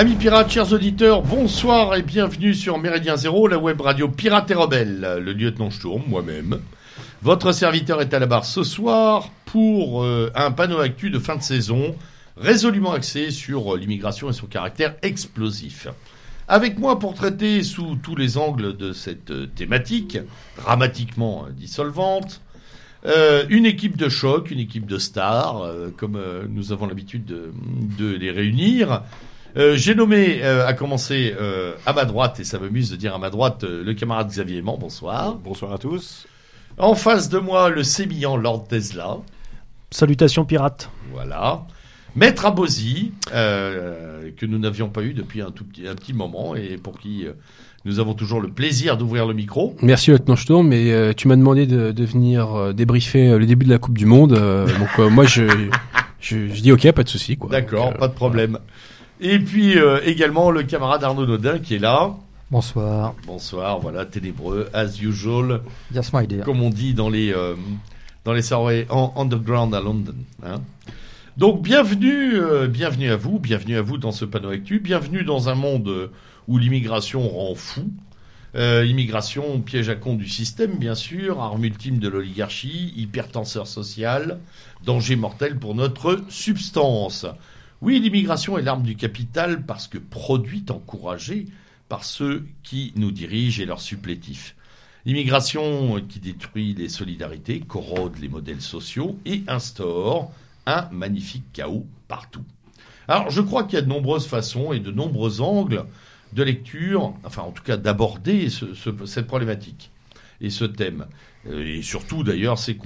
Amis pirates, chers auditeurs, bonsoir et bienvenue sur Méridien Zéro, la web radio Pirate et Rebelle. Le lieutenant Sturm, moi-même. Votre serviteur est à la barre ce soir pour euh, un panneau actu de fin de saison résolument axé sur euh, l'immigration et son caractère explosif. Avec moi pour traiter sous tous les angles de cette euh, thématique, dramatiquement dissolvante, une équipe de choc, une équipe de stars, comme nous avons l'habitude de, de les réunir. Euh, J'ai nommé euh, à commencer euh, à ma droite, et ça m'amuse de dire à ma droite, euh, le camarade Xavier Aimant, bonsoir. Bonsoir à tous. En face de moi, le sémillant Lord Tesla, Salutations pirates. voilà. Maître Abosi, euh, que nous n'avions pas eu depuis un, tout petit, un petit moment, et pour qui euh, nous avons toujours le plaisir d'ouvrir le micro. Merci Lieutenant Sturm, mais euh, tu m'as demandé de, de venir euh, débriefer euh, le début de la Coupe du Monde, euh, donc euh, moi je, je, je dis ok, pas de souci quoi. D'accord, euh, pas de problème. Et puis euh, également le camarade Arnaud Nodin qui est là. Bonsoir. Bonsoir, voilà, ténébreux, as usual, Yes, my dear. comme on dit dans les euh, dans les soirées en underground à London. Hein. Donc bienvenue, euh, bienvenue à vous, bienvenue à vous dans ce panneau actu, bienvenue dans un monde où l'immigration rend fou. Euh, immigration, piège à compte du système, bien sûr, arme ultime de l'oligarchie, hypertenseur social, danger mortel pour notre substance. Oui, l'immigration est l'arme du capital parce que produite, encouragée par ceux qui nous dirigent et leurs supplétifs. L'immigration qui détruit les solidarités, corrode les modèles sociaux et instaure un magnifique chaos partout. Alors, je crois qu'il y a de nombreuses façons et de nombreux angles de lecture, enfin en tout cas d'aborder ce- ce- cette problématique et ce thème, euh, et surtout d'ailleurs ses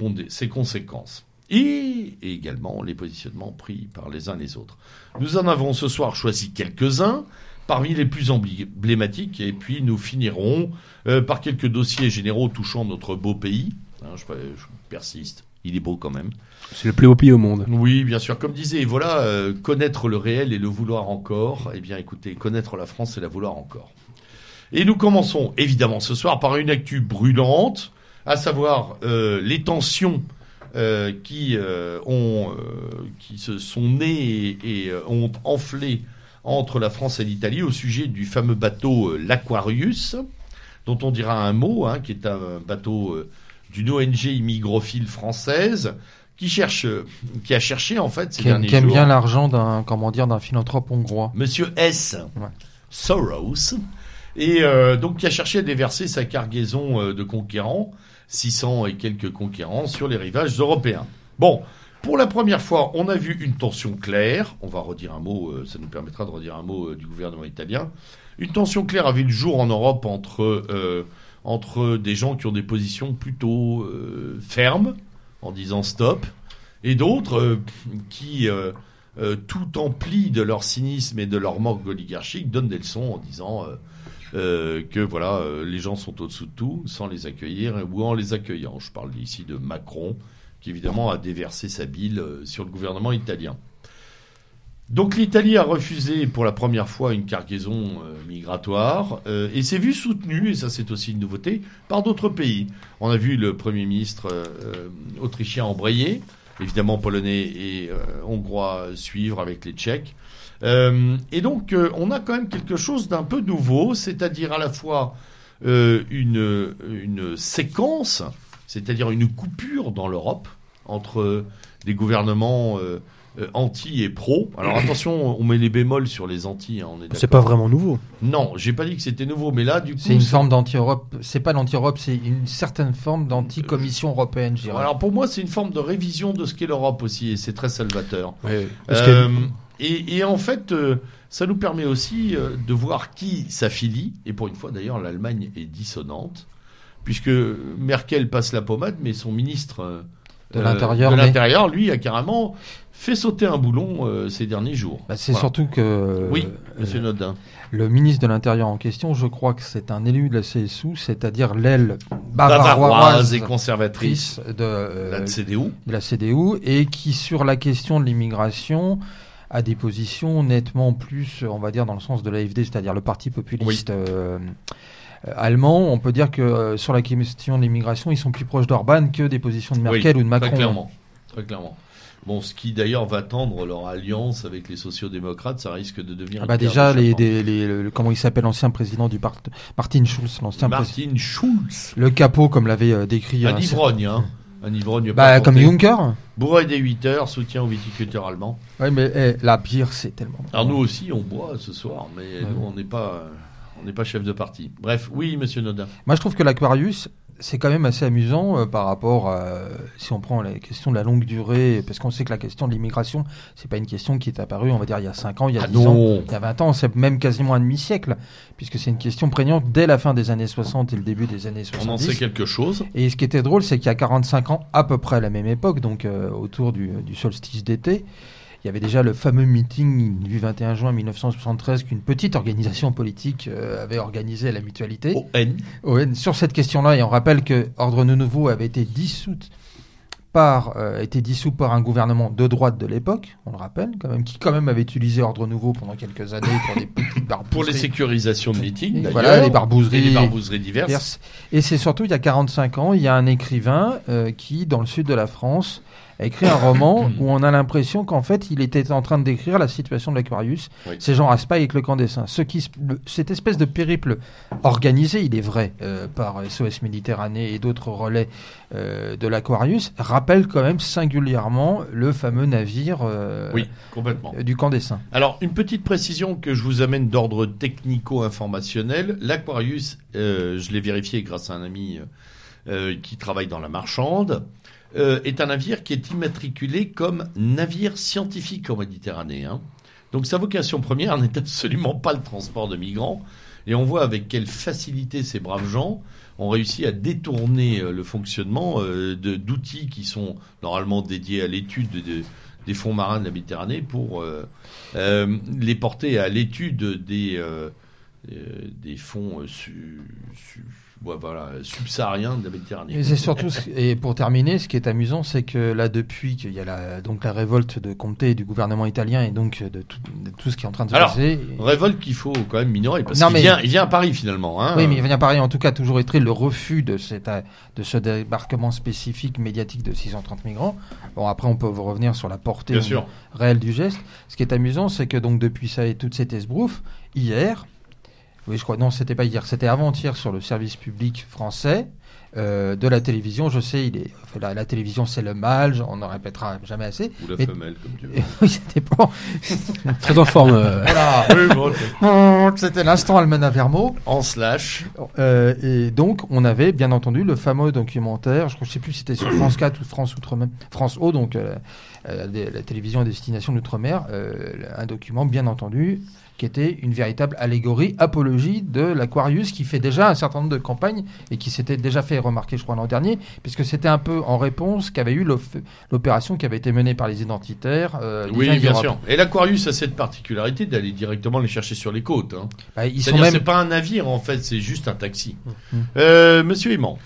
conséquences, et, et également les positionnements pris par les uns les autres. Nous en avons ce soir choisi quelques-uns parmi les plus emblématiques, et puis nous finirons euh, par quelques dossiers généraux touchant notre beau pays. Hein, je, je persiste, il est beau quand même. C'est le plus haut pays au monde. Oui, bien sûr. Comme disait, voilà, euh, connaître le réel et le vouloir encore. Eh bien, écoutez, connaître la France et la vouloir encore. Et nous commençons évidemment ce soir par une actu brûlante, à savoir euh, les tensions euh, qui euh, ont, euh, qui se sont nées et, et, ont enflé entre la France et l'Italie au sujet du fameux bateau l'Aquarius, dont on dira un mot, hein, qui est un bateau d'une ONG immigrophile française qui cherche, qui a cherché en fait ces Qui derniers qui aime jours. bien l'argent d'un, comment dire, d'un philanthrope hongrois. Monsieur S. Ouais. Soros, et euh, donc qui a cherché à déverser sa cargaison de conquérants, 600 et quelques conquérants, sur les rivages européens. Bon, pour la première fois, on a vu une tension claire. On va redire un mot, euh, ça nous permettra de redire un mot euh, du gouvernement italien. Une tension claire a vu le jour en Europe entre, euh, entre des gens qui ont des positions plutôt euh, fermes, en disant stop, et d'autres qui, tout emplis de leur cynisme et de leur morgue oligarchique, donnent des leçons en disant euh, que voilà, euh, les gens sont au-dessous de tout, sans les accueillir ou en les accueillant. Je parle ici de Macron, qui évidemment a déversé sa bile euh, sur le gouvernement italien. Donc l'Italie a refusé pour la première fois une cargaison migratoire et s'est vue soutenue, et ça c'est aussi une nouveauté, par d'autres pays. On a vu le Premier ministre autrichien embrayer, évidemment polonais et hongrois suivre avec les Tchèques. Euh, et donc euh, on a quand même quelque chose d'un peu nouveau, c'est-à-dire à la fois euh, une, une séquence, c'est-à-dire une coupure dans l'Europe entre des gouvernements anti et pro. Alors attention, on met les bémols sur les anti. Hein, C'est pas vraiment nouveau. Non, j'ai pas dit que c'était nouveau, mais là, du coup, C'est une forme d'anti-Europe. C'est pas l'anti-Europe, c'est une certaine forme d'anti-commission européenne, je dirais. Alors pour moi, c'est une forme de révision de ce qu'est l'Europe aussi, et c'est très salvateur. Parce Euh, et, et en fait, euh, ça nous permet aussi euh, de voir qui s'affilie. Et pour une fois, d'ailleurs, l'Allemagne est dissonante, puisque Merkel passe la pommade, mais son ministre euh, De l'Intérieur, mais- lui, a carrément fait sauter un boulon ces derniers jours. Bah, c'est Voilà. surtout que Oui, Monsieur Nodin. le ministre de l'Intérieur en question, je crois que c'est un élu de la CSU, c'est-à-dire l'aile Bavaroise bavaroise et conservatrice de, la CDU. de la CDU et qui, sur la question de l'immigration, a des positions nettement plus, on va dire, dans le sens de l'AFD, c'est-à-dire le parti populiste euh, euh, allemand. On peut dire que euh, sur la question de l'immigration, ils sont plus proches d'Orban que des positions de Merkel Oui, ou de Macron. Très clairement. Très clairement. Bon, ce qui d'ailleurs va tendre leur alliance avec les sociaux-démocrates, ça risque de devenir. Ah bah déjà, les, les, comment il s'appelle l'ancien président du parti, Martin Schulz, l'ancien Martin Schulz. Le capot, comme l'avait décrit. Un ivrogne, hein. Un ivrogne. Bah, comme Juncker. Bourré des 8 heures, soutien aux viticulteurs allemands. Oui, mais eh, la bière, c'est tellement. Alors nous aussi, on boit ce soir, mais nous, on n'est pas, on n'est pas chef de parti. Bref, oui, Monsieur Nodin. Moi, je trouve que l'Aquarius, c'est quand même assez amusant euh, par rapport à, si on prend la question de la longue durée, parce qu'on sait que la question de l'immigration, c'est pas une question qui est apparue, on va dire, il y a 5 ans, il y a Ah 10 non. ans, il y a 20 ans, c'est même quasiment un demi-siècle, puisque c'est une question prégnante dès la fin des années 60 et le début des années 70. On en sait quelque chose. Et ce qui était drôle, c'est qu'il y a 45 ans, à peu près à la même époque, donc euh, autour du, du solstice d'été, il y avait déjà le fameux meeting du 21 juin 1973 qu'une petite organisation politique euh, avait organisé à la mutualité. ON. ON, sur cette question-là, et on rappelle que Ordre Nouveau avait été dissoute par, euh, été dissous par un gouvernement de droite de l'époque, on le rappelle, quand même, qui quand même avait utilisé Ordre Nouveau pendant quelques années pour des petites barbouzeries. Pour les sécurisations de meetings, voilà, les barbouzeries. Et les barbouzeries diverses. diverses. Et c'est surtout, il y a 45 ans, il y a un écrivain euh, qui, dans le sud de la France, a écrit un roman où on a l'impression qu'en fait, il était en train de décrire la situation de l'Aquarius. Oui. C'est Jean Raspail avec le camp des Saints. Ce qui, se- le- cette espèce de périple organisé, il est vrai, euh, par SOS Méditerranée et d'autres relais euh, de l'Aquarius, rappelle quand même singulièrement le fameux navire euh, Oui, complètement. du camp des Saints. Alors, une petite précision que je vous amène d'ordre technico-informationnel. L'Aquarius, je l'ai vérifié grâce à un ami qui travaille dans la marchande, euh, est un navire qui est immatriculé comme navire scientifique en Méditerranée. hein. Donc sa vocation première n'est absolument pas le transport de migrants. Et on voit avec quelle facilité ces braves gens ont réussi à détourner euh, le fonctionnement euh, d'outils qui sont normalement dédiés à l'étude de- des fonds marins de la Méditerranée pour les porter à l'étude des, des fonds su- ouais, voilà, subsahariens de la Méditerranée. Et c'est surtout, ce- et pour terminer, ce qui est amusant, c'est que là, depuis qu'il y a la, donc la révolte de Conte et du gouvernement italien et donc de tout, de tout ce qui est en train de se Alors, passer. Révolte qu'il faut quand même minorer parce qu'il vient, il vient à Paris finalement. Hein. Oui, mais il vient Paris, en tout cas, toujours été le refus de, cette, de ce débarquement spécifique médiatique de 630 migrants. Bon, après, on peut revenir sur la portée réelle du geste. Ce qui est amusant, c'est que donc depuis ça et toute cette esbrouffe, hier, oui, je crois, non, c'était pas hier, c'était avant-hier sur le service public français euh, de la télévision. Je sais, il est, enfin, la, la télévision, c'est le mal, on ne répétera jamais assez. Ou la Mais- femelle, comme tu veux. oui, c'était pas. Très en forme. euh, Voilà. Oui, bon. C'était l'instant Almena Vermo. en slash. Euh, et donc, on avait bien entendu le fameux documentaire, je ne sais plus si c'était sur France 4 ou France Outre-mer, France O, donc euh, euh, des- la télévision à destination d'Outre-mer, euh, un document bien entendu qui était une véritable allégorie, apologie de l'Aquarius, qui fait déjà un certain nombre de campagnes et qui s'était déjà fait remarquer, je crois, l'an dernier, puisque c'était un peu en réponse qu'avait eu l'opération qui avait été menée par les identitaires. euh, Oui, bien sûr. Et l'Aquarius a cette particularité d'aller directement les chercher sur les côtes. Hein. Bah, ils C'est-à-dire, même. c'est pas un navire en fait, c'est juste un taxi. Mhm. Euh, Monsieur Aimant.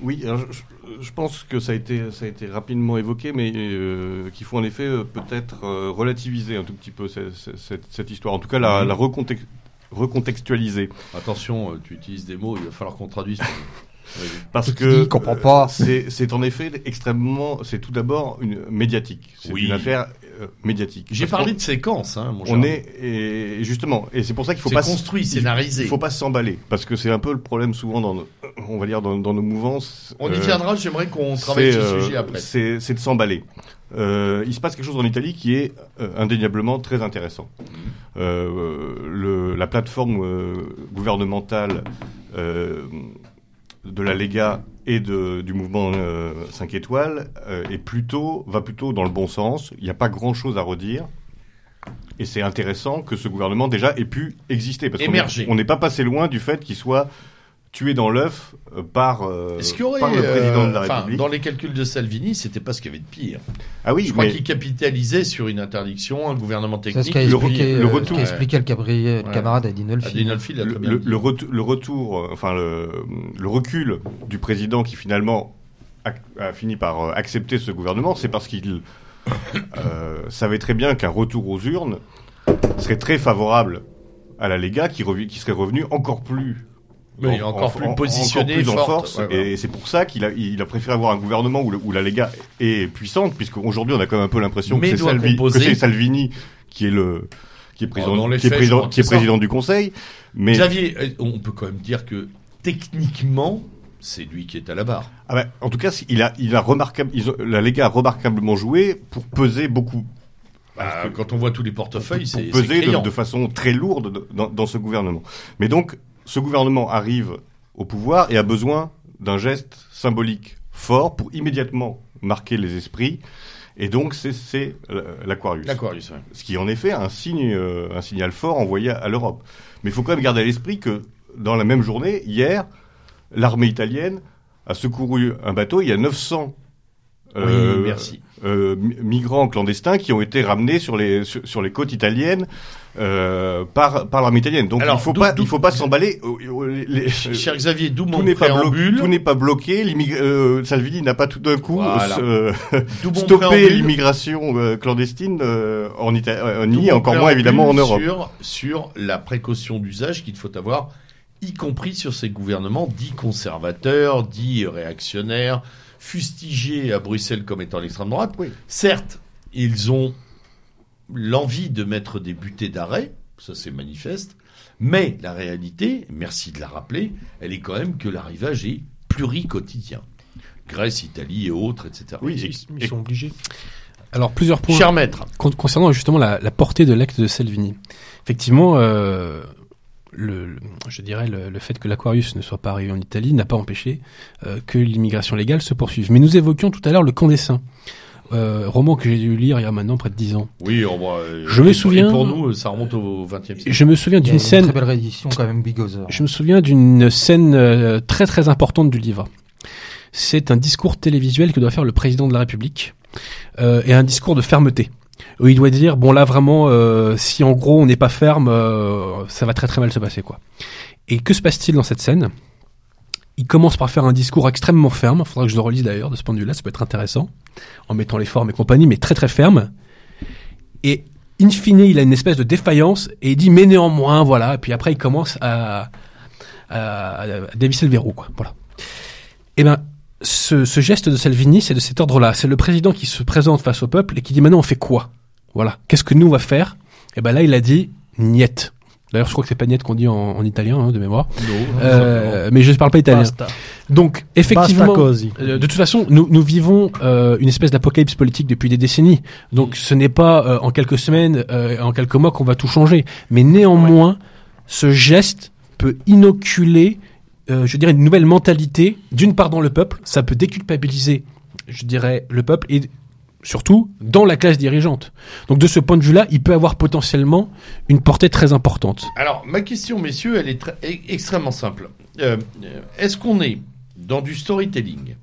Oui, alors je, je- pense que ça a été, ça a été rapidement évoqué, mais euh, qu'il faut en effet euh, peut-être euh, relativiser un tout petit peu cette, cette- cette histoire. En tout cas, la, la recontex- recontextualiser. Attention, tu utilises des mots, il va falloir qu'on traduise. Parce que comprend pas. c'est c'est en effet extrêmement, c'est tout d'abord une médiatique. C'est Oui. une affaire euh, médiatique. J'ai parlé de séquence, hein, mon On est et justement, et c'est pour ça qu'il faut pas construit, scénarisé. Il faut pas s'emballer parce que c'est un peu le problème souvent dans, nos- on va dire dans, dans nos mouvances. On y euh, viendra, j'aimerais qu'on travaille c'est, ce euh, sujet après. C'est de s'emballer. Euh, il se passe quelque chose en Italie qui est euh, indéniablement très intéressant. Euh, le, la plateforme euh, gouvernementale euh, de la Lega et de, du mouvement euh, 5 étoiles euh, est plutôt, va plutôt dans le bon sens. Il n'y a pas grand-chose à redire. Et c'est intéressant que ce gouvernement déjà ait pu exister. Parce qu'on Émerger. on n'est pas passé loin du fait qu'il soit tué dans l'œuf euh, par, euh, Est-ce qu'il y aurait, par le président de la euh, République. dans les calculs de Salvini, c'était pas ce qu'il y avait de pire. Ah oui, Je crois mais qu'il capitalisait sur une interdiction, un gouvernement ce technique. qu'a Le expliqué, le euh, retour- ce qu'a expliqué le, cabri- le Ouais. camarade Adinolfi. Le, retour, enfin le, le recul du président qui finalement a, a fini par accepter ce gouvernement, c'est parce qu'il euh, savait très bien qu'un retour aux urnes serait très favorable à la Lega, qui, qui serait revenu encore plus Mais en- encore en- plus en- positionné, encore plus en force. Ouais. Et c'est pour ça qu'il a, il a préféré avoir un gouvernement où, le- où la Lega est puissante, puisqu'aujourd'hui on a quand même un peu l'impression que c'est Salvi- Salvini qui est le qui est président, qui est je président, qui est du Conseil. Mais Xavier, euh, on peut quand même dire que techniquement, c'est lui qui est à la barre. ah bah, en tout cas, il a, il a remarquable, ils ont- la Lega a remarquablement joué pour peser beaucoup, Bah, quand on voit tous les portefeuilles, c'est peser de, façon très lourde de- dans, dans ce gouvernement. Mais donc, ce gouvernement arrive au pouvoir et a besoin d'un geste symbolique fort pour immédiatement marquer les esprits. Et donc, c'est- euh, l'Aquarius. L'Aquarius, ouais. Ce qui en effet un signe, euh, un signal fort envoyé à, l'Europe. Mais il faut quand même garder à l'esprit que dans la même journée, hier, l'armée italienne a secouru un bateau. Il y a 900 euh, oui, merci. euh, migrants clandestins qui ont été ramenés sur les sur, sur les côtes italiennes euh, par par l'armée italienne. Donc Alors, il faut pas il faut pas s'emballer. euh, les- Cher Xavier, d'où tout pas. Tout n'est pas bloqué. Euh, Salvini n'a pas tout d'un coup Voilà. préambule- l'immigration clandestine en Italie, encore moins évidemment en Europe. Sur, sur la précaution d'usage qu'il faut avoir, y compris sur ces gouvernements dits conservateurs, dits réactionnaires, fustigés à Bruxelles comme étant l'extrême droite. Oui. Certes, ils ont l'envie de mettre des butées d'arrêt, ça c'est manifeste, mais la réalité, merci de la rappeler, elle est quand même que l'arrivage est pluricotidien. Grèce, Italie et autres, etc. Oui, Ils, et- ils sont obligés. Alors plusieurs points. Cher maître, Con- concernant justement la, la portée de l'acte de Salvini. Effectivement, euh, le, le- je dirais le, le fait que l'Aquarius ne soit pas arrivé en Italie n'a pas empêché euh, que l'immigration légale se poursuive. Mais nous évoquions tout à l'heure le Camp des Saints, euh, roman que j'ai dû lire il y a maintenant près de dix ans. oui, on va, euh, Je me souviens- pour nous, ça remonte au XXe siècle. Je me souviens d'une une scène. très belle réédition quand même Bigozer. Je me souviens d'une scène euh, très très importante du livre. C'est un discours télévisuel que doit faire le président de la République euh, et un discours de fermeté. Où il doit dire bon là vraiment euh, si en gros on n'est pas ferme euh, ça va très très mal se passer quoi. Et que se passe-t-il dans cette scène? Il commence par faire un discours extrêmement ferme. Il faudra que je le relise d'ailleurs de ce point de vue-là, ça peut être intéressant en mettant les formes et compagnie, mais très très ferme. Et in fine, il a une espèce de défaillance et il dit mais néanmoins voilà. Et puis après il commence à dévisser le verrou quoi. Voilà. Et ben ce, geste de Salvini, c'est de cet ordre-là. C'est le président qui se présente face au peuple et qui dit maintenant on fait quoi? Voilà. Qu'est-ce que nous on va faire? Et ben là il a dit niet. D'ailleurs je crois que c'est pas niet qu'on dit en, en italien hein, de mémoire. Euh, mais je ne parle pas italien. Basta. Donc effectivement. Euh, de toute façon, nous, nous vivons euh, une espèce d'apocalypse politique depuis des décennies. Donc, ce n'est pas euh, en quelques semaines, euh, en quelques mois qu'on va tout changer. Mais néanmoins, ce geste peut inoculer, euh, je dirais, une nouvelle mentalité. D'une part dans le peuple, ça peut déculpabiliser, je dirais, le peuple et surtout dans la classe dirigeante. Donc, de ce point de vue-là, il peut avoir potentiellement une portée très importante. Alors, ma question, messieurs, elle est très- e- extrêmement simple. Euh, Est-ce qu'on est dans du storytelling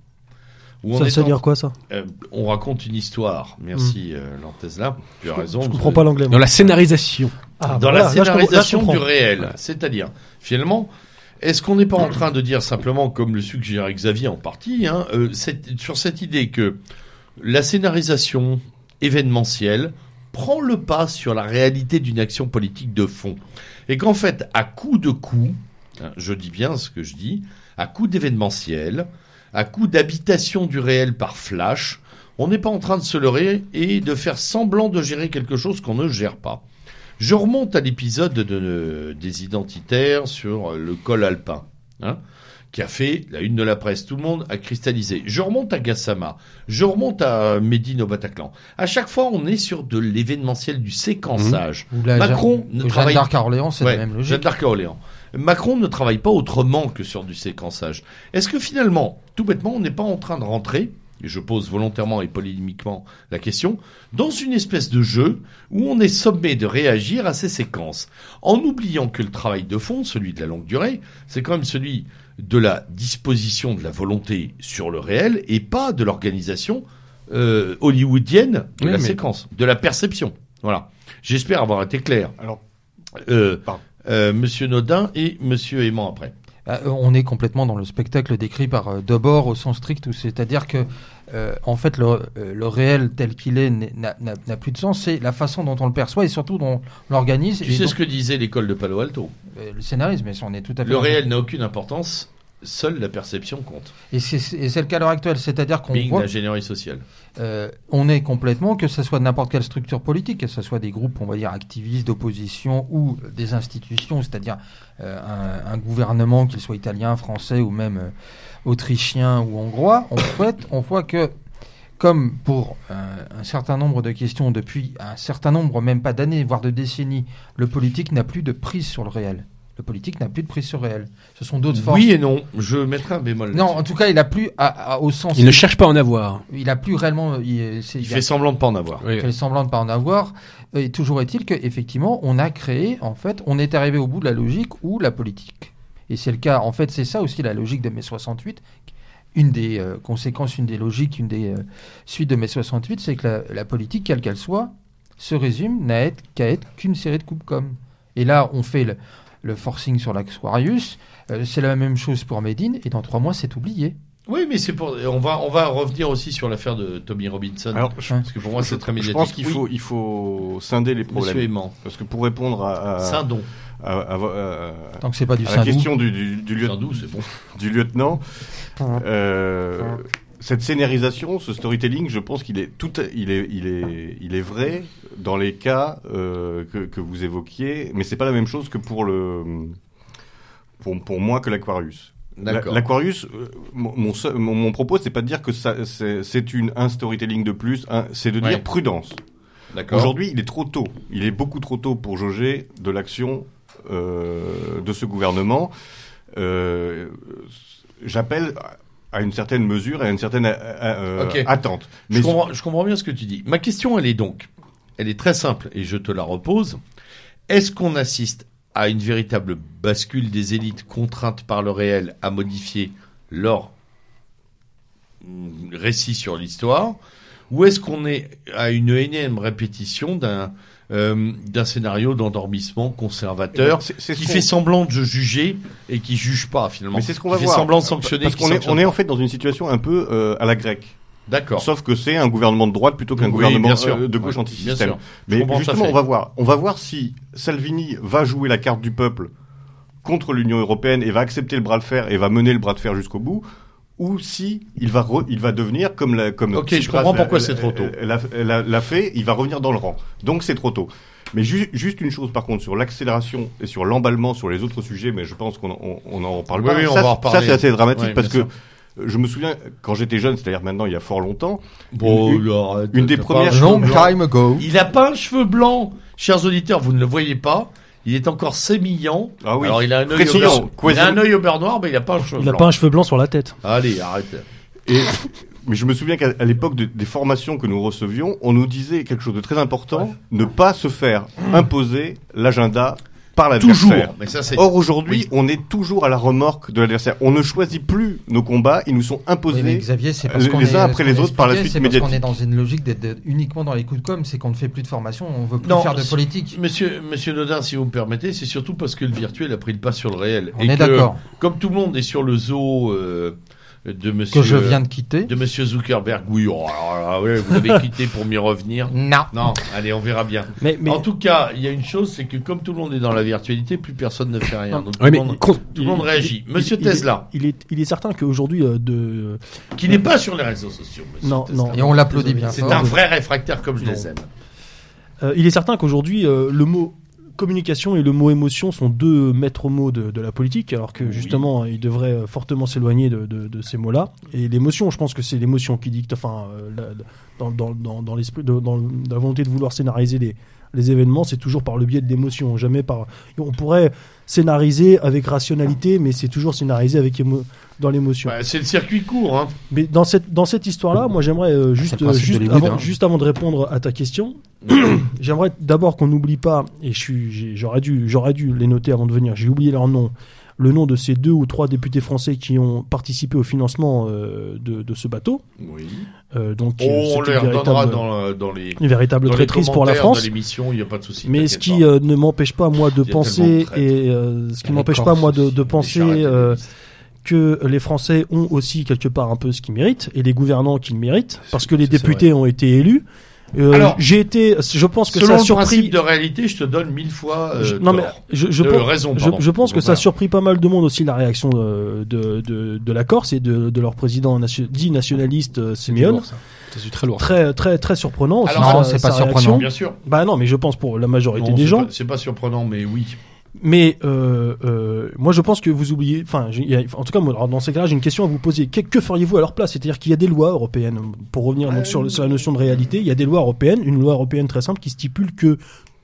où on, Ça, ça veut dire quoi ça euh, on raconte une histoire. Merci, euh, Lantez-là. Tu as raison. Je vous- comprends pas l'anglais. Dans la scénarisation. Ah, dans voilà, la là, scénarisation du réel. C'est-à-dire, finalement, est-ce qu'on n'est pas en train de dire simplement, comme le suggérait Xavier en partie, hein, euh, cette- sur cette idée que la scénarisation événementielle prend le pas sur la réalité d'une action politique de fond Et qu'en fait, à coup de coup, hein, je dis bien ce que je dis, à coup d'événementiel, à coup d'habitation du réel par flash, on n'est pas en train de se leurrer et de faire semblant de gérer quelque chose qu'on ne gère pas. Je remonte à l'épisode de, des identitaires sur le col alpin, hein, qui a fait la une de la presse. Tout le monde a cristallisé. Je remonte à Gassama. Je remonte à Médine au Bataclan. À chaque fois, on est sur de l'événementiel du séquençage. La Macron ne Jeanne travaille d'Arc à Orléans, c'est Ouais, la même Jeanne logique. d'Arc à Orléans. Macron ne travaille pas autrement que sur du séquençage. Est-ce que finalement, tout bêtement, on n'est pas en train de rentrer, et je pose volontairement et polémiquement la question, dans une espèce de jeu où on est sommé de réagir à ces séquences, en oubliant que le travail de fond, celui de la longue durée, c'est quand même celui de la disposition de la volonté sur le réel et pas de l'organisation euh, hollywoodienne de Oui, la mais- séquence, de la perception. Voilà. J'espère avoir été clair. Alors, Euh, Pardon. euh, Monsieur Nodin et Monsieur Aimant après. Euh, on est complètement dans le spectacle décrit par Debord au sens strict, c'est-à-dire que euh, en fait, le, euh, le réel tel qu'il est n'a plus de sens. C'est la façon dont on le perçoit et surtout dont on l'organise. Tu sais donc- ce que disait l'école de Palo Alto? Euh, le scénarisme, mais on est tout à fait. Le réel n'a aucune importance, seule la perception compte. Et c'est le cas à l'heure actuelle, c'est-à-dire qu'on Bing, voit, l'ingénierie sociale. euh, on est complètement, que ce soit de n'importe quelle structure politique, que ce soit des groupes, on va dire, activistes, d'opposition ou des institutions, c'est-à-dire euh, un, un gouvernement, qu'il soit italien, français ou même euh, autrichien ou hongrois, fait, on voit que, comme pour un certain nombre de questions depuis un certain nombre, même pas d'années, voire de décennies, le politique n'a plus de prise sur le réel. Le politique n'a plus de prise sur le réel. Ce sont d'autres forces. Oui et non, je mettrai un bémol. Non, en tout cas, il a plus, à- à- au sens Il ne cherche pas à en avoir. il a plus réellement. Il, c'est- il il a fait semblant de pas en avoir. Oui. fait semblant de pas en avoir. Et toujours est-il qu'effectivement, on a créé, en fait, on est arrivé au bout de la logique où la politique. Et c'est le cas, en fait, c'est ça aussi la logique de mai 68. Une des euh, conséquences, une des logiques, une des euh, suites de mai 68, c'est que la, la politique, quelle qu'elle soit, se résume n'a être- qu'à être qu'une série de coupes com. Et là, on fait le, le forcing sur l'Aquarius. Euh, c'est la même chose pour Medine. Et dans trois mois, c'est oublié. Oui, mais c'est pour. On va, on va revenir aussi sur l'affaire de Tommy Robinson. Alors, je, parce que pour moi, c'est très je médiatique. pense qu'il Oui, faut, il faut scinder les Monsieur problèmes. Aimant. Parce que pour répondre à, à, Saint-Don. à- à- à- Tant que c'est pas du la question du, du, du lieu- Saint-Doux, c'est bon. du lieutenant, euh, cette scénarisation, ce storytelling, je pense qu'il est tout, il est, il est, il est vrai dans les cas euh, que, que vous évoquiez, mais c'est pas la même chose que pour le, pour, pour moi que l'Aquarius. L'Aquarius, euh, mon, mon, mon, propos, c'est pas de dire que c'est une un storytelling de plus, c'est de Ouais. dire prudence. Aujourd'hui, il est trop tôt. Il est beaucoup trop tôt pour jauger de l'action euh, de ce gouvernement. Euh, J'appelle à une certaine mesure et à une certaine euh, euh, attente. Je, Mais comprends, je comprends bien ce que tu dis. Ma question, elle est donc, elle est très simple et je te la repose. Est-ce qu'on assiste à une véritable bascule des élites contraintes par le réel à modifier leur récit sur l'histoire? Ou est-ce qu'on est à une énième répétition d'un euh, d'un scénario d'endormissement conservateur c'est ce qui fait semblant de juger et qui juge pas finalement mais c'est ce qu'on Qui va fait voir. semblant de sanctionner Parce qu'on est, on est en fait dans une situation un peu euh, à la grecque. d'accord Sauf que c'est un gouvernement de droite plutôt qu'un Oui, gouvernement euh, de gauche Ouais, anti-système. Mais justement, on va voir. On va voir si Salvini va jouer la carte du peuple contre l'Union européenne et va accepter le bras de fer et va mener le bras de fer jusqu'au bout, ou si il va re- il va devenir comme la comme Ok, je comprends l'a- pourquoi c'est trop tôt. L'a, l'a- l'a fait, il va revenir dans le rang. Donc c'est trop tôt. Mais ju- juste une chose par contre sur l'accélération et sur l'emballement sur les autres sujets, mais je pense qu'on on, on en parle Oui, pas. oui, on ça, va en ça, reparler. c'est assez dramatique parce que euh, je me souviens quand j'étais jeune, c'est-à-dire maintenant il y a fort longtemps, Bon, Une- arrête, une des premières Long blanc. time ago. Il a pas un cheveu blanc. Chers auditeurs, vous ne le voyez pas. Il est encore sémillant. Ah oui. Alors il a un œil au beurre. Il a quasi- un œil au beurre noir, mais il a pas un cheveu Il a blanc. pas un cheveu blanc sur la tête. Allez, arrête. Et, mais je me souviens qu'à à l'époque de- des formations que nous recevions, on nous disait quelque chose de très important, ne pas se faire imposer l'agenda par Toujours. l'adversaire. Mais ça c'est. Or aujourd'hui, Oui. on est toujours à la remorque de l'adversaire. On ne choisit plus nos combats, ils nous sont imposés. Oui, Xavier, c'est parce les qu'on uns est, après les autres par la suite c'est parce qu'on est médiatique. dans une logique d'être uniquement dans les coups de com, c'est qu'on ne fait plus de formation, on veut plus Non, faire de politique. Monsieur, Monsieur Nodin, si vous me permettez, c'est surtout parce que le virtuel a pris le pas sur le réel. On Et est d'accord. Comme tout le monde est sur le zoo euh, de Monsieur Que je viens de quitter. de Monsieur Zuckerberg, oui, oh, là, ouais, vous l'avez quitté pour m'y revenir. Non. Non, allez, on verra bien. Mais, mais En tout cas, il y a une chose, c'est que comme tout le monde est dans la virtualité, plus personne ne fait rien. Donc, tout, Ouais, le mais monde, con- tout le monde il- réagit. il- Monsieur il- il- Tesla, il est, il est certain qu'aujourd'hui, euh, de, qui n'est pas sur les réseaux sociaux. Monsieur Non, Tesla. non. Et on l'applaudit bien C'est un vrai réfractaire comme je Non. les aime. euh, il est certain qu'aujourd'hui, euh, le mot communication et le mot émotion sont deux maîtres mots de, de la politique, alors que Oui. justement, il devrait euh, fortement s'éloigner de, de- de ces mots-là. Et l'émotion, je pense que c'est l'émotion qui dicte, enfin, euh, la- dans, dans, dans, dans l'esprit, dans la volonté de vouloir scénariser les, les événements, c'est toujours par le biais de l'émotion, jamais par. On pourrait scénariser avec rationalité, mais c'est toujours scénarisé avec émo- dans l'émotion. Bah, c'est le circuit court. Hein. Mais dans cette, dans cette histoire-là, moi j'aimerais euh, juste, euh, juste, avant, hein. juste avant de répondre à ta question, j'aimerais d'abord qu'on n'oublie pas, et j'aurais dû, j'aurais dû les noter avant de venir, j'ai oublié leur nom, le nom de ces deux ou trois députés français qui ont participé au financement euh, de, de ce bateau. Oui. Euh, donc, Oh, on véritable, dans, la- dans les. une véritable dans les traîtrise pour la France. l'émission, il n'y a pas de souci. Mais ce qui euh, ne m'empêche pas moi de penser et euh, ce qui m'empêche pas moi de, penser Euh, que les Français ont aussi quelque part un peu ce qu'ils méritent et les gouvernants qu'ils méritent parce que les députés ont été élus. Euh, Alors, j'ai été, je pense que Selon ça a le surpris. principe de réalité, je te donne mille fois euh, Je- non mais je, je De pense, raison, je, pense que ça a surpris pas mal de monde aussi la réaction de de, de, de la Corse et de, de leur président nation- dit nationaliste euh, C'est Simeone. très lourd. Très très très surprenant. aussi, Alors, c'est pas surprenant. Bien sûr. Bah non, mais je pense pour la majorité Non, des c'est gens. pas- C'est pas surprenant, mais oui. Mais euh, euh, moi, je pense que vous oubliez. Enfin, en tout cas, moi, dans ces cas-là, j'ai une question à vous poser. Que, feriez-vous à leur place? C'est-à-dire qu'il y a des lois européennes. Pour revenir donc, sur la notion de réalité, il y a des lois européennes. Une loi européenne très simple qui stipule que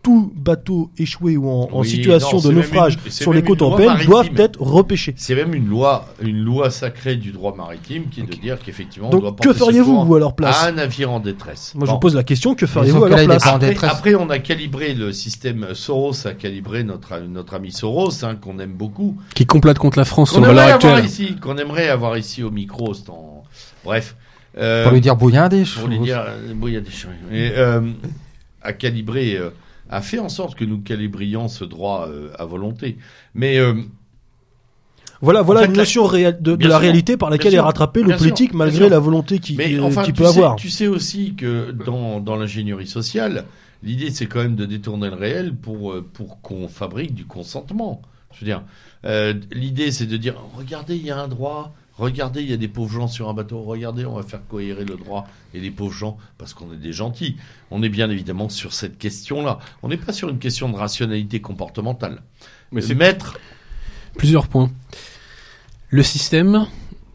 tout bateau échoué ou en, en Oui, situation non, de naufrage une- sur les côtes européennes doivent être repêchés. C'est même une loi, une loi sacrée du droit maritime qui est de dire qu'effectivement, on doit Donc, que porter feriez-vous vous à leur place à un navire en détresse. Moi, je vous pose la question. Que feriez-vous à leur place Après, détresse. après, on a calibré le système Soros, a calibré notre notre ami Soros, hein, qu'on aime beaucoup, Qui complète contre la France sur valeur aimerait avoir actuelle. ici, qu'on aimerait avoir ici au micro. en- Bref, euh, Pour lui dire bouillard des pour lui choses. dire, euh, bon, il y a des choses. Et, euh, à calibrer, euh, a fait en sorte que nous calibrions ce droit euh, à volonté. Mais euh, Voilà, voilà En fait, une la- notion réelle de, de la sûr, réalité par laquelle est rattrapé le sûr, politique malgré la volonté qu'il enfin, tu, peut sais, avoir. tu sais aussi que dans, dans l'ingénierie sociale, l'idée c'est quand même de détourner le réel pour, euh, pour qu'on fabrique du consentement. Je veux dire, euh, l'idée c'est de dire regardez, il y a un droit, regardez, il y a des pauvres gens sur un bateau, regardez, on va faire cohérer le droit et les pauvres gens parce qu'on est des gentils. On est bien évidemment sur cette question-là. On n'est pas sur une question de rationalité comportementale. Mais c'est mettre. Plusieurs points. Le système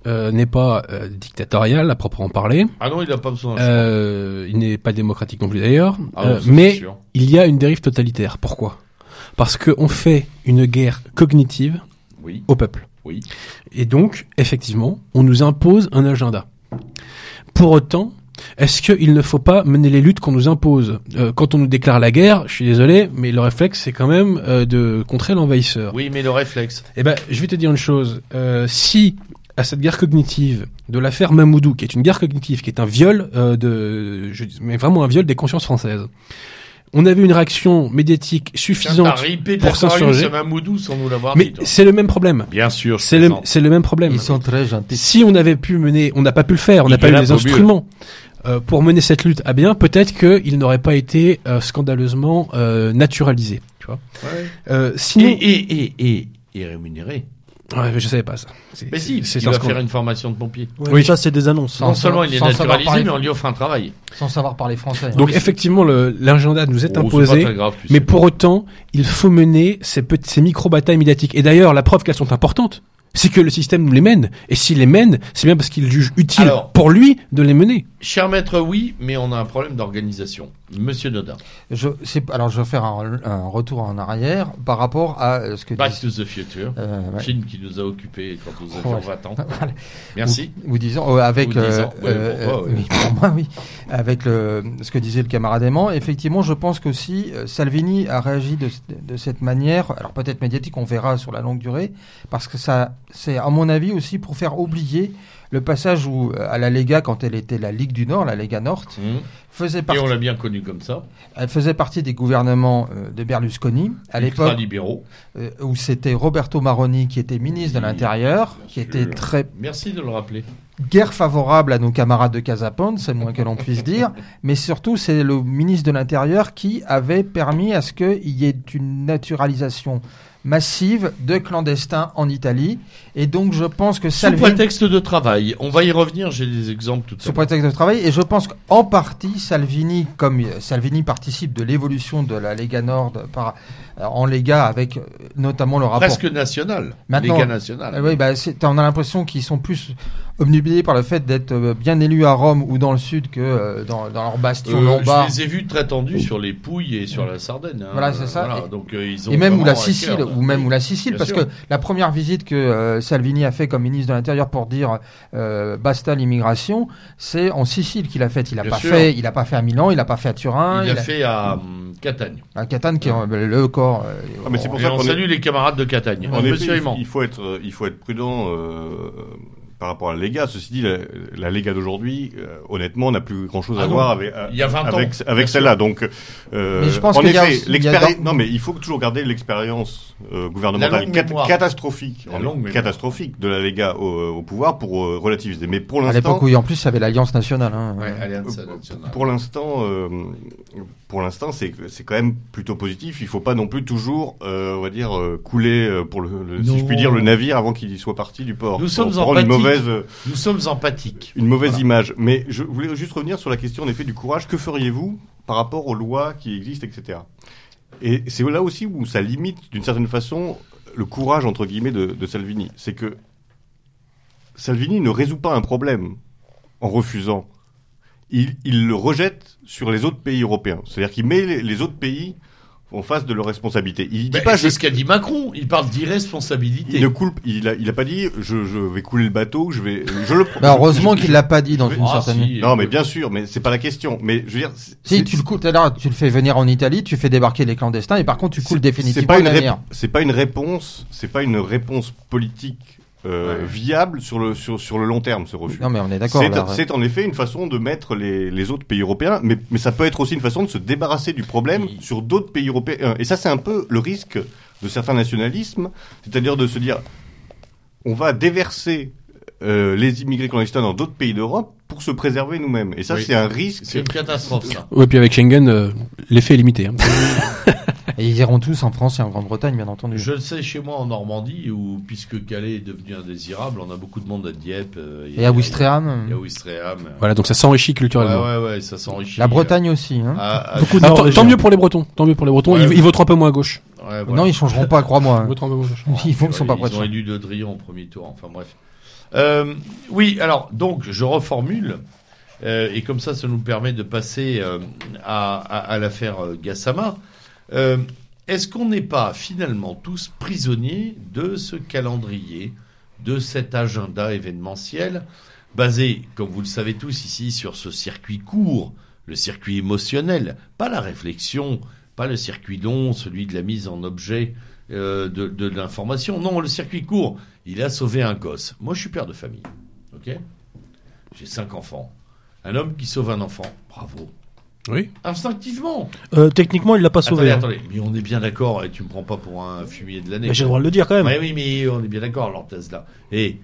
euh, n'est pas euh, dictatorial à proprement parler. Ah non, il n'a pas besoin. Euh, il n'est pas démocratique non plus d'ailleurs. Ah non, Euh, mais il y a une dérive totalitaire. Pourquoi? Parce qu'on fait une guerre cognitive Oui, au peuple. Oui. Et donc, effectivement, on nous impose un agenda. Pour autant, est-ce qu'il ne faut pas mener les luttes qu'on nous impose? Euh, Quand on nous déclare la guerre, je suis désolé, mais le réflexe, c'est quand même euh, de contrer l'envahisseur. Oui, mais le réflexe. Eh ben, je vais te dire une chose. Euh, si à cette guerre cognitive de l'affaire Mamoudou, qui est une guerre cognitive, qui est un viol euh, de, je, mais vraiment un viol des consciences françaises, on avait une réaction médiatique suffisante. pour s'insurger. à Mamoudou sans nous l'avoir Mais dit. c'est le même problème. Bien sûr, C'est le, plaisante. c'est le même problème. Ils sont très gentils. Si on avait pu mener, on n'a pas pu le faire, on n'a pas eu les instruments euh, pour mener cette lutte à bien, peut-être qu'il n'aurait pas été euh, scandaleusement euh, naturalisé. Tu vois. Ouais. Euh, Et, sinon, et, et, et, et rémunéré. Ouais, mais je savais pas ça. C'est- Mais si, c'est il va faire une formation de pompier. Ouais, Oui. Ça, c'est des annonces. Sans non savoir- seulement il est naturalisé, parler. mais on lui offre un travail. Sans savoir parler français. Donc oui, effectivement, l'agenda nous est Oh, imposé. très grave, tu Mais sais. pour autant, il faut mener ces, petits- ces micro-batailles médiatiques. Et d'ailleurs, la preuve qu'elles sont importantes, c'est que le système nous les mène. Et s'il les mène, c'est bien parce qu'il juge utile Alors- pour lui de les mener. Cher maître, oui, mais on a un problème d'organisation. Monsieur Je, c'est- alors, je vais faire un, un retour en arrière par rapport à euh, ce que Back dis- to the Future, euh, ouais. film qui nous a occupés quand nous avions Ouais. 20 ans. Voilà. Merci. Vous, vous disant, euh, avec, Vous euh, ouais, euh, pour moi, oui. pour moi, oui, avec le, ce que disait le camarade aimant, effectivement, je pense qu'aussi euh, Salvini a réagi de, de cette manière, alors peut-être médiatique, on verra sur la longue durée, parce que ça, c'est à mon avis aussi pour faire oublier le passage où euh, à la Lega, quand elle était la Ligue du Nord, la Lega Nord, Hum. faisait Et partie, on l'a bien connu comme ça. elle faisait partie des gouvernements euh, de Berlusconi à l'époque Ultra-libéraux. euh, où c'était Roberto Maroni qui était ministre de l'Intérieur, qui sûr. était très Merci de le rappeler. Guerre favorable à nos camarades de Casapone, c'est le moins que l'on puisse dire, mais surtout c'est le ministre de l'Intérieur qui avait permis à ce qu'il y ait une naturalisation massive de clandestins en Italie, et donc je pense que Sous Salvini, prétexte de travail. On va y revenir, j'ai des exemples tout à sous l'heure. prétexte de travail, et je pense qu'en partie Salvini, comme euh, Salvini participe de l'évolution de la Lega Nord par, euh, en Lega avec euh, notamment le rapport Presque national. Maintenant- Légat national. Ah oui, bah, on a l'impression qu'ils sont plus omnubilés par le fait d'être euh, bien élus à Rome ou dans le sud que euh, dans, dans leur bastion Euh, lombard. je les ai vus très tendus sur les Pouilles et sur la Sardaigne. hein. Voilà, c'est ça. Voilà, Et- donc, euh, ils ont Et même ou la Sicile, cœur. ou même Oui. ou la Sicile, parce sûr. que la première visite que euh, Salvini a fait comme ministre de l'Intérieur pour dire euh, basta l'immigration, c'est en Sicile qu'il a fait. Il a Bien pas sûr. fait, il a pas fait à Milan, il a pas fait à Turin, il il a fait à hum, Catagne. à Catane qui est le corps. euh, Ah, mais c'est pour Et ça on qu'on est- salue les camarades de Catagne. En effet, il faut être, il faut être prudent. Euh, par rapport à la Lega. Ceci dit, la, la Lega d'aujourd'hui, euh, honnêtement, n'a plus grand-chose Ah à non. voir avec, Il y a 20 ans, avec, celle-là. Donc, euh, Mais je pense en qu'il y a effet, non, mais il faut toujours garder l'expérience euh, gouvernementale longue cat- mémoire. catastrophique, catastrophique de la Lega au, au pouvoir pour euh, relativiser. Mais pour À l'instant, l'époque où, en plus, il y avait l'Alliance nationale. Hein. Ouais, Alliance Euh, nationale. Pour l'instant, euh, pour l'instant, c'est c'est quand même plutôt positif. Il faut pas non plus toujours, euh, on va dire, euh, couler euh, pour le, le- si je puis dire, le navire avant qu'il soit parti du port. Nous sommes une empathiques. Mauvaise, euh, Nous sommes empathiques. une mauvaise Voilà. image. Mais je voulais juste revenir sur la question en effet du courage. Que feriez-vous par rapport aux lois qui existent, etc. Et c'est là aussi où ça limite, d'une certaine façon, le courage entre guillemets de, de Salvini. C'est que Salvini ne résout pas un problème en refusant. Il, il le rejette sur les autres pays européens. C'est-à-dire qu'il met les, les autres pays en face de leurs responsabilités. Il dit Ben, pas c'est je, ce qu'a dit Macron. Il parle d'irresponsabilité. il ne coule, il a, il a pas dit je, je vais couler le bateau, je vais, je le. Bah, heureusement qu'il l'a pas dit dans une Ah, certaine. si. non, mais bien sûr, mais c'est pas la question. Mais je veux dire, c'est- Si tu le coules, alors, tu le fais venir en Italie, tu fais débarquer les clandestins et par contre tu coules définitivement C'est pas une c'est pas une réponse, c'est pas une réponse politique euh, Ouais. viable sur le sur sur le long terme ce refus. Non mais on est d'accord. C'est en effet une façon de mettre les, les autres pays européens, mais, mais ça peut être aussi une façon de se débarrasser du problème sur d'autres pays européens. Et ça, c'est un peu le risque de certains nationalismes, c'est-à-dire de se dire, on va déverser euh, les immigrés clandestins dans d'autres pays d'Europe pour se préserver nous-mêmes. Et ça, Oui. c'est un risque. C'est une catastrophe, ça. Ouais, puis avec Schengen, euh, l'effet est limité. hein. Et ils iront tous en France et en Grande-Bretagne, bien entendu. Je le sais chez moi en Normandie, où puisque Calais est devenu indésirable, on a beaucoup de monde à Dieppe. euh, Et à Ouistreham, y a Ouistreham. Voilà, donc ça s'enrichit culturellement. ouais, ouais, ça s'enrichit. la Bretagne aussi. Hein. Ah, ah, Beaucoup de Ah, tant, mieux pour les Bretons. Tant mieux pour les Bretons. Ouais, ils, ouais. ils voteront un peu moins à gauche. ouais, voilà. Non, ils changeront pas, crois-moi. Ils hein. voteront un peu moins à gauche. Ils font, sont pas prêts. Ils ont élu Le Drian au premier tour, enfin bref. Euh, oui, alors, donc, je reformule, euh, et comme ça, ça nous permet de passer euh, à, à, à l'affaire euh, Gassama. Euh, Est-ce qu'on n'est pas finalement tous prisonniers de ce calendrier, de cet agenda événementiel, basé, comme vous le savez tous ici, sur ce circuit court, le circuit émotionnel, pas la réflexion, pas le circuit long, celui de la mise en objet euh, de, de l'information. Non, le circuit court, il a sauvé un gosse. Moi, je suis père de famille. Ok? J'ai cinq enfants. Un homme qui sauve un enfant, bravo. Oui. Instinctivement. Euh, techniquement, il l'a pas sauvé. Attendez, hein. attendez, mais on est bien d'accord, et tu me prends pas pour un fumier de l'année. Mais j'ai le droit de le dire quand même. Ouais, oui, mais on est bien d'accord, Lortez, là. Et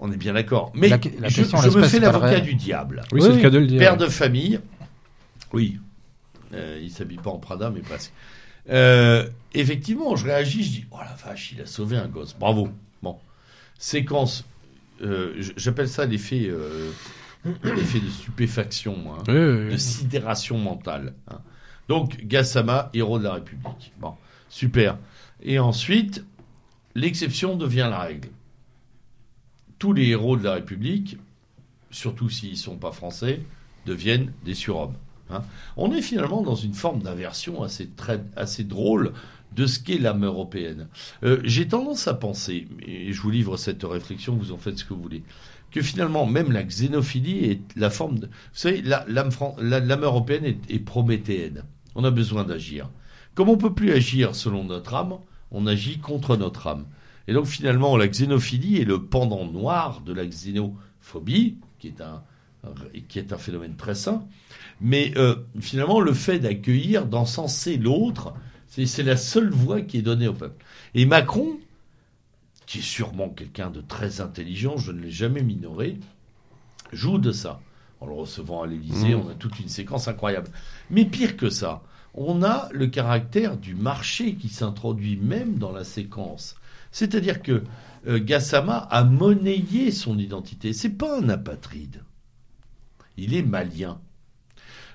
on est bien d'accord. Mais La- la je, question, je me fais l'avocat du diable. Oui, Oui, c'est oui. le cas de le dire. Père de famille, oui, euh, il s'habille pas en Prada, mais presque. Euh, effectivement, je réagis, je dis, oh la vache, il a sauvé un gosse, bravo. Bon, séquence, euh, j'appelle ça l'effet, euh, l'effet de stupéfaction, hein, Oui, oui, de sidération mentale. hein. Donc, Gassama, héros de la République. Bon, super. Et ensuite, l'exception devient la règle. Tous les héros de la République, surtout s'ils ne sont pas français, deviennent des surhommes. hein. On est finalement dans une forme d'inversion assez, très, assez drôle de ce qu'est l'âme européenne. Euh, J'ai tendance à penser, et je vous livre cette réflexion, vous en faites ce que vous voulez, que finalement, même la xénophilie est la forme de... Vous savez, l'âme la- européenne est, prométhéenne. On a besoin d'agir. Comme on peut plus agir selon notre âme, on agit contre notre âme. Et donc finalement, la xénophilie est le pendant noir de la xénophobie, qui est un, qui est un phénomène très sain. Mais euh, finalement, le fait d'accueillir, d'encenser l'autre, c'est la seule voie qui est donnée au peuple. Et Macron, qui est sûrement quelqu'un de très intelligent, je ne l'ai jamais minoré, joue de ça. En le recevant à l'Élysée, Mmh. on a toute une séquence incroyable. Mais pire que ça, on a le caractère du marché qui s'introduit même dans la séquence. C'est-à-dire que euh, Gassama a monnayé son identité. C'est pas un apatride. Il est malien.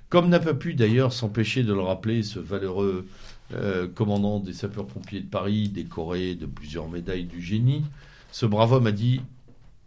Comme n'a pas pu d'ailleurs s'empêcher de le rappeler ce valeureux euh, commandant des sapeurs-pompiers de Paris, décoré de plusieurs médailles du génie, ce brave homme a dit,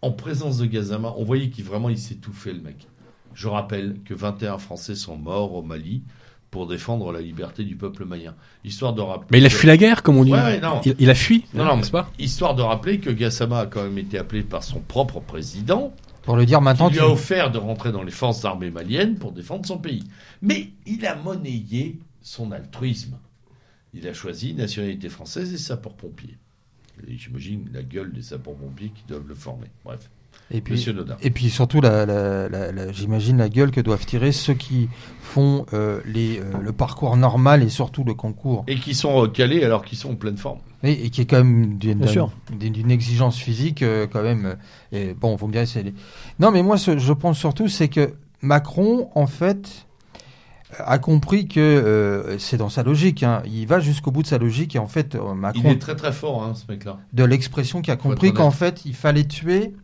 en présence de Gassama, on voyait qu'il vraiment il s'étouffait le mec. Je rappelle que 21 Français sont morts au Mali pour défendre la liberté du peuple malien. Histoire de rappeler. Mais il a fui la guerre, comme on dit. Ouais, ouais, non. il, il a fui, Non, non, n'est-ce pas Histoire de rappeler que Gassama a quand même été appelé par son propre président, Pour le dire maintenant, qui lui tu... a offert de rentrer dans les forces armées maliennes pour défendre son pays. Mais il a monnayé son altruisme. Il a choisi nationalité française et sapeurs-pompiers. Et J'imagine la gueule des sapeurs-pompiers qui doivent le former. Bref. Et puis, Monsieur Nodin. et puis surtout, la, la- la- la- j'imagine la gueule que doivent tirer ceux qui font euh, les, euh, le parcours normal et surtout le concours. Et qui sont recalés alors qu'ils sont en pleine forme. Et, et qui est quand même d'une exigence physique euh, quand même. Et bon, vous me direz, c'est les- non, mais moi, ce- je pense surtout, c'est que Macron, en fait, a compris que euh, c'est dans sa logique. hein. Il va jusqu'au bout de sa logique et en fait, euh, Il Macron est très très fort, hein, ce mec-là. de l'expression qui a compris qu'en fait, il fallait tuer.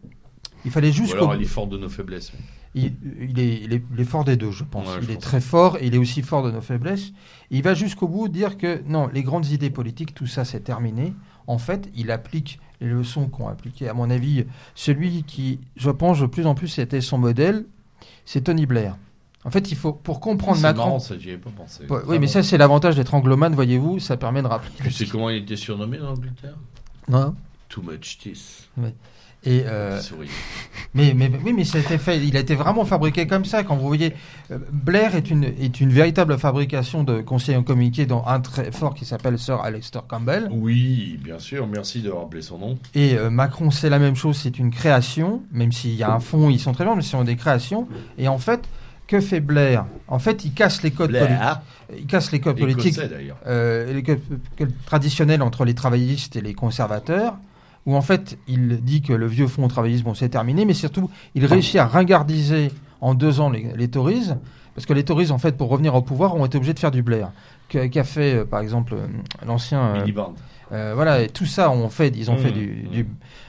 Il fallait jusqu'au alors il est fort de nos faiblesses. il, il est, il, est, il est fort des deux, je pense. Ouais, je il est très fort et il est aussi fort de nos faiblesses. Il va jusqu'au bout dire que non, les grandes idées politiques, tout ça, c'est terminé. En fait, il applique les leçons qu'ont appliquées, à mon avis, celui qui, je pense, de plus en plus était son modèle, c'est Tony Blair. En fait, il faut, pour comprendre C'est Macron. marrant, ça, j'y avais pas pensé. Ouais, oui, mais ça, c'est l'avantage d'être anglomane, voyez-vous, ça permet de rappeler. Tu sais comment il était surnommé dans l'Angleterre Non Too much teeth. Et euh. Mais, mais oui, mais ça a été fait. Il a été vraiment fabriqué comme ça. Quand vous voyez, euh, Blair est une est une véritable fabrication de conseillers en communiqué, dont un très fort qui s'appelle Sir Alexander Campbell. Oui, bien sûr, merci de rappeler son nom. Et euh, Macron, c'est la même chose. C'est une création, même s'il y a un fond, ils sont très bons, mais ce sont des créations. Et en fait, que fait Blair En fait, il casse les codes politiques. Il casse les codes politiques euh, les codes- codes traditionnels entre les travaillistes et les conservateurs, où en fait il dit que le vieux fonds travailliste, bon, c'est terminé, mais surtout il réussit à ringardiser en deux ans les, les Tories, parce que les Tories, en fait, pour revenir au pouvoir, ont été obligés de faire du Blair, qu'a fait euh, par exemple euh, l'ancien. euh, voilà, et tout ça, ont fait, ils ont Mmh, fait du, du,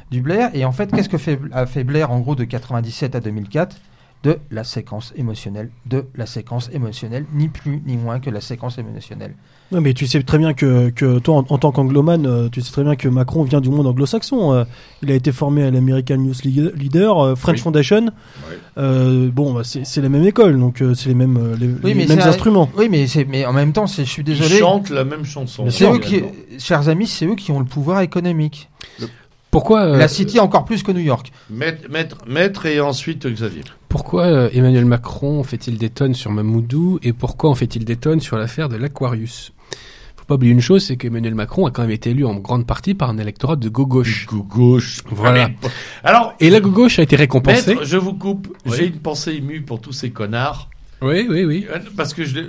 du Blair. Et en fait, qu'est-ce que fait, a fait Blair en gros de 97 à 2004 De la séquence émotionnelle, de la séquence émotionnelle, ni plus ni moins que la séquence émotionnelle. Non, mais tu sais très bien que, que toi, en, en tant qu'anglomane, euh, tu sais très bien que Macron vient du monde anglo-saxon. euh, il a été formé à l'American News Leader, euh, French Oui. Foundation. Euh, bon, bah, c'est la même école, donc c'est les mêmes, les, Oui, les mais mêmes instruments. Oui, mais, c'est, mais en même temps, je suis Ils désolé. chantent la même chanson. C'est eux qui, chers amis, c'est eux qui ont le pouvoir économique. Pourquoi, euh, La City encore plus que New York. Maître, maître, maître et ensuite Xavier. pourquoi euh, Emmanuel Macron fait-il des tonnes sur Mamoudou et pourquoi en fait-il des tonnes sur l'affaire de l'Aquarius? Faut pas oublier une chose, c'est qu'Emmanuel Macron a quand même été élu en grande partie par un électorat de gauche. gauche. Voilà. Alors, Et la gauche a été récompensée. maître, je vous coupe. Oui. J'ai une pensée émue pour tous ces connards. Oui, oui, oui. Euh, Parce que je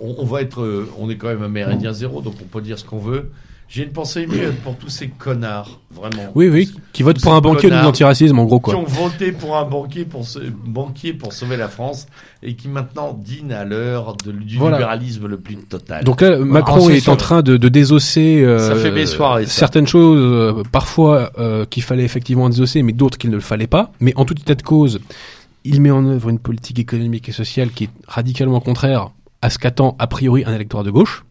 on, on va être, on est quand même un méridien zéro, donc on peut dire ce qu'on veut. J'ai une pensée émue pour tous ces connards, vraiment. Oui, oui, qui vote Tous pour un banquier ou l'antiracisme, en gros, Qui quoi. ont voté pour un banquier pour, banquier pour sauver la France et qui maintenant dînent à l'heure de- du Voilà. libéralisme le plus total. Donc là, Macron c'est est en train de, de désosser euh, Ça fait mes soirées, ça. certaines choses, euh, parfois euh, qu'il fallait effectivement désosser, mais d'autres qu'il ne le fallait pas. Mais en tout état de cause, il met en œuvre une politique économique et sociale qui est radicalement contraire à ce qu'attend a priori un électorat de gauche.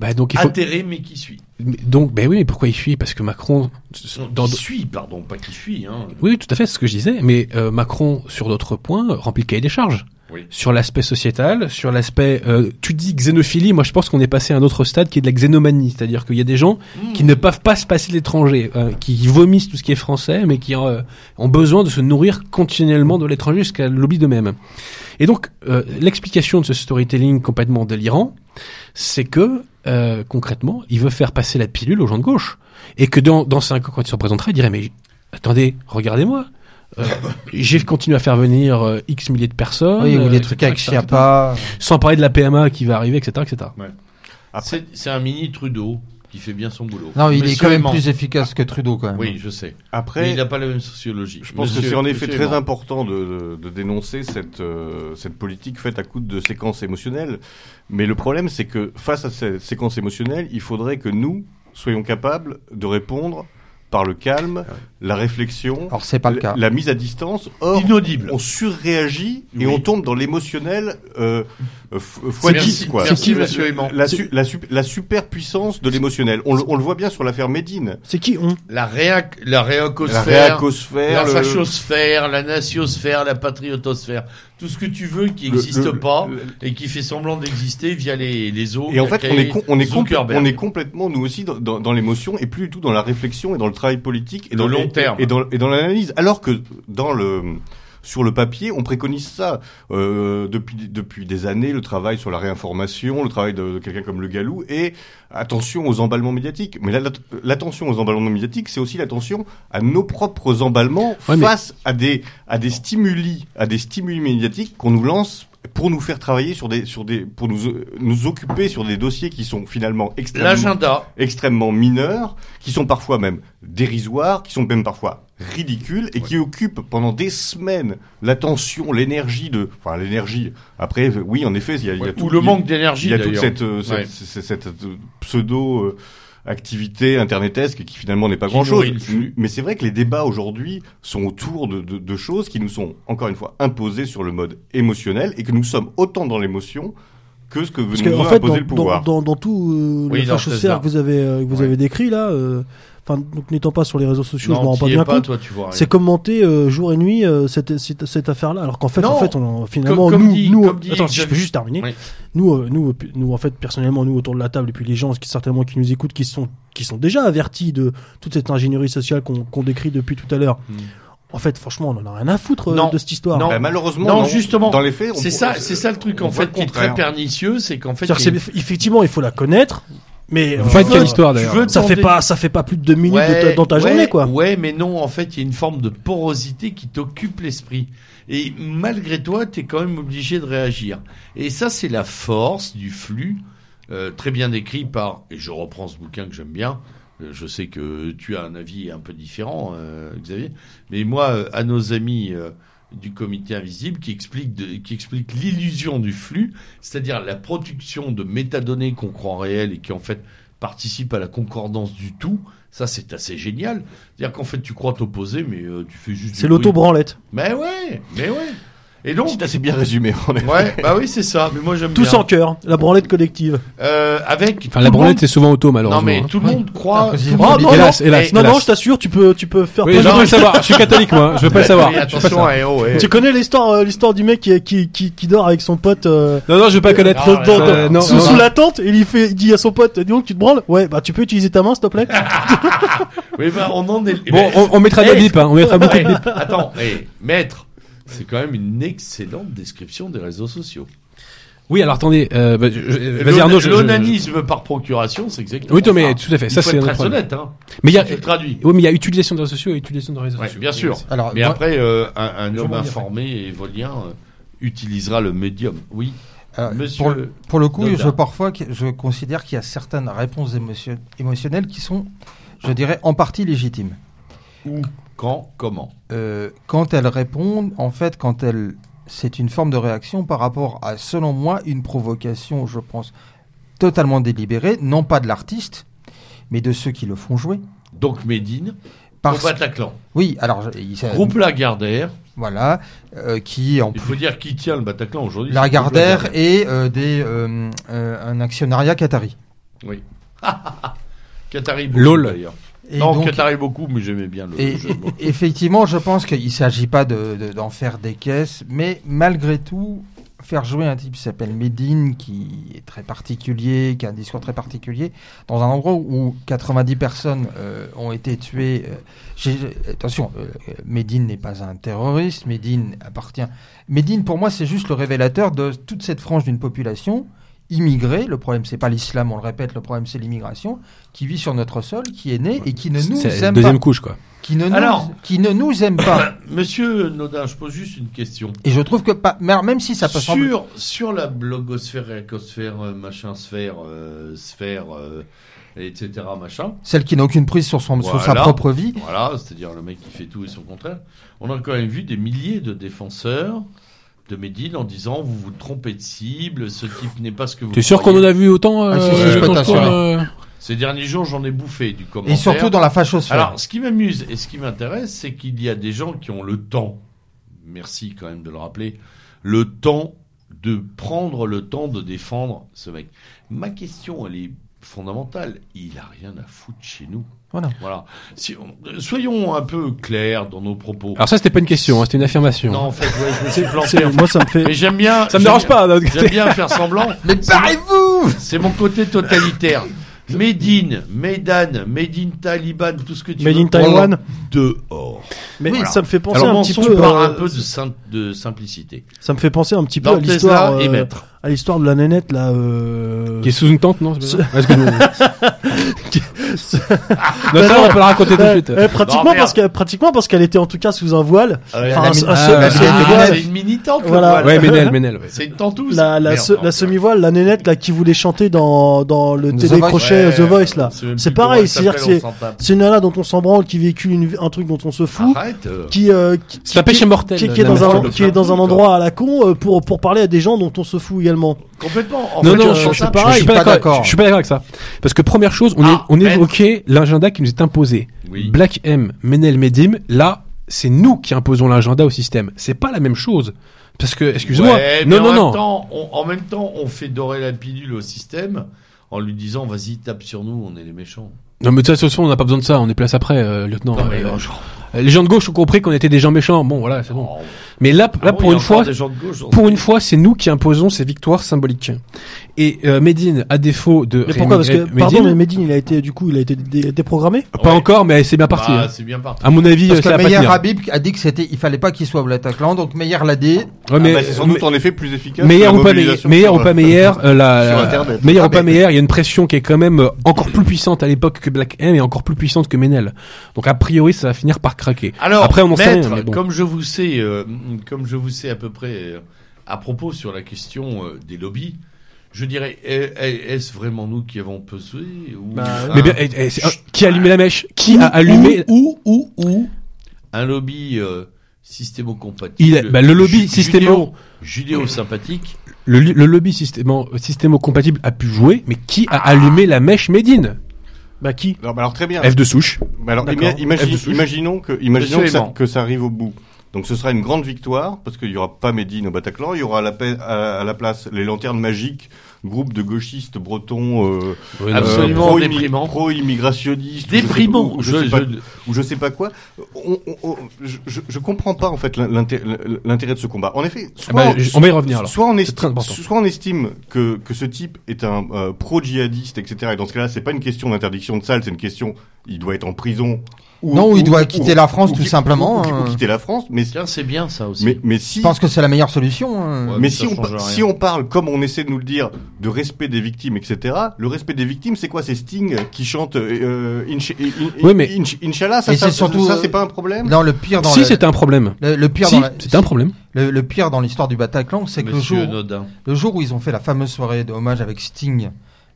Bah, donc il faut. Atterré, mais qui suit. Donc, ben oui, mais pourquoi il fuit Parce que Macron, dans, qui suit, pardon, pas qui fuit. Hein. oui, tout à fait, c'est ce que je disais. Mais euh, Macron, sur d'autres points, remplit le cahier des charges. Oui. Sur l'aspect sociétal, sur l'aspect, euh, tu dis xénophilie, moi je pense qu'on est passé à un autre stade qui est de la xénomanie, c'est-à-dire qu'il y a des gens qui ne peuvent pas se passer de l'étranger, euh, qui vomissent tout ce qui est français, mais qui euh, ont besoin de se nourrir continuellement de l'étranger jusqu'à l'oubli d'eux-mêmes. Et donc, euh, l'explication de ce storytelling complètement délirant, c'est que, euh, concrètement, il veut faire passer la pilule aux gens de gauche. Et que dans, dans 5 ans, quand il se représentera, il dirait, mais attendez, regardez-moi. Euh, j'ai continué à faire venir euh, X milliers de personnes. Oui, ou euh, etc., trucs avec Chiappa. Sans parler de la PMA qui va arriver, etc., etc. Après, C'est c'est un mini Trudeau qui fait bien son boulot. Non, il est quand même plus efficace que Trudeau, quand même. Oui, je sais. Mais après il n'a pas la même sociologie. Je pense que c'est en effet très important de, de- de dénoncer cette, euh, cette politique faite à coup de séquences émotionnelles. Mais le problème, c'est que face à cette séquence émotionnelle, il faudrait que nous soyons capables de répondre par le calme, la réflexion, Alors, c'est pas le cas. la, mise à distance. Or, Inaudible. on surréagit et Oui. on tombe dans l'émotionnel euh, fois Merci, 10, quoi. merci, La- monsieur Aimant. La, su- la, su- la superpuissance de l'émotionnel. On, le- on le voit bien sur l'affaire Médine. C'est qui on? La, réac la La réacosphère, réacosphère, la le- fachosphère, la natiosphère, la patriotosphère. Tout ce que tu veux qui n'existe pas le- et qui fait semblant d'exister via les, les eaux. Et en fait, on est, on, est on est complètement, nous aussi, dans, dans, dans l'émotion et plus du tout dans la réflexion et dans le travail politique et Le dans long terme. et dans, et dans l'analyse. Alors que dans le sur le papier, on préconise ça euh, depuis depuis des années. Le travail sur la réinformation, le travail de, de quelqu'un comme Le Gallou, et attention aux emballements médiatiques. Mais la- la- l'attention aux emballements médiatiques, c'est aussi l'attention à nos propres emballements Ouais, mais- face à des à des stimuli, à des stimuli médiatiques qu'on nous lance pour nous faire travailler sur des sur des pour nous nous occuper sur des dossiers qui sont finalement extrêmement extrêmement mineurs, qui sont parfois même dérisoires, qui sont même parfois ridicules et qui occupent pendant des semaines l'attention, l'énergie de, enfin l'énergie. Après, oui, en effet, il y a, il y a tout, Ou le manque d'énergie. il y a toute cette, euh, cette, Ouais. cette- cette, euh, pseudo euh, activité internetesque qui finalement n'est pas Qui grand chose. nourrit le flux. Mais c'est vrai que les débats aujourd'hui sont autour de, de, de choses qui nous sont encore une fois imposées sur le mode émotionnel et que nous sommes autant dans l'émotion que ce que veut Parce nous que, en a fait, imposé dans, le pouvoir. dans, dans, dans tout euh, Oui, le que vous avez, euh, que vous Ouais. avez décrit là, euh, enfin, donc n'étant pas sur les réseaux sociaux, je Non, m'en rends pas bien pas, compte. toi, tu vois. rien. C'est commenter euh, jour et nuit euh, cette, cette, cette affaire-là, alors qu'en fait, Non. en fait, on, finalement, Comme- comme nous, dit- nous, comme dit attends, si je peux juste terminer. Oui. Nous, euh, nous, euh, nous, en fait, personnellement, nous autour de la table, et puis les gens qui certainement qui nous écoutent, qui sont, qui sont déjà avertis de toute cette ingénierie sociale qu'on décrit depuis tout à l'heure. Hmm. En fait, franchement, on en a rien à foutre Non. de cette histoire. Non. Bah, malheureusement, Non, justement, dans les faits, on C'est ça, c'est ça le truc en fait qui est très contraire. pernicieux, c'est qu'en fait. Il effectivement, il faut la connaître, mais pas être euh, quelle histoire tu d'ailleurs. veux ça fait pas, ça fait pas plus de deux minutes de ta- Ouais, dans ta ouais, journée, quoi. Ouais, mais non, en fait, il y a une forme de porosité qui t'occupe l'esprit. Et malgré toi, tu es quand même obligé de réagir. Et ça, c'est la force du flux, euh, très bien décrit par, et je reprends ce bouquin que j'aime bien, euh, je sais que tu as un avis un peu différent, euh, Xavier, mais moi, à nos amis euh, du comité invisible, qui explique, de- qui explique l'illusion du flux, c'est-à-dire la production de métadonnées qu'on croit réelles et qui en fait participent à la concordance du tout, ça c'est assez génial. C'est-à-dire qu'en fait tu crois t'opposer, mais euh, tu fais juste. C'est l'auto-branlette. Mais ouais, mais ouais. Et donc, C'est assez bien résumé. en effet. ouais, bah oui c'est ça. Mais moi j'aime Tous bien. en cœur, la branlette collective. Euh, avec. Enfin, la le branlette, monde- c'est souvent auto, Non malheureusement. mais hein. tout le monde croit. Le Oh, monde- non, hélas, non, hélas, non, hélas. non, je t'assure, tu peux, tu peux faire Oui, je veux pas le savoir. Je suis catholique, moi. Je veux pas le savoir. Oui, Je veux pas le attention, savoir. eh, oh, eh. Tu connais l'histoire, euh, l'histoire du mec qui, qui, qui, qui dort avec son pote euh, Non, non, je veux pas connaître. dans- dans- Euh, non, sous, non, sous non. la tente et il, fait, il dit à son pote, dis donc tu te branles? Ouais, bah tu peux utiliser ta main s'il te plaît Oui, bah, on en est. Bon, on, on mettra Eh, des bips, hein. On mettra beaucoup de eh, bips. Attends, eh, maître, c'est quand même une excellente description des réseaux sociaux. Oui, alors attendez. Euh, bah, je- je- Vas-y L'on- Arnaud. je- je- L'onanisme par procuration, c'est exactement Oui, toi, mais ça. tout à fait. Il Ça, faut c'est très honnête, hein. Mais il y a, Tu le traduis. oui, mais il y a utilisation des réseaux sociaux et utilisation des réseaux Ouais, sociaux. bien sûr. Alors, Mais moi- après, euh, un, un homme informé et volien euh, utilisera le médium. Oui. Euh, Monsieur pour, le- pour le coup, je parfois je considère qu'il y a certaines réponses émotion- émotionnelles qui sont, je dirais, en partie légitimes. Où, quand, comment. Euh, quand elles répondent, en fait, quand elles, c'est une forme de réaction par rapport à, selon moi, une provocation, je pense, totalement délibérée, non pas de l'artiste, mais de ceux qui le font jouer. Donc Médine, Parce au Bataclan. oui, alors il- ça- Groupe Lagardère. voilà, euh, qui en Il faut dire qui tient le Bataclan aujourd'hui. Lagardère et euh, des, euh, euh, un actionnariat qatari. Oui. Qatari Lol. d'ailleurs. Et non, donc- Qatari beaucoup, mais j'aimais bien le Et, jeu de effectivement, je pense qu'il ne s'agit pas de- de- d'en faire des caisses, mais malgré tout, faire jouer un type qui s'appelle Medine, qui est très particulier, qui a un discours très particulier, dans un endroit où 90 personnes euh, ont été tuées. euh, j'ai- attention, euh, Medine n'est pas un terroriste, Medine appartient. Medine, pour moi, c'est juste le révélateur de toute cette frange d'une population immigrée. Le problème, c'est pas l'islam, on le répète, le problème, c'est l'immigration, qui vit sur notre sol, qui est née et qui ne nous aime deuxième pas couche, quoi. qui ne, nous, Alors- qui ne nous aime pas. Monsieur Nodin, je pose juste une question. Et je trouve que pas, même si ça peut sembler. sur, sur la blogosphère, écosphère, euh, machin, sphère, euh, sphère, euh, etc., machin. Celle qui n'a aucune prise sur, son, sur sa propre vie. Voilà, c'est-à-dire le mec qui fait tout et son contraire. On a quand même vu des milliers de défenseurs de Médine en disant vous vous trompez de cible, ce type n'est pas ce que vous T'es sûr qu'on en a vu autant euh, Ah, si, si, je peux dans le t'assurer. cours, euh, Ces derniers jours, j'en ai bouffé du commentaire. Et surtout dans la fachosphère. Alors, ce qui m'amuse et ce qui m'intéresse, c'est qu'il y a des gens qui ont le temps, merci quand même de le rappeler, le temps de prendre le temps de défendre ce mec. Ma question, elle est fondamentale. Il a rien à foutre chez nous. Voilà. Voilà. Si on- soyons un peu clairs dans nos propos. Alors ça, c'était pas une question, hein, c'était une affirmation. non, en fait, ouais, je me suis planté. Moi, ça me fait. Mais j'aime bien. ça me dérange pas, J'aime bien faire semblant. Mais parlez-vous C'est mon côté totalitaire. Médine, Médan, Médine Taliban, tout ce que tu Made veux. in Taiwan. Dehors. Mais Voilà. ça me fait penser Alors, un petit peu. euh, un peu de, sim- de simplicité. Ça me fait penser un petit peu Dans à l'histoire. Tesla et euh, maître. À l'histoire de la nénette là. Euh... Qui est sous une tente, non que nous- Non, ça, on peut le raconter tout de Euh, suite. euh, pratiquement Non, parce qu'elle pratiquement parce qu'elle était en tout cas sous un voile. Ah ouais, Enfin, la un- mi- un- ah, un la semi-voile. c'est une mini-tente, le Voilà. Ouais, Ménel, Ménel. ouais. C'est une tentouse. La, la, se- semi-voile, la nénette là qui voulait chanter dans, dans le The télécrochet The Voice là. c'est pareil, c'est-à-dire que c'est une nana dont on s'en branle qui véhicule un truc dont on se fout, euh. qui, euh, qui, C'est un péché mortel. qui, qui est la dans un, nature. qui est dans un endroit à la con euh, pour, pour parler à des gens dont on se fout également. Complètement. En Non, fait, non, on je, suis pas d'accord. Je suis pas d'accord avec ça. Parce que première chose, on, Ah, est, on maître. Évoquait l'agenda qui nous est imposé. Oui. Black M, Menel, Medim, là, c'est nous qui imposons l'agenda au système. C'est pas la même chose. Parce que, excuse-moi. Ouais, mais non, en non, même non. temps, on- en même temps, on fait dorer la pilule au système en lui disant vas-y tape sur nous, on est les méchants. Non, mais de toute façon, on n'a pas besoin de ça. On est place après, euh, lieutenant. Non, mais, Euh, les gens de gauche ont compris qu'on était des gens méchants. Bon, voilà, c'est bon. Oh. Mais là, Ah là, bon, pour une fois, gauche, pour une fois, c'est nous qui imposons ces victoires symboliques. Et euh, Médine, à défaut de Mais pourquoi Parce que, Rémi- pardon, Médine, mais Medine, il a été, du coup, il a été dé- déprogrammé pas Ouais. encore, mais c'est bien parti. Bah, hein. c'est bien parti. À mon avis, Parce ça que pas Meyer. Habib a dit que c'était, il fallait pas qu'il soit au Bataclan, donc Meyer l'a dit. Ouais, Ah mais, bah, c'est sans doute en effet plus efficace. la ou pas meilleur sur, ou pas euh, meilleur, euh, la, Ah, ou pas meilleur, il y a une pression qui est quand même euh, encore plus puissante à l'époque que Black M et encore plus puissante que Menel. Donc a priori, ça va finir par craquer. Alors, Après, on en sait rien, bon. comme je vous sais, euh, comme je vous sais à peu près euh, à propos sur la question euh, des lobbies, je dirais, est- est- est-ce vraiment nous qui avons pesé ou Bah, un- Mais bien, c'est- qui a allumé la mèche Qui a allumé ou ou ou un lobby euh, systémo-compatible bah, le lobby systémo- judéo sympathique le, le lobby systémo, systémo-compatible a pu jouer, mais qui a allumé la mèche Médine Bah qui? Bah alors très bien. F de souche. Alors, D'accord. ima- imagine- F de souche. imaginons que, imaginons que ça, Absolument. que ça arrive au bout. Donc ce sera une grande victoire parce qu'il y aura pas Médine au Bataclan, il y aura à la, pa- à, à la place les lanternes magiques, groupe de gauchistes bretons, euh, Absolument pro-immi- déprimant. pro-immigrationnistes, ou je sais déprimant pas- ou je, je- sais pas, je- ou je sais pas quoi. On, on- on- je, je, je comprends pas en fait l'inté- l'intérêt de ce combat. En effet, soit, bah, on va y revenir, alors. soit on, est, soit estime que, que ce type est un euh, pro-djihadiste, etc. Et dans ce cas-là, c'est pas une question d'interdiction de salle, c'est une question, il doit être en prison. Ou, Non, ou- il doit ou- quitter ou- la France, ou- tout ou- simplement, ou- ou hein. quitter la France, mais Tiens, c'est bien ça aussi. mais, mais si Je pense que c'est la meilleure solution. hein. Ouais, mais mais si on, change pa- rien. si on parle, comme on essaie de nous le dire, de respect des victimes, etc., le respect des victimes, c'est quoi C'est Sting qui chante euh, Inch- in- in- Oui, mais- Inch- Inch'Allah, ça, c'est surtout, ça, euh, c'est pas un problème? Non, le pire dans Si, un problème. le, le pire Si, la- c'était un problème. le, le pire dans l'histoire du Bataclan, c'est que le jour, Nodin. le jour où ils ont fait la fameuse soirée de hommage avec Sting,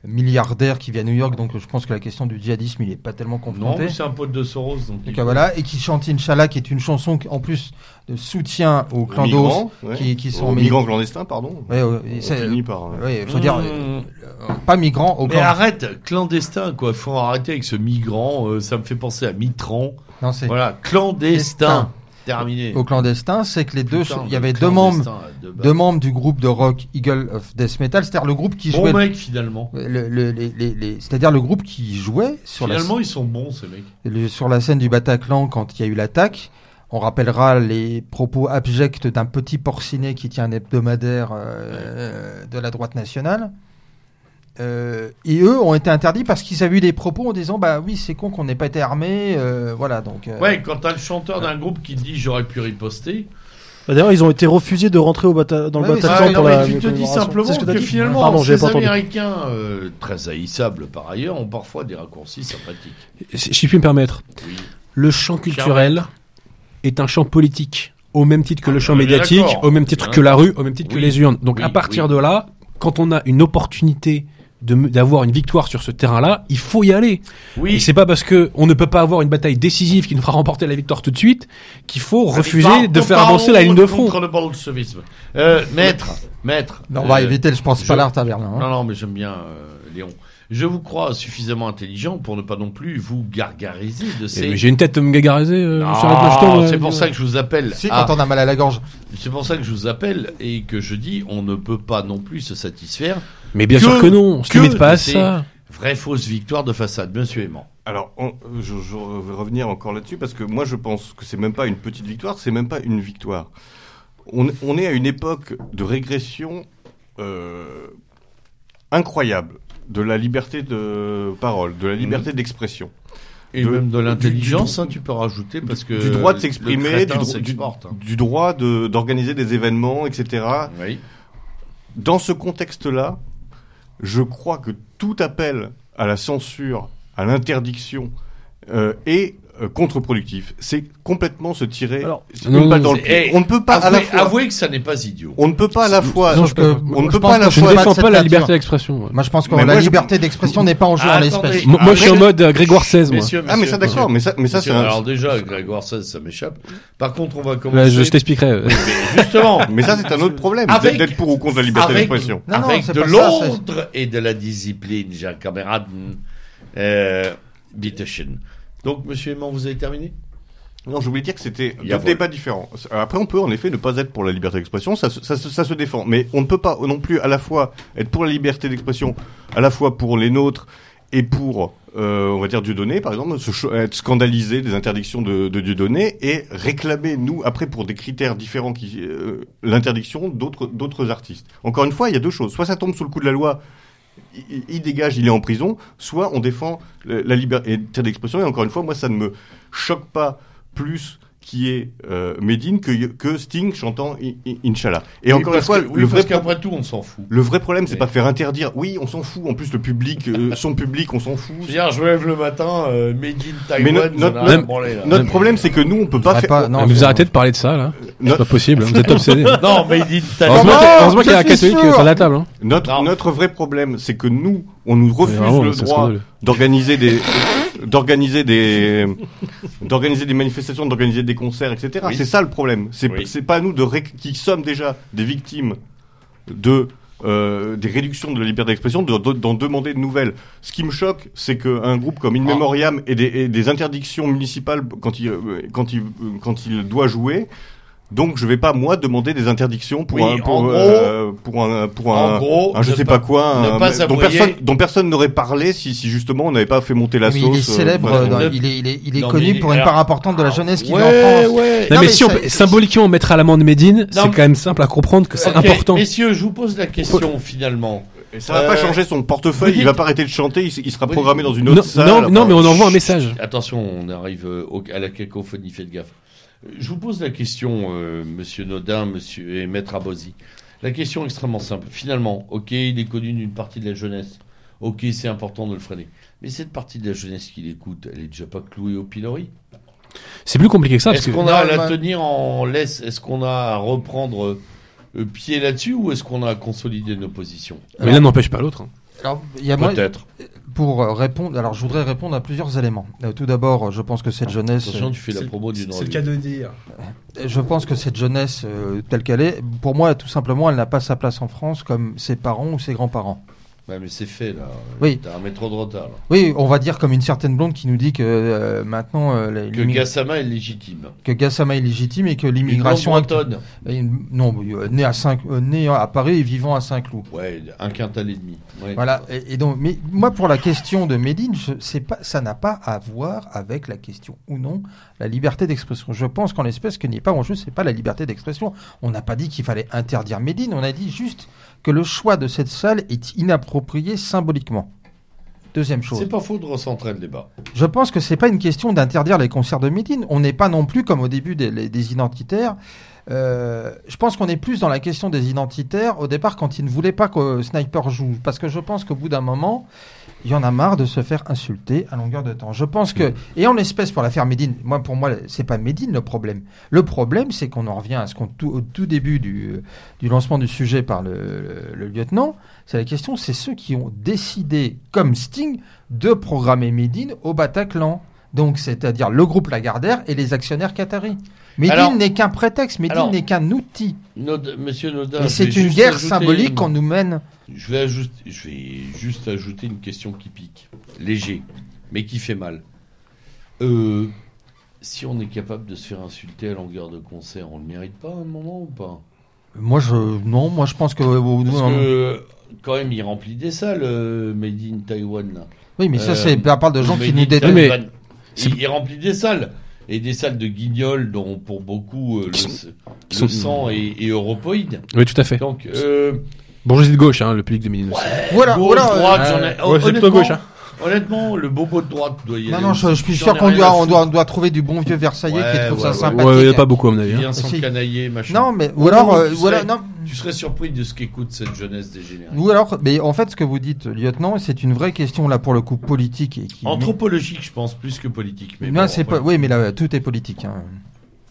milliardaire qui vit à New York, donc je pense que la question du djihadisme, il est pas tellement Non, confronté. mais c'est un pote de Soros. Donc il- Donc, voilà, et qui chante Inch'Allah, qui est une chanson qui, en plus de soutien aux Aux clandos, migrants, ouais. qui, qui sont Aux migrants clandestins, pardon. Ouais, ouais, finit par. euh, ouais, faut dire, Mmh. euh, euh, pas migrants, au Mais clan- arrête, clandestin quoi. Faut arrêter avec ce migrant. euh, ça me fait penser à Mitran. non, c'est Voilà, clandestin. Terminé. au clandestin, c'est que les deux, il y avait deux membres, de deux membres du groupe de rock Eagle of Death Metal, c'est-à-dire le groupe qui Bon jouait, mec finalement. le- le- les- les- les- c'est-à-dire le groupe qui jouait sur la, Finalement ils sont bons ces mecs. sur la scène du Bataclan quand il y a eu l'attaque. On rappellera les propos abjects d'un petit porcinet qui tient un hebdomadaire euh, de la droite nationale. Euh, et eux ont été interdits parce qu'ils avaient eu des propos en disant bah oui c'est con qu'on n'ait pas été armés euh, voilà donc euh, Ouais, quand t'as le chanteur d'un groupe qui dit j'aurais pu riposter. Bah, D'ailleurs, ils ont été refusés de rentrer au bata- dans le Ouais, Ah, pour la mais tu te dis simplement que, dit finalement Pardon, ces. Américains euh, très haïssables par ailleurs ont parfois des raccourcis sympathiques. Si si je puis me permettre. Oui. Le champ culturel est un champ politique, au même titre que le Ah, champ on est bien médiatique, d'accord. au même titre Hein. que la rue, au même titre que les urnes. Donc Oui, à partir oui. de là, quand on a une opportunité d'avoir une victoire sur ce terrain-là, il faut y aller. Et Oui. c'est pas parce que on ne peut pas avoir une bataille décisive qui nous fera remporter la victoire tout de suite qu'il faut refuser de faire avancer la ligne de front. Contre le bolchevisme. Euh, maître, maître. non, on va euh, éviter je pense je- pas l'art taverne hein. Non, non, mais j'aime bien euh, Léon. Je vous crois suffisamment intelligent pour ne pas non plus vous gargariser de Eh, ces. mais J'ai une tête de me gagariser. euh, euh, c'est pour ça que je vous appelle. si à- quand on a mal à la gorge C'est pour ça que je vous appelle et que je dis on ne peut pas non plus se satisfaire. Mais bien Que- sûr que non, on se que limite pas à ça. Vraie fausse victoire de façade, monsieur Aimant. Alors, on- je, je vais revenir encore là-dessus parce que moi, je pense que c'est même pas une petite victoire, c'est même pas une victoire. On, on est à une époque de régression euh, incroyable. De la liberté de parole, de la liberté d'expression, Et de- même de l'intelligence, hein, tu peux rajouter, parce que du droit de s'exprimer, du, dro- hein. du- droit de- d'organiser des événements, etc. Oui. Dans ce contexte-là, je crois que tout appel à la censure, à l'interdiction, euh, est euh, contre-productif. C'est complètement se tirer Alors, c'est non, une balle non, dans le pied. eh, On ne peut pas à la Avouez, fois. avouez que ça n'est pas idiot. On ne peut pas à la fois. Non, je peux- on ne peut pas à la que Je fois. ne défends pas la liberté d'expression. Moi, je pense que Mais la moi, liberté d'expression n'est pas en jeu Ah, en attendez. l'espèce. Moi, je suis en mode euh, Grégoire XVI, moi. Messieurs, Ah, mais ça, d'accord. Mais ça, mais ça, c'est un. Alors déjà, Grégoire 16, ça m'échappe. Par contre, on va Ouais, commencer. je t'expliquerai. justement, Mais ça, c'est un autre problème. Avec- D'être pour ou contre la liberté d'expression. Avec de pas ça, c'est- l'ordre et de la discipline, j'ai camarade. Euh, bitteschön. Donc, monsieur Aimant, vous avez terminé? Non, je voulais dire que c'était deux débats différents. Après, on peut en effet ne pas être pour la liberté d'expression, ça, se- ça, se- ça se défend. Mais on ne peut pas non plus à la fois être pour la liberté d'expression, à la fois pour les nôtres et pour, euh, on va dire, Dieudonné, par exemple, se être scandalisé des interdictions de, de Dieudonné et réclamer, nous, après, pour des critères différents, qui euh, l'interdiction d'autres d'autres artistes. Encore une fois, il y a deux choses. Soit ça tombe sous le coup de la loi, il, dégage, il est en prison, soit on défend la liberté d'expression. Et encore une fois, moi, ça ne me choque pas plus qui est euh, Medine que, que Sting chantant Inch'Allah. Et Oui, encore une fois, que- oui, le, vrai qu'après tout, on s'en fout. le vrai problème, c'est Oui. pas faire interdire. Oui, on s'en fout. En plus, le public, euh, son public, on s'en fout. Je veux dire, je me lève le matin, euh, Made in Mais Taiwan, notre- j'en ai notre- là. Notre problème, c'est que nous, on peut pas faire. pas- non, mais vous arrêtez de parler de ça, là. C'est pas possible. Vous êtes obsédé. Non, Made in Taiwan. Heureusement non, qu'il y a- un catholique sur la table. hein. notre, notre vrai problème, c'est que nous, on nous refuse vraiment, le droit d'organiser des, d'organiser des, d'organiser des manifestations, d'organiser des concerts, etc. Oui. C'est ça le problème. C'est, Oui. c'est pas nous de ré- qui sommes déjà des victimes de euh, des réductions de la liberté d'expression, de- de- d'en demander de nouvelles. Ce qui me choque, c'est qu'un groupe comme In Ah. Memoriam ait des, ait des interdictions municipales quand il, euh, quand il, quand il doit jouer. Donc je vais pas moi demander des interdictions pour Oui, un, pour, en euh, pour un pour un, gros, un je ne sais pas- pas, quoi ne un- pas dont personne dont personne n'aurait parlé si, si justement on n'avait pas fait monter la Mais sauce. il est euh, célèbre, dans- il est, il est, il est Non, connu pour une part importante de la jeunesse qui ouais, vit en France. ouais. Non, Non, mais mais si on symboliquement on mettra l'amende Médine, c'est quand même simple à comprendre que c'est important. Messieurs, je vous pose la question finalement. Et ça va Euh, pas changer son portefeuille, il va pas arrêter de chanter, il, sera programmé dites- dans une Non, autre salle. non, enfin, non, mais on envoie un message. Attention, on arrive euh, au- à la cacophonie, faites gaffe. Je vous pose la question, euh, monsieur Nodin, monsieur et maître Abosi. La question est extrêmement simple. Finalement, ok, il est connu d'une partie de la jeunesse. Ok, c'est important de le freiner. Mais cette partie de la jeunesse qui l'écoute, elle est déjà pas clouée au pilori C'est plus compliqué que ça. Est-ce que... qu'on a à la tenir en laisse? Est-ce qu'on a à reprendre euh, pied là-dessus ou est-ce qu'on a à consolider nos positions? Mais l'un n'empêche pas l'autre. hein. Alors, il y a moi, Peut-être. Pour euh, répondre, alors je voudrais répondre à plusieurs éléments. Euh, tout d'abord, je pense que cette jeunesse, Attention, tu fais la promo d'une C'est le cas de dire. euh, je pense que cette jeunesse euh, telle qu'elle est, pour moi, tout simplement, elle n'a pas sa place en France comme ses parents ou ses grands-parents. Ouais, mais c'est fait là. Oui. T'as un métro de retard. là. Oui, on va dire comme une certaine blonde qui nous dit que euh, maintenant euh, la- Que Gassama est légitime. que Gassama est légitime et que l'immigration une- non, euh, né à Saint, né à Paris et vivant à Saint-Cloud. Ouais, un quintal et demi. Ouais. Voilà. Et, et donc, mais moi, pour la question de Médine, je pas, ça n'a pas à voir avec la question ou non la liberté d'expression. Je pense qu'en l'espèce, ce qui n'est pas en jeu, c'est pas la liberté d'expression. On n'a pas dit qu'il fallait interdire Médine. On a dit juste que le choix de cette salle est inapproprié symboliquement. Deuxième chose. C'est pas faux de recentrer le débat. Je pense que c'est pas une question d'interdire les concerts de Médine. On n'est pas non plus comme au début des, les- des identitaires. Euh, je pense qu'on est plus dans la question des identitaires au départ quand ils ne voulaient pas que Sniper joue. Parce que je pense qu'au bout d'un moment, il y en a marre de se faire insulter à longueur de temps. Je pense que, et en l'espèce pour l'affaire Médine, moi pour moi c'est pas Médine le problème. Le problème c'est qu'on en revient à ce qu'on tout, au tout début du, du lancement du sujet par le, le- le lieutenant. C'est la question, c'est ceux qui ont décidé, comme Sting, de programmer Médine au Bataclan. Donc, c'est-à-dire le groupe Lagardère et les actionnaires qataris. Médine Alors- n'est qu'un prétexte, Médine Alors- n'est qu'un outil. Nod- Monsieur Nodin, Et je c'est une guerre symbolique une- qu'on nous mène. Je vais, ajouter, je vais juste ajouter une question qui pique, léger, mais qui fait mal. Euh, si on est capable de se faire insulter à longueur de concert, on le mérite pas à un moment ou pas? Moi, je, non, moi, je pense que, euh, Parce non. que quand même, il remplit des salles, euh, Made in Taiwan. là. oui, mais ça, Euh, c'est, on parle de gens qui nous détestent. Il, il remplit des salles. Et des salles de guignols dont pour beaucoup euh, le, Qui sont- le qui sont- sang est, est europoïde. Oui, tout à fait. Donc, euh, Bourgeoisie de gauche, hein, le public de Médine aussi. Voilà, Gauche, voilà. droite, euh, j'en ai- ouais, c'est honnêtement, plutôt gauche, hein. Honnêtement, le bobo de droite doit y Non, aller non, aussi. je, je suis sûr qu'on doit, on doit, on doit trouver du bon vieux Versaillais qui trouve ouais, ça ouais. sympathique. Ouais, il y a pas beaucoup à mon avis. Il hein. vient Si. s'encanailler, machin. Non, mais ou alors, Ou euh, tu serais- non. Tu serais surpris de ce qu'écoute cette jeunesse dégénérée. Ou alors, mais en fait, ce que vous dites, lieutenant, c'est une vraie question là pour le coup politique et qui. Anthropologique, je pense, plus que politique. Mais non, bon, c'est pas. après, Oui, mais là, tout est politique. hein.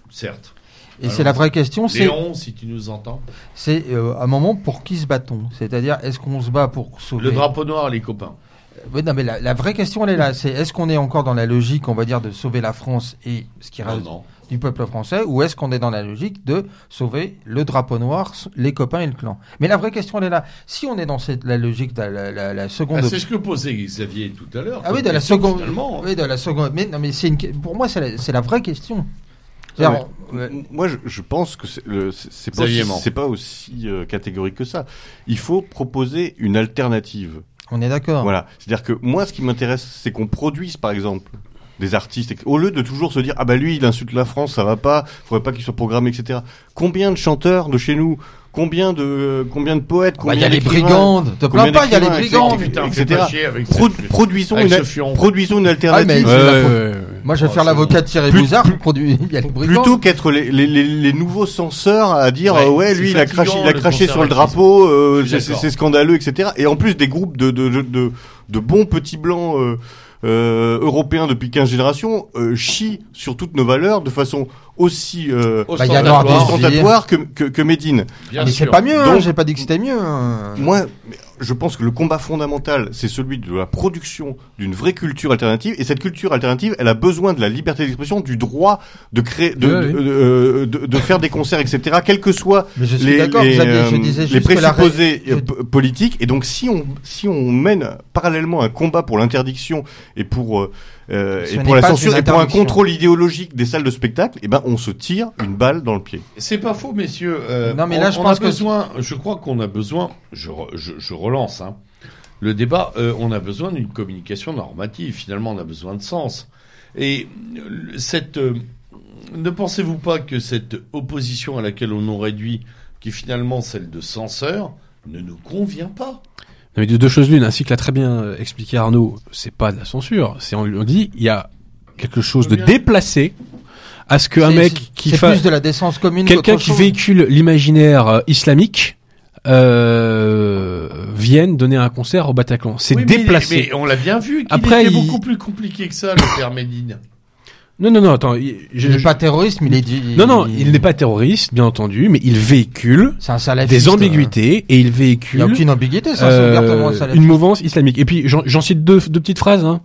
Certes. Et Alors, c'est la vraie question, c'est, Léon, si tu nous entends. c'est euh, à un moment pour qui se bat-on? C'est-à-dire, est-ce qu'on se bat pour sauver Le drapeau noir, les copains. Oui, non, mais la, la vraie question, elle est là. C'est est-ce qu'on est encore dans la logique, on va dire, de sauver la France et ce qui reste non. du peuple français, ou est-ce qu'on est dans la logique de sauver le drapeau noir, les copains et le clan? Mais la vraie question, elle est là. Si on est dans cette, la logique de la, la- la seconde Ah, c'est ce que posait Xavier tout à l'heure. Ah oui, de la seconde. Finalement. Oui, de la seconde. Mais non, mais c'est une. Pour moi, c'est la, c'est la vraie question. Ah, Moi, je, je pense que c'est pas, pas aussi euh, catégorique que ça. Il faut proposer une alternative. On est d'accord. Voilà. C'est-à-dire que moi, ce qui m'intéresse, c'est qu'on produise, par exemple, des artistes, au lieu de toujours se dire ah bah lui il insulte la France, ça va pas, faudrait pas qu'il soit programmé, etc. Combien de chanteurs de chez nous, combien de combien de poètes, Bah, combien Il y a les brigandes. Te combien plains pas, il y a les brigandes. etc. Putain, etc. pas chier avec Pro- cette- produisons avec une produisons une Ah, alternative. mais-. Moi, je vais Oh, faire l'avocat de Thierry Bouzard plus- pour produire. Il y a les brigandes. Plutôt qu'être les, les, les, les nouveaux censeurs à dire Ouais, euh, ouais, lui il a craché il a craché sur le drapeau euh, c'est- scandaleux etc et en plus des groupes de de de, de, de bons petits blancs euh, euh, européens depuis 15 générations euh, chient sur toutes nos valeurs de façon aussi euh, Bah, ostentatoire que, que, que Médine. Bien mais c'est pas mieux, hein. J'ai pas dit que c'était mieux. hein. Moi, mais je pense que le combat fondamental, c'est celui de la production d'une vraie culture alternative. Et cette culture alternative, elle a besoin de la liberté d'expression, du droit de créer, de, oui. euh, de- de faire des concerts, etc. Quels que soient les, les, euh, les ré- présupposés euh, politiques. Et donc, si on, si on mène parallèlement un combat pour l'interdiction et pour, euh, euh, et pour la censure et pour un contrôle idéologique des salles de spectacle, eh ben, on se tire une balle dans le pied. C'est pas faux, messieurs. Euh, Non, mais on- là, je on pense a que- besoin. Je crois qu'on a besoin. Je, re- je, je relance hein, le débat. euh, on a besoin d'une communication normative. Finalement, on a besoin de sens. Et cette. euh, ne pensez-vous pas que cette opposition à laquelle on nous réduit, qui est finalement celle de censeur, ne nous convient pas? Mais de deux choses l'une, ainsi que l'a très bien euh, expliqué Arnaud, c'est pas de la censure. C'est on, on dit il y a quelque chose de déplacé à ce qu'un mec c'est- qui c'est fasse plus de la décence commune. quelqu'un qui chose. véhicule l'imaginaire euh, islamique euh, vienne donner un concert au Bataclan. C'est Oui, mais il est- déplacé. Mais, on l'a bien vu. qu'il Après, était il- beaucoup plus compliqué que ça, le père Médine. Non, non, non, attends. il- je- Il n'est je- pas terroriste, mais il est dit. non, non, il n'est pas terroriste, bien entendu, mais il véhicule C'est un salafiste. des ambiguïtés et il Il véhicule n'y a aucune ambiguïté, ça, c'est euh, ouvertement un une mouvance islamique. Et puis j'en cite deux, deux petites phrases. Hein.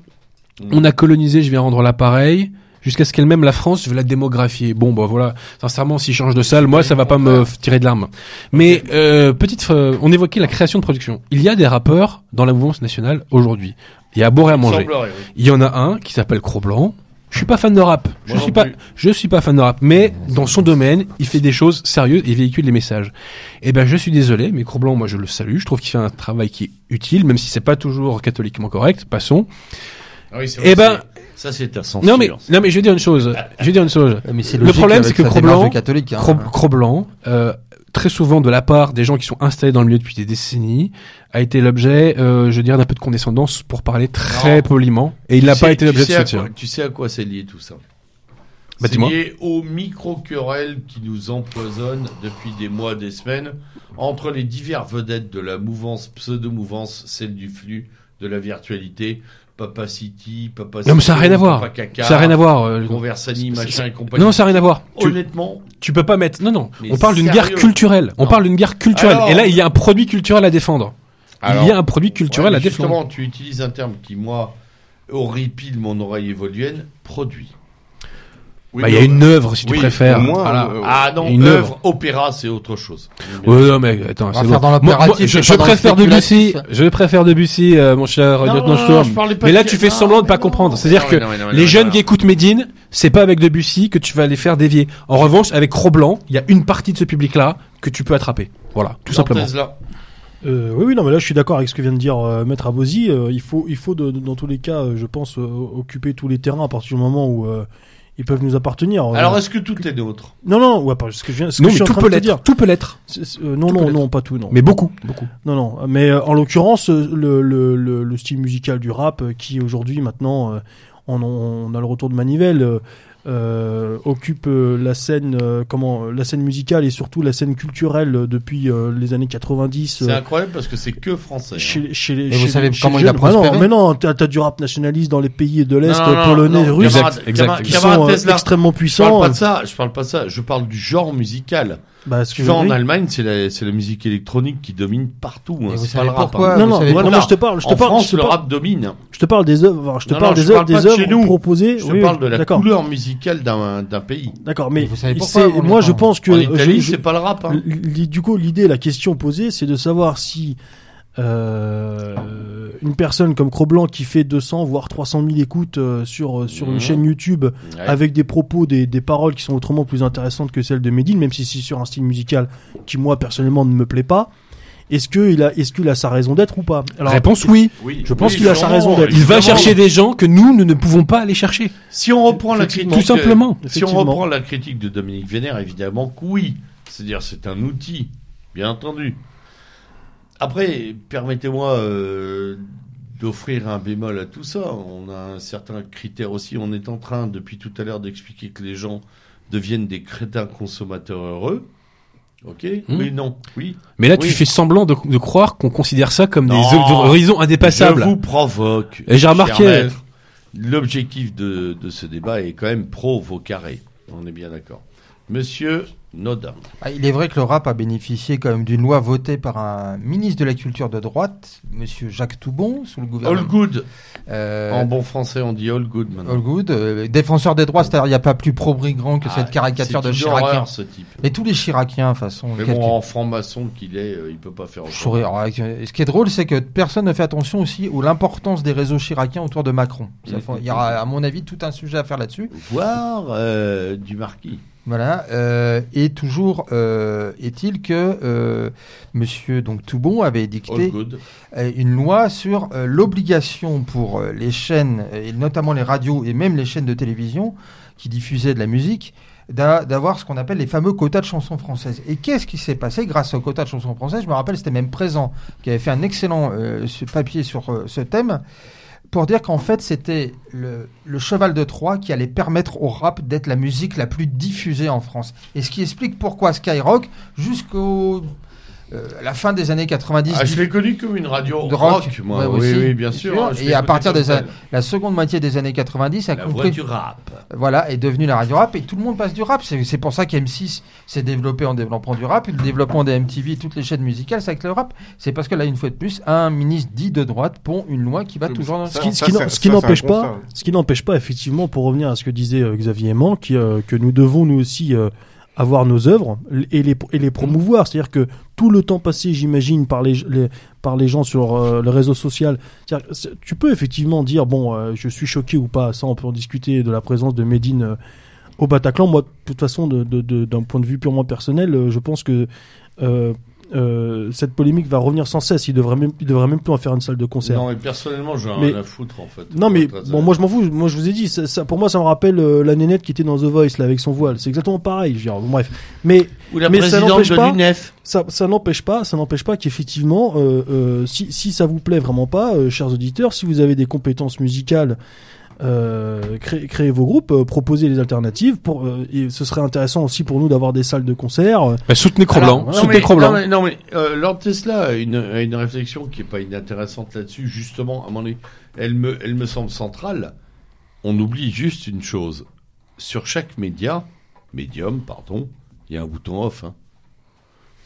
Mm. On a colonisé, je viens rendre l'appareil. Jusqu'à ce qu'elle même la France, je veux la démographier. Bon, bah voilà. Sincèrement, s'il change de salle, moi, ça va pas me tirer de l'arme. Mais euh, petite, euh, on évoquait la création de production. Il y a des rappeurs dans la mouvance nationale aujourd'hui. Il y a à boire et à manger. Il y en a un qui s'appelle Cro-Blanc. Je suis pas fan de rap. Je Moi suis pas, plus. je suis pas fan de rap. Mais dans son domaine, il fait des choses sérieuses et véhicule des messages. Eh ben, je suis désolé, mais Cro-Blanc, moi, je le salue. Je trouve qu'il fait un travail qui est utile, même si c'est pas toujours catholiquement correct. Passons. Ah oui, c'est Eh vrai, ben- ça c'est ta censure. Non mais, non mais je vais dire une chose. Je vais dire une chose. Mais Le problème, c'est que Cro-Blanc- catholique. hein. Cro-Blanc, euh, très souvent de la part des gens qui sont installés dans le milieu depuis des décennies, a été l'objet, euh, je dirais, d'un peu de condescendance pour parler très Non. poliment. Et il n'a pas été l'objet de soutien. Tu sais à quoi c'est lié tout ça Bah, C'est lié aux micro-querelles qui nous empoisonnent depuis des mois, des semaines, entre les divers vedettes de la mouvance, pseudo-mouvance, celle du flux, de la virtualité, Papa City, Papa Non mais ça n'a rien à voir. Caca, Ça n'a rien à voir. euh, Conversani, machin et compagnie. Non, ça n'a rien à voir. Tu, Honnêtement, tu peux pas mettre. Non, non. Mais on parle d'une sérieux guerre culturelle. On Non. parle d'une guerre culturelle. Alors- Et là, il y a un produit culturel à défendre. Alors- il y a un produit culturel ouais, à défendre. justement, tu utilises un terme qui, moi, horripile mon oreille évoluenne, produit. Oui, Bah, il y a une œuvre, si tu oui, préfères. moins, Voilà. euh, Ah non, Une œuvre, opéra, c'est autre chose. Ouais, non, mais attends, c'est bon. dans Moi- moi, l'impératif, je, préfère Debussy, je préfère Debussy, euh, mon cher Non, lieutenant Sturm. Mais de- là, tu fais non, semblant de pas comprendre. C'est-à-dire que les non, jeunes non. qui écoutent Médine, c'est pas avec Debussy que tu vas les faire dévier. En revanche, avec Cro-Blanc, il y a une partie de ce public-là que tu peux attraper. Voilà, tout simplement. Euh, oui, oui, non, mais là, je suis d'accord avec ce que vient de dire euh, Maître Abosi. Euh, il faut, il faut de- de- dans tous les cas, euh, je pense, euh, occuper tous les terrains à partir du moment où euh, ils peuvent nous appartenir. Alors, est-ce que tout est nôtre non, non, ouais, pas ce que je viens, ce Non, que je suis en tout train peut de te dire. l'être. Tout peut l'être. Euh, non, Tout non, non, pas tout, non. Mais beaucoup, beaucoup. Non, non. Mais euh, en l'occurrence, euh, le, le, le, le style musical du rap, euh, qui aujourd'hui, maintenant, euh, on, on a le retour de Manivelle, euh, occupe euh, la scène, euh, comment, euh, la scène musicale et surtout la scène culturelle euh, depuis euh, les années 90. C'est incroyable parce que c'est que français. hein. chez, chez les, Et vous chez- savez chez comment il a. Bah non, prospéré mais non, t'as as du rap nationaliste dans les pays de l'Est, Non, non, non, polonais, camarade- qui sont euh, extrêmement Je parle puissants. pas de ça, je parle pas de ça, je parle du genre musical. Bah, ce Tu que vas en. Allemagne, c'est la, c'est la musique électronique qui domine partout. Hein. C'est pas le rap. pourquoi hein. Non, non, moi, moi, je te parle, je te en parle, France, je te le rap domine. je te parle des œuvres, je te Non, parle non, des je œuvres, des proposées. Je Oui, te oui, parle de la couleur musicale d'un, d'un pays. D'accord, mais vous savez pourquoi moi est je en- pense que en euh, Italie, c'est pas le rap. Hein. Du coup, l'idée, la question posée, c'est de savoir si euh, une personne comme Cro-Blanc qui fait 200 voire 300 000 écoutes euh, sur euh, sur Mhm. une chaîne YouTube Ouais. avec des propos, des, des paroles qui sont autrement plus intéressantes que celles de Medine, même si c'est sur un style musical qui moi personnellement ne me plaît pas. Est-ce que il a, est-ce qu'il a sa raison d'être ou pas? Alors, Réponse oui. Oui, je pense oui, qu'il a sa raison d'être. Il va chercher des gens que nous, nous ne pouvons pas aller chercher. Si on reprend la critique, Tout simplement. Si on reprend la critique de Dominique Vénère, évidemment que oui. C'est-à-dire, c'est un outil, bien entendu. Après, permettez-moi euh, d'offrir un bémol à tout ça. On a un certain critère aussi. On est en train, depuis tout à l'heure, d'expliquer que les gens deviennent des crétins consommateurs heureux. Ok Hmm. Oui, non, oui. Mais là, Oui. tu fais semblant de, de croire qu'on considère ça comme des Non. horizons indépassables. Je vous provoque. Et j'ai remarqué-. L'objectif de, de ce débat est quand même pro-carré. On est bien d'accord. Monsieur Nodin. Ah, il est vrai que le rap a bénéficié quand même d'une loi votée par un ministre de la Culture de droite, Monsieur Jacques Toubon, sous le All gouvernement. good. Euh, En bon français, on dit all good maintenant. All good. euh, défenseur des droits, c'est-à-dire il n'y a pas plus pro-brigrant que Ah, cette caricature de Chiracien. horreur, ce type. Mais tous les Chiraciens, de toute façon. Mais bon, en franc-maçon qu'il est, euh, il peut pas faire autrement. euh, ce qui est drôle, c'est que personne ne fait attention aussi à l'importance des réseaux chiraciens autour de Macron. Il y aura, à mon avis, tout un sujet à faire là-dessus. Voire euh, du marquis. Voilà. euh, et toujours euh, est-il que euh, Monsieur donc Toubon avait good. euh, une loi sur euh, l'obligation pour euh, les chaînes, et notamment les radios et même les chaînes de télévision qui diffusaient de la musique, d'a- d'avoir ce qu'on appelle les fameux quotas de chansons françaises. Et qu'est-ce qui s'est passé grâce aux quotas de chansons françaises? Je me rappelle, c'était même présent qui avait fait un excellent euh, ce papier sur ce thème pour dire qu'en fait c'était le, cheval de Troie qui allait permettre au rap d'être la musique la plus diffusée en France. Et ce qui explique pourquoi Skyrock, jusqu'au euh, la fin des années 90, Ah, je l'ai connu comme une radio De rock, rock, moi. ouais, oui, aussi, oui, bien sûr. hein, Et l'ai à partir tel. la seconde moitié des années 90 a La voix compris du rap. voilà, est devenu la radio rap et tout le monde passe du rap. C'est pour ça qu'M6 s'est développé en développant du rap. Et le développement des MTV, toutes les chaînes musicales, c'est avec le rap. C'est parce que là, une fois de plus, un ministre dit de droite pond une loi qui va toujours dans qui, ça, ce qui n'empêche pas, ce qui n'empêche pas effectivement, pour revenir à ce que disait euh, Xavier Aimant, qui, euh, que nous devons nous aussi euh, avoir nos œuvres et les, et les promouvoir. C'est-à-dire que tout le temps passé, j'imagine, par les, par les gens sur euh, le réseau social, tu peux effectivement dire, bon, euh, je suis choqué ou pas, ça on peut en discuter de la présence de Medine euh, au Bataclan. Moi, de toute façon, d'un point de vue purement personnel, euh, je pense que euh, cette polémique va revenir sans cesse. Il devrait même, il devrait même plus en faire une salle de concert. Non, mais personnellement, j'en ai rien à foutre, en fait. Non mais bon moi je m'en fous moi je vous ai dit ça, ça- pour moi ça me rappelle euh, la nénette qui était dans The Voice là avec son voile c'est exactement pareil je veux dire, bon, bref mais Ou la mais ça n'empêche pas- ça ça n'empêche pas ça n'empêche pas qu'effectivement euh, euh, si si ça vous plaît vraiment pas euh, chers auditeurs si vous avez des compétences musicales euh, créez, créez vos groupes euh, proposez les alternatives pour euh, et ce serait intéressant aussi pour nous d'avoir des salles de concert euh, Bah, soutenez Cro-Blanc. non, Soutenez mais-. Non, mais, non, mais euh, Lord Tesla a une, a une réflexion qui est pas inintéressante là-dessus, justement, à mon avis, elle me, elle me semble centrale. On oublie juste une chose. Sur chaque média, médium, pardon, il y a un bouton off. hein.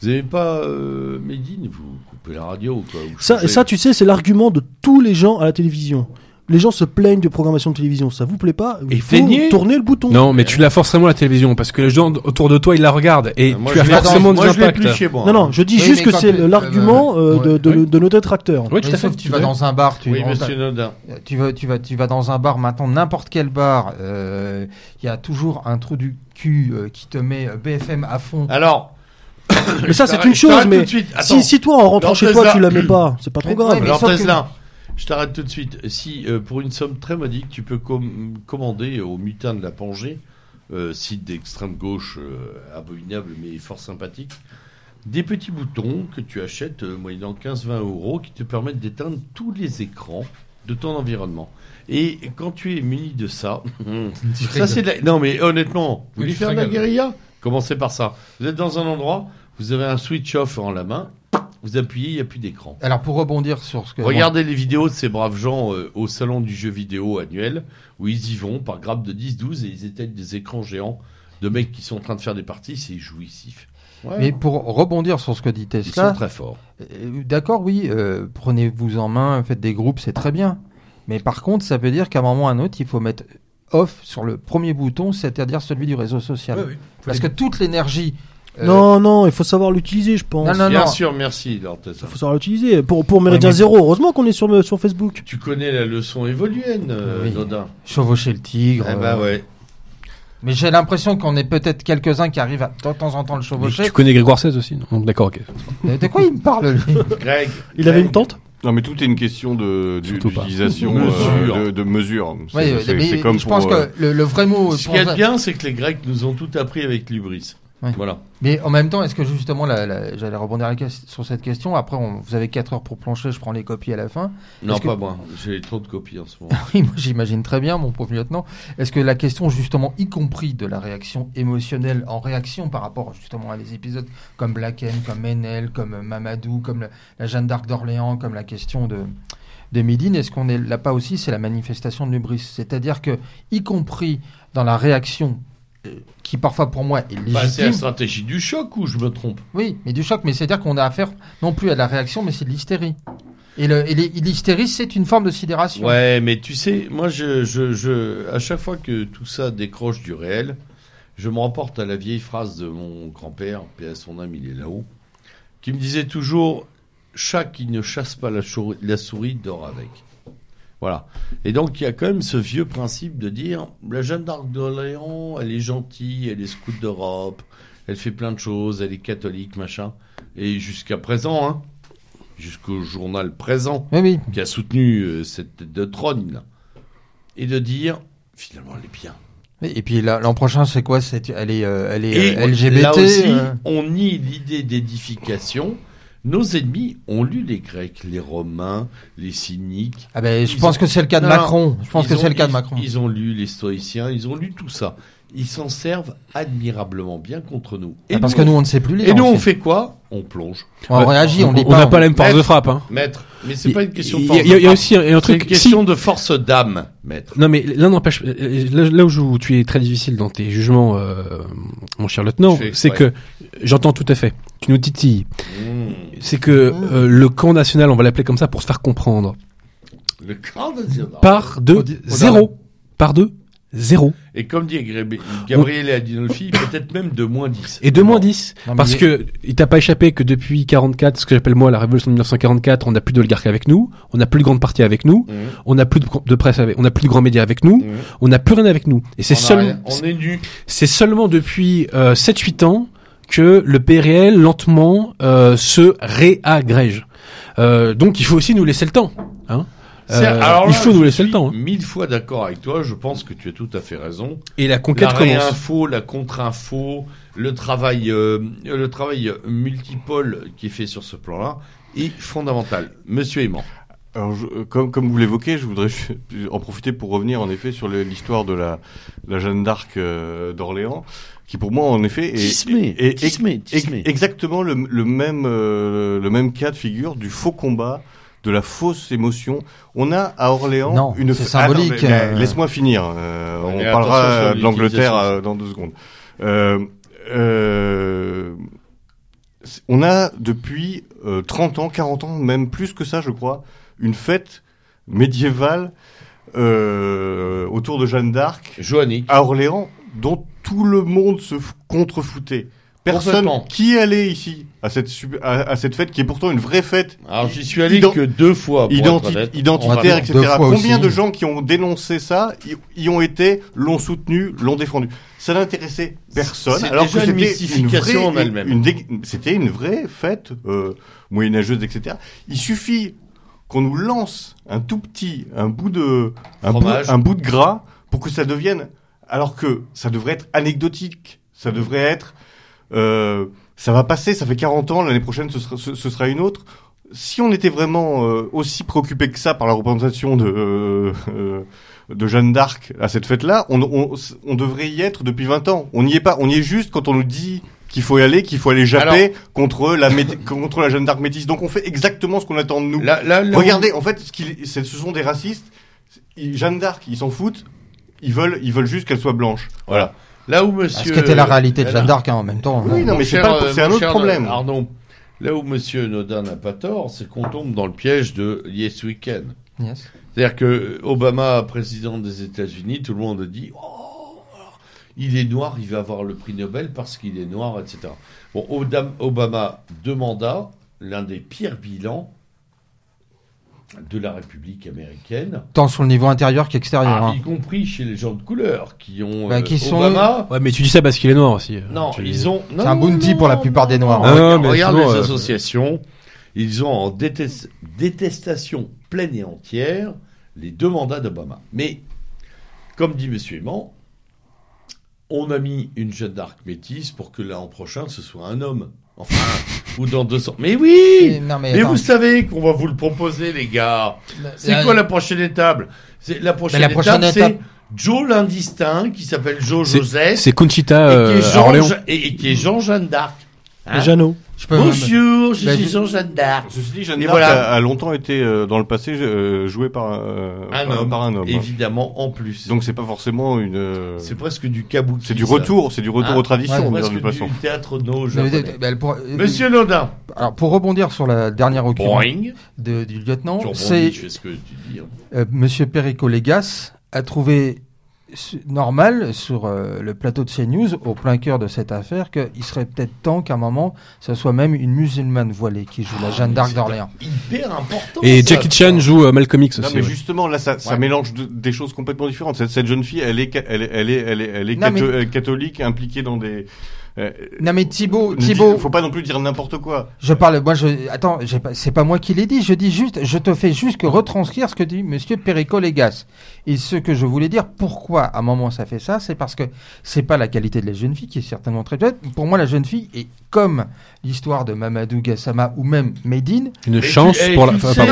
Vous n'avez pas euh, Medine, vous coupez la radio ou quoi? Vous ça changez. ça tu sais c'est l'argument de tous les gens à la télévision les gens se plaignent de programmation de télévision ça vous plaît pas il faut tourner le bouton Non, mais tu l'as forcément la télévision parce que les gens autour de toi ils la regardent et Euh, Moi, tu as forcément des impacts. plus chez moi. Non, non, je dis Oui, juste que c'est l'argument euh, de, nos détracteurs. Oui, tout à sauf fait. tu vas dans un bar, tu, Oui, on monsieur t'a- Nodin. tu vas, tu vas, tu vas dans un bar maintenant, n'importe quel bar, euh, il y a toujours un trou du cul euh, qui te met BFM à fond. Alors. Mais ça, c'est une chose, mais. Si, si toi, en rentrant chez toi, tu la mets pas, c'est pas trop grave. Alors Tesla, Je t'arrête tout de suite. Si euh, pour une somme très modique, tu peux com- commander au mutin de la Pangée, euh, site d'extrême gauche euh, abominable mais fort sympathique, des petits boutons que tu achètes moyennant 15-20 euros qui te permettent d'éteindre tous les écrans de ton environnement. Et quand tu es muni de ça, ça c'est la... Non mais honnêtement, vous voulez faire de la guérilla? Commencez par ça. Vous êtes dans un endroit, vous avez un switch off en la main, vous appuyez, il n'y a plus d'écran. Alors pour rebondir sur ce que Regardez les vidéos de ces braves gens euh, au salon du jeu vidéo annuel, où ils y vont par grappe de 10-12 et ils éteignent des écrans géants de mecs qui sont en train de faire des parties, c'est jouissif. Ouais. Mais pour rebondir sur ce que dit ils sont Tesla, très forts. euh, d'accord, oui, euh, prenez-vous en main, faites des groupes, c'est très bien. Mais par contre, ça veut dire qu'à un moment ou à un autre, il faut mettre off sur le premier bouton, c'est-à-dire celui du réseau social. Parce que toute l'énergie. Euh, Non, non, il faut savoir l'utiliser, je pense. Non, non, Bien non. sûr, merci, Lord. Il faut savoir l'utiliser. Pour, pour Méridien mais- Zéro, heureusement qu'on est sur, sur Facebook. Tu connais la leçon évoluenne, euh, Oui. Nodin Chevaucher le tigre. Eh ben euh, ouais. Mais j'ai l'impression qu'on est peut-être quelques-uns qui arrivent à de temps en temps le Mais chevaucher. tu connais Grégoire XVI aussi non? D'accord, ok. Mais De quoi il me parle lui? Greg. Il avait Greg, une tente Non, mais tout est une question de du- Surtout pas. d'utilisation Mesure. euh, de, de mesure. C'est Oui, c'est- mais c'est comme je pour, pense euh, que le, le vrai mot. Ce pour qu'il y a ça- de bien, c'est que les Grecs nous ont tout appris avec l'ubris. Voilà. Mais en même temps, est-ce que justement, la- la- j'allais rebondir sur cette question. Après, on- vous avez 4 heures pour plancher, je prends les copies à la fin. Non, que- pas moi. J'ai trop de copies en ce moment. Oui, moi j'imagine très bien, mon pauvre lieutenant. Est-ce que la question, justement, y compris de la réaction émotionnelle en réaction par rapport justement à des épisodes comme Black M, comme Menel, comme Mamadou, comme la, la Jeanne d'Arc d'Orléans, comme la question de, de Médine, est-ce qu'on est là pas aussi C'est la manifestation de l'ubris. C'est-à-dire que, y compris dans la réaction, qui parfois pour moi est Bah, c'est la légitime, stratégie du choc ou je me trompe oui, mais du choc, mais c'est-à-dire qu'on a affaire non plus à la réaction, mais c'est de l'hystérie. Et l'hystérie, c'est une forme de sidération. Ouais, mais tu sais, moi, je, je, je, à chaque fois que tout ça décroche du réel, je me rapporte à la vieille phrase de mon grand-père, à son âme, il est là-haut, qui me disait toujours chat qui ne chasse pas la souris dort avec. Voilà. Et donc, il y a quand même ce vieux principe de dire la Jeanne d'Arc d'Orléans, elle est gentille, elle est scout d'Europe, elle fait plein de choses, elle est catholique, machin. Et jusqu'à présent, hein, jusqu'au journal présent, Oui, oui. qui a soutenu euh, cette tête de trône, là, et de dire finalement elle est bien. Et puis l'an prochain, c'est quoi? C'est elle est, euh, elle est Et euh, LGBT. là aussi, euh, on nie l'idée d'édification. Nos ennemis ont lu les Grecs, les Romains, les cyniques. Ah ben, je pense ont- que c'est le cas de Non, Macron. Je pense que c'est le cas de Macron. Ils ont lu les Stoïciens, ils ont lu tout ça. Ils s'en servent admirablement bien contre nous. Ah, parce que nous, on ne sait plus lire. et nous, on fait quoi On plonge. on réagit, on pas. n'a on- pas la même force de frappe. Hein. Maître, mais c'est pas une question de force. a- il y a, a aussi un, un C'est truc. une question de force d'âme, maître. Non mais l'un n'empêche euh, là, là où je- tu es très difficile dans tes jugements, euh, mon cher lieutenant, c'est que j'entends tout à fait. Tu nous titilles. Mmh. C'est que euh, le camp national, on va l'appeler comme ça pour se faire comprendre, Le camp national. part de zéro, part de zéro Et comme dit Gabriel Adinolfi, peut-être même de moins 10. et de moins 10 Non, mais parce que il t'a pas échappé que depuis 44, ce que j'appelle moi la révolution de 1944, on n'a plus d'oligarques avec nous, on n'a plus de grandes parties avec nous, Mmh. on n'a plus de, de presse avec, on n'a plus de grands médias avec nous, Mmh. on n'a plus rien avec nous. Et c'est On a seul, rien. On est nus. c'est seulement depuis euh, 7-8 ans que le PRL lentement euh, se réagrège. Euh, donc il faut aussi nous laisser le temps. Hein alors là, il faut nous je laisser le suis temps. hein. Mille fois d'accord avec toi. Je pense que tu as tout à fait raison. Et la La conquête commence. réinfo, la contre-info, le travail, euh, le travail multipole qui est fait sur ce plan-là est fondamental. Monsieur Aimant. Alors, je- euh, comme, comme vous l'évoquez, je voudrais en profiter pour revenir en effet sur l'histoire de la, la Jeanne d'Arc euh, d'Orléans, qui pour moi en effet est, Tismé, est- est- tismé, est- tismé. exactement le, le même euh, le même cas de figure du faux combat, de la fausse émotion. On a à Orléans Non, une c'est Ah symbolique, euh. Laisse-moi finir. euh, on parlera de l'Angleterre euh, dans deux secondes. Euh, euh, on a depuis euh, 30 ans, 40 ans, même plus que ça, je crois, une fête médiévale euh, autour de Jeanne d'Arc Joannick. à Orléans, dont tout le monde se f- contrefoutait. Personne qui allait ici à cette sup- à, à cette fête qui est pourtant une vraie fête Alors j'y suis allé que deux fois. Pour identi- être honnête. identitaire, etc. Combien aussi. de gens qui ont dénoncé ça y, y ont été, l'ont soutenu, l'ont défendu Ça n'intéressait personne. Alors que une c'était mystification vraie- en elle-même. une C'était une vraie fête euh, moyenâgeuse, etc. Il suffit qu'on nous lance un tout petit, un bout de, un bout, Fromage. un bout de gras pour que ça devienne, alors que ça devrait être anecdotique, ça devrait être, euh, ça va passer, ça fait 40 ans, l'année prochaine ce sera, ce, ce sera une autre. Si on était vraiment euh, aussi préoccupé que ça par la représentation de euh, euh, de Jeanne d'Arc à cette fête-là, on, on, on devrait y être depuis 20 ans. On n'y est pas, on y est juste quand on nous dit qu'il faut y aller, qu'il faut aller japper contre la contre la Jeanne d'Arc métisse. Donc on fait exactement ce qu'on attend de nous. Là, là, là Regardez, en fait, ce, ce sont des racistes. Jeanne d'Arc, ils s'en foutent. Ils veulent, ils veulent juste qu'elle soit blanche. Voilà. Là où Ce monsieur. qui était la réalité de Jeanne d'Arc hein, en même temps. Oui, non, mais c'est euh, un autre problème. Arnaud, là où Monsieur Nodin n'a pas tort, c'est qu'on tombe dans le piège de Yes Weekend. Yes. C'est-à-dire que Obama, président des États-Unis, tout le monde dit oh, il est noir, il va avoir le prix Nobel parce qu'il est noir, etc. Bon, Obama demanda l'un des pires bilans de la République américaine, Tant sur le niveau intérieur qu'extérieur. ah, hein. y compris chez les gens de couleur qui ont Bah, euh, sont- Obama. Ouais, mais tu dis ça parce qu'il est noir aussi. euh, Non, Tu- ils ont. C'est un bounty pour la plupart des Noirs. non, Ah, regarde mais regarde sinon, les euh, associations. Ils ont en détest- détestation pleine et entière les deux mandats d'Obama. Mais, comme dit M. Aimant, on a mis une Jeanne d'Arc métisse pour que l'an prochain ce soit un homme. Enfin, ou dans 200. Mais oui non, mais attends. vous savez qu'on va vous le proposer, les gars. C'est quoi la prochaine étape? C'est la prochaine la prochaine étape, c'est étape- Joe l'indistinct qui s'appelle Joe Joseph C'est Conchita et qui euh, à Orléans. et, et qui est Jean Jeanne d'Arc. Hein Jeannot. Je peux Bonjour, je Bah, suis je- Jean Jeanne d'Arc. Ceci dit, Jeanne d'Arc voilà. a, a longtemps été euh, dans le passé euh, jouée par, euh, Un par, homme, par un homme. hein. évidemment, en plus. Donc c'est pas forcément une. euh, c'est presque du kabuki. c'est du retour, c'est du retour Ah, aux traditions, ouais, Presque de toute façon. du théâtre no Mais- mais- pour, Monsieur Nodin. alors pour rebondir sur la dernière Boing. de- du lieutenant, c'est ce hein. euh, Monsieur Perico Légas a trouvé normal sur euh, le plateau de CNews, au plein cœur de cette affaire, qu'il serait peut-être temps qu'à un moment, ce soit même une musulmane voilée qui joue la Jeanne mais d'Arc c'est d'Orléans. Hyper important. Et ça, Jackie. Chan joue euh, Malcolm X Non aussi. mais ouais. justement là ça, ça Ouais. mélange de- des choses complètement différentes. Cette, cette jeune fille, elle est, elle est, elle est, elle est, elle est Non, catho- mais- catholique, impliquée dans des. Euh, Non mais Thibaut, ne dis- Thibaut, faut pas non plus dire n'importe quoi. je parle, moi je, attends, c'est pas moi qui l'ai dit, je dis juste, je te fais juste que retranscrire ce que dit Monsieur Perico Légas. Et ce que je voulais dire, pourquoi à un moment ça fait ça, c'est parce que c'est pas la qualité de la jeune fille qui est certainement très belle. Pour moi, la jeune fille est comme l'histoire de Mamadou Gassama ou même Medine. Une chance tu- pour la. enfin, sais,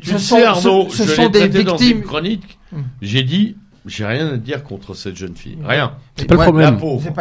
tu- Ce sont- sais, Arnaud, ce- ce je sont l'ai des dans victimes. une chronique. J'ai dit, j'ai rien à dire contre cette jeune fille. Rien. C'est pas le Ouais, problème.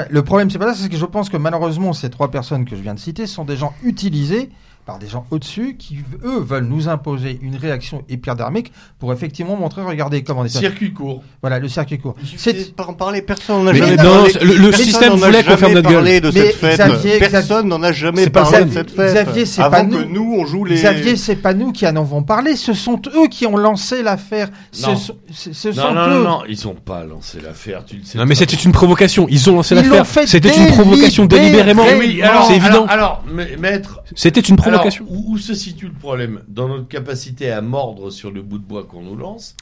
Le problème, c'est pas ça, c'est que je pense que malheureusement, ces trois personnes que je viens de citer sont des gens utilisés par des gens au-dessus qui, eux, veulent nous imposer une réaction épidermique pour effectivement montrer, regardez comment on est. Circuit court. Voilà, le circuit court. C'est- pas en parler, personne n'en a Mais jamais non, parlé. le- le Personne système n'en a voulait qu'on jamais ferme notre gueule. parlé de Mais cette fête. Xavier, Personne n'en a jamais parlé de cette fête. Xavier, c'est pas que nous. nous on joue les. Xavier, c'est pas nous qui en avons parlé, ce sont eux qui ont lancé l'affaire. Ce Non. sont, ce ce Non, sont non, eux. non, non, ils ont pas lancé l'affaire, tu le sais. Non mais c'était une provocation. Ils ont lancé Ils l'ont l'affaire. fait C'était une provocation délibérément. bien. Oui, alors, C'est évident. Alors, alors, ma- maître, C'était une provocation. Alors, où, où se situe le problème Dans notre capacité à mordre sur le bout de bois qu'on nous lance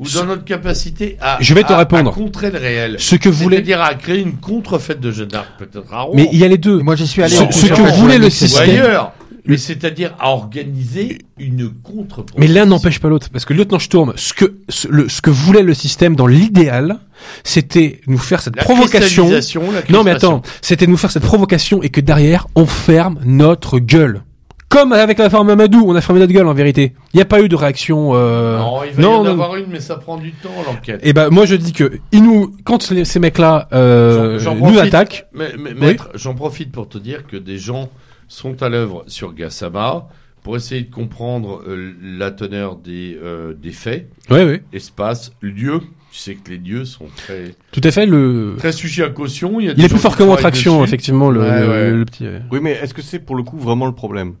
Ou dans notre capacité à, Je vais te à- répondre. à contrer le réel Ce que voulait. C'est-à-dire à créer une contre-fête de Jeanne d'Arc, peut-être à Rouen. Mais il y a les deux. Moi, j'y suis allé. Ce- en ce que voulait le système- ailleurs. Mais c'est-à-dire à organiser une contre Mais l'un n'empêche pas l'autre, parce que lieutenant Sturm, ce que ce, le, ce que voulait le système dans l'idéal, c'était nous faire cette la provocation. la Non mais attends, c'était nous faire cette provocation et que derrière on ferme notre gueule. Comme avec l'affaire Mamadou, on a fermé notre gueule en vérité. Il n'y a pas eu de réaction. Euh... Non, il va non, y en non. avoir une, mais ça prend du temps l'enquête. Et ben moi je dis que ils nous, quand ces mecs-là euh, nous profite. attaquent, Mais, mais, maître, j'en profite pour te dire que des gens sont à l'œuvre sur Gassama pour essayer de comprendre euh, la teneur des, euh, des faits, ouais ouais, espace, lieu. Tu sais que les lieux sont très, tout à fait le. très sujet à caution. Il, y a des Il est plus fort que travaillent traction, dessus. effectivement, le, Ouais, le- ouais. le petit. Oui, mais est-ce que c'est pour le coup vraiment le problème?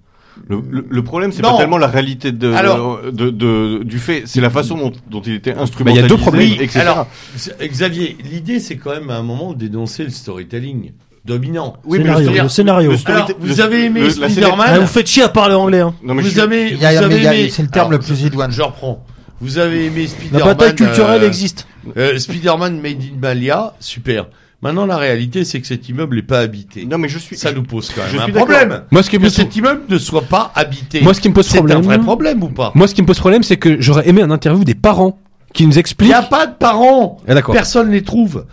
Le, le, le problème, c'est pas tellement la réalité de, Alors- de, de- du fait, c'est la façon dont, dont il était Bah, il y instrumentalisé, a deux problèmes. etc. Alors, Xavier, l'idée c'est quand même à un moment de dénoncer le storytelling dominant. oui, mais scénario, le, le scénario. le Alors, le- vous avez aimé la Spider-Man Ah, vous faites chier à parler anglais. Hein. Non, mais je Vous suis- avez, Il y a- vous avez il y a- aimé- c'est le terme Alors, le plus idoine. Je reprends. Vous avez aimé La Spider-Man. bataille culturelle euh, existe. Euh, Spider-Man Made in Malia, super. Maintenant, la réalité, c'est que cet immeuble n'est pas habité. Non, mais je suis. Ça nous pose quand je même un problème. Moi, ce qui me Que pose, cet immeuble ne soit pas habité. moi, ce qui me pose c'est un problème, vrai problème ou pas? Moi, ce qui me pose problème, c'est que j'aurais aimé un interview des parents qui nous Il expliquent. n'y a pas de parents. Ah, d'accord. Personne les trouve.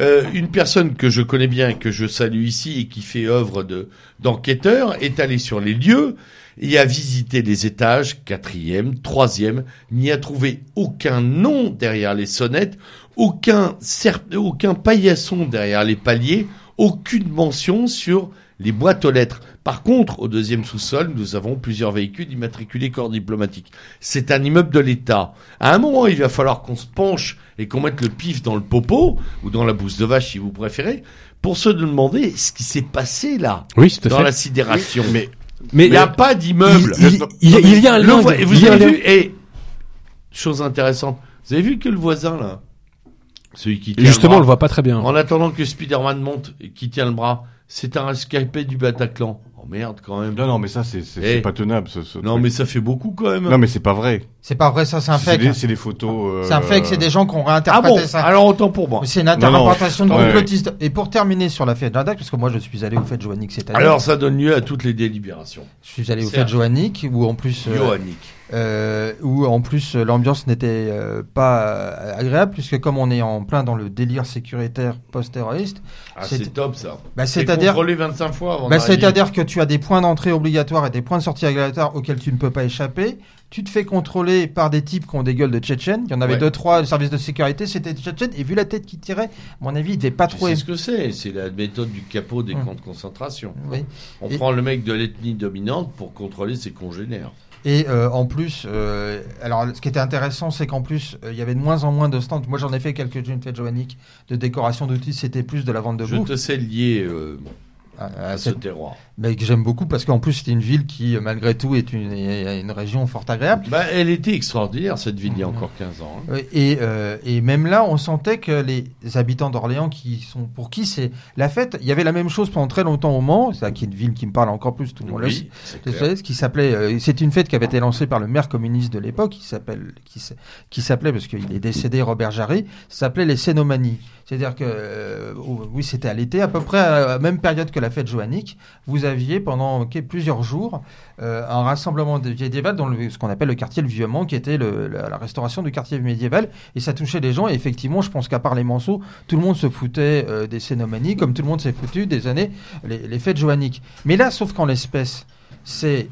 Euh, une personne que je connais bien, que je salue ici et qui fait œuvre de d'enquêteur, est allée sur les lieux et a visité les étages, quatrième, troisième, n'y a trouvé aucun nom derrière les sonnettes, aucun aucun paillasson derrière les paliers, aucune mention sur les boîtes aux lettres. Par contre, au deuxième sous-sol, nous avons plusieurs véhicules immatriculés corps diplomatique. C'est un immeuble de l'État. À un moment, il va falloir qu'on se penche et qu'on mette le pif dans le popo, ou dans la bouse de vache si vous préférez, pour se demander ce qui s'est passé là, Oui, dans fait. la sidération. Mais Mais il n'y a pas d'immeuble. il, il- il- il y a un lien. vous avez vu, et chose intéressante, vous avez vu que le voisin là, celui qui tient Justement, on le le bras, voit pas très bien. en attendant que Spider-Man monte et qui tient le bras, c'est un rescapé du Bataclan. Oh merde quand même. non, non, mais ça, c'est c'est Eh. c'est pas tenable. Ce, ce Non truc. mais ça fait beaucoup quand même. non, mais c'est pas vrai. C'est pas vrai, ça, c'est un C'est fake. des, c'est des photos. euh, C'est un fake, c'est des gens qui ont ah réinterprété bon ça. Alors autant pour moi. C'est une non. interprétation de Ouais. complotiste. Et pour terminer sur la fête Jadac, parce que moi je suis allé au fête Joannick cette année. Alors ça donne lieu à toutes les délibérations. je suis allé au certes. fête Joannick où en plus euh, Johannick. euh, où en plus euh, l'ambiance n'était euh, pas euh, agréable puisque comme on est en plein dans le délire sécuritaire post-terroriste, Ah, c'est- c'est top ça. bah, C'est c'est-à-dire contrôlé 25 fois avant bah, d'arriver. c'est-à-dire que tu as des points d'entrée obligatoires et des points de sortie obligatoires auxquels tu ne peux pas échapper. Tu te fais contrôler par des types qui ont des gueules de Tchétchènes. Il y en avait Ouais. deux, trois, le service de sécurité, c'était Tchétchènes. Et vu la tête qui tirait, à mon avis, il devait pas trop aimer. ce que c'est C'est la méthode du capot des Hum. camps de concentration. Oui. On Et- prend le mec de l'ethnie dominante pour contrôler ses congénères. Et euh, en plus, euh, alors ce qui était intéressant, c'est qu'en plus, euh, il y avait de moins en moins de stands. Moi, j'en ai fait quelques-unes fêtes joanniques de décoration d'outils. C'était plus de la vente de Je bouffe. te sais lié euh, À- à ce terroir. mais que j'aime beaucoup parce qu'en plus, c'était une ville qui, malgré tout, est une, une région fort agréable. Bah, elle était extraordinaire cette ville il y a Mhm. encore 15 ans. hein. Et, euh, et même là, on sentait que les habitants d'Orléans, qui sont pour qui c'est la fête, il y avait la même chose pendant très longtemps au Mans. C'est qui est une ville qui me parle encore plus, tout le monde le. Oui, ce qui s'appelait, euh, c'est une fête qui avait été lancée par le maire communiste de l'époque, qui s'appelle, qui, s'appelait, parce qu'il est décédé, Robert Jarry, s'appelait les Cénomanies. C'est-à-dire que, euh, oui, c'était à l'été, à peu près à la même période que la fête joannique. Vous aviez pendant plusieurs jours euh, un rassemblement médiéval dans ce qu'on appelle le quartier le Vieux-Mans, qui était la, restauration du quartier médiéval, et ça touchait les gens. Et effectivement, je pense qu'à part les manceaux, tout le monde se foutait euh, des Cénomanies, comme tout le monde s'est foutu des années les, les fêtes joanniques. Mais là, sauf qu'en l'espèce, c'est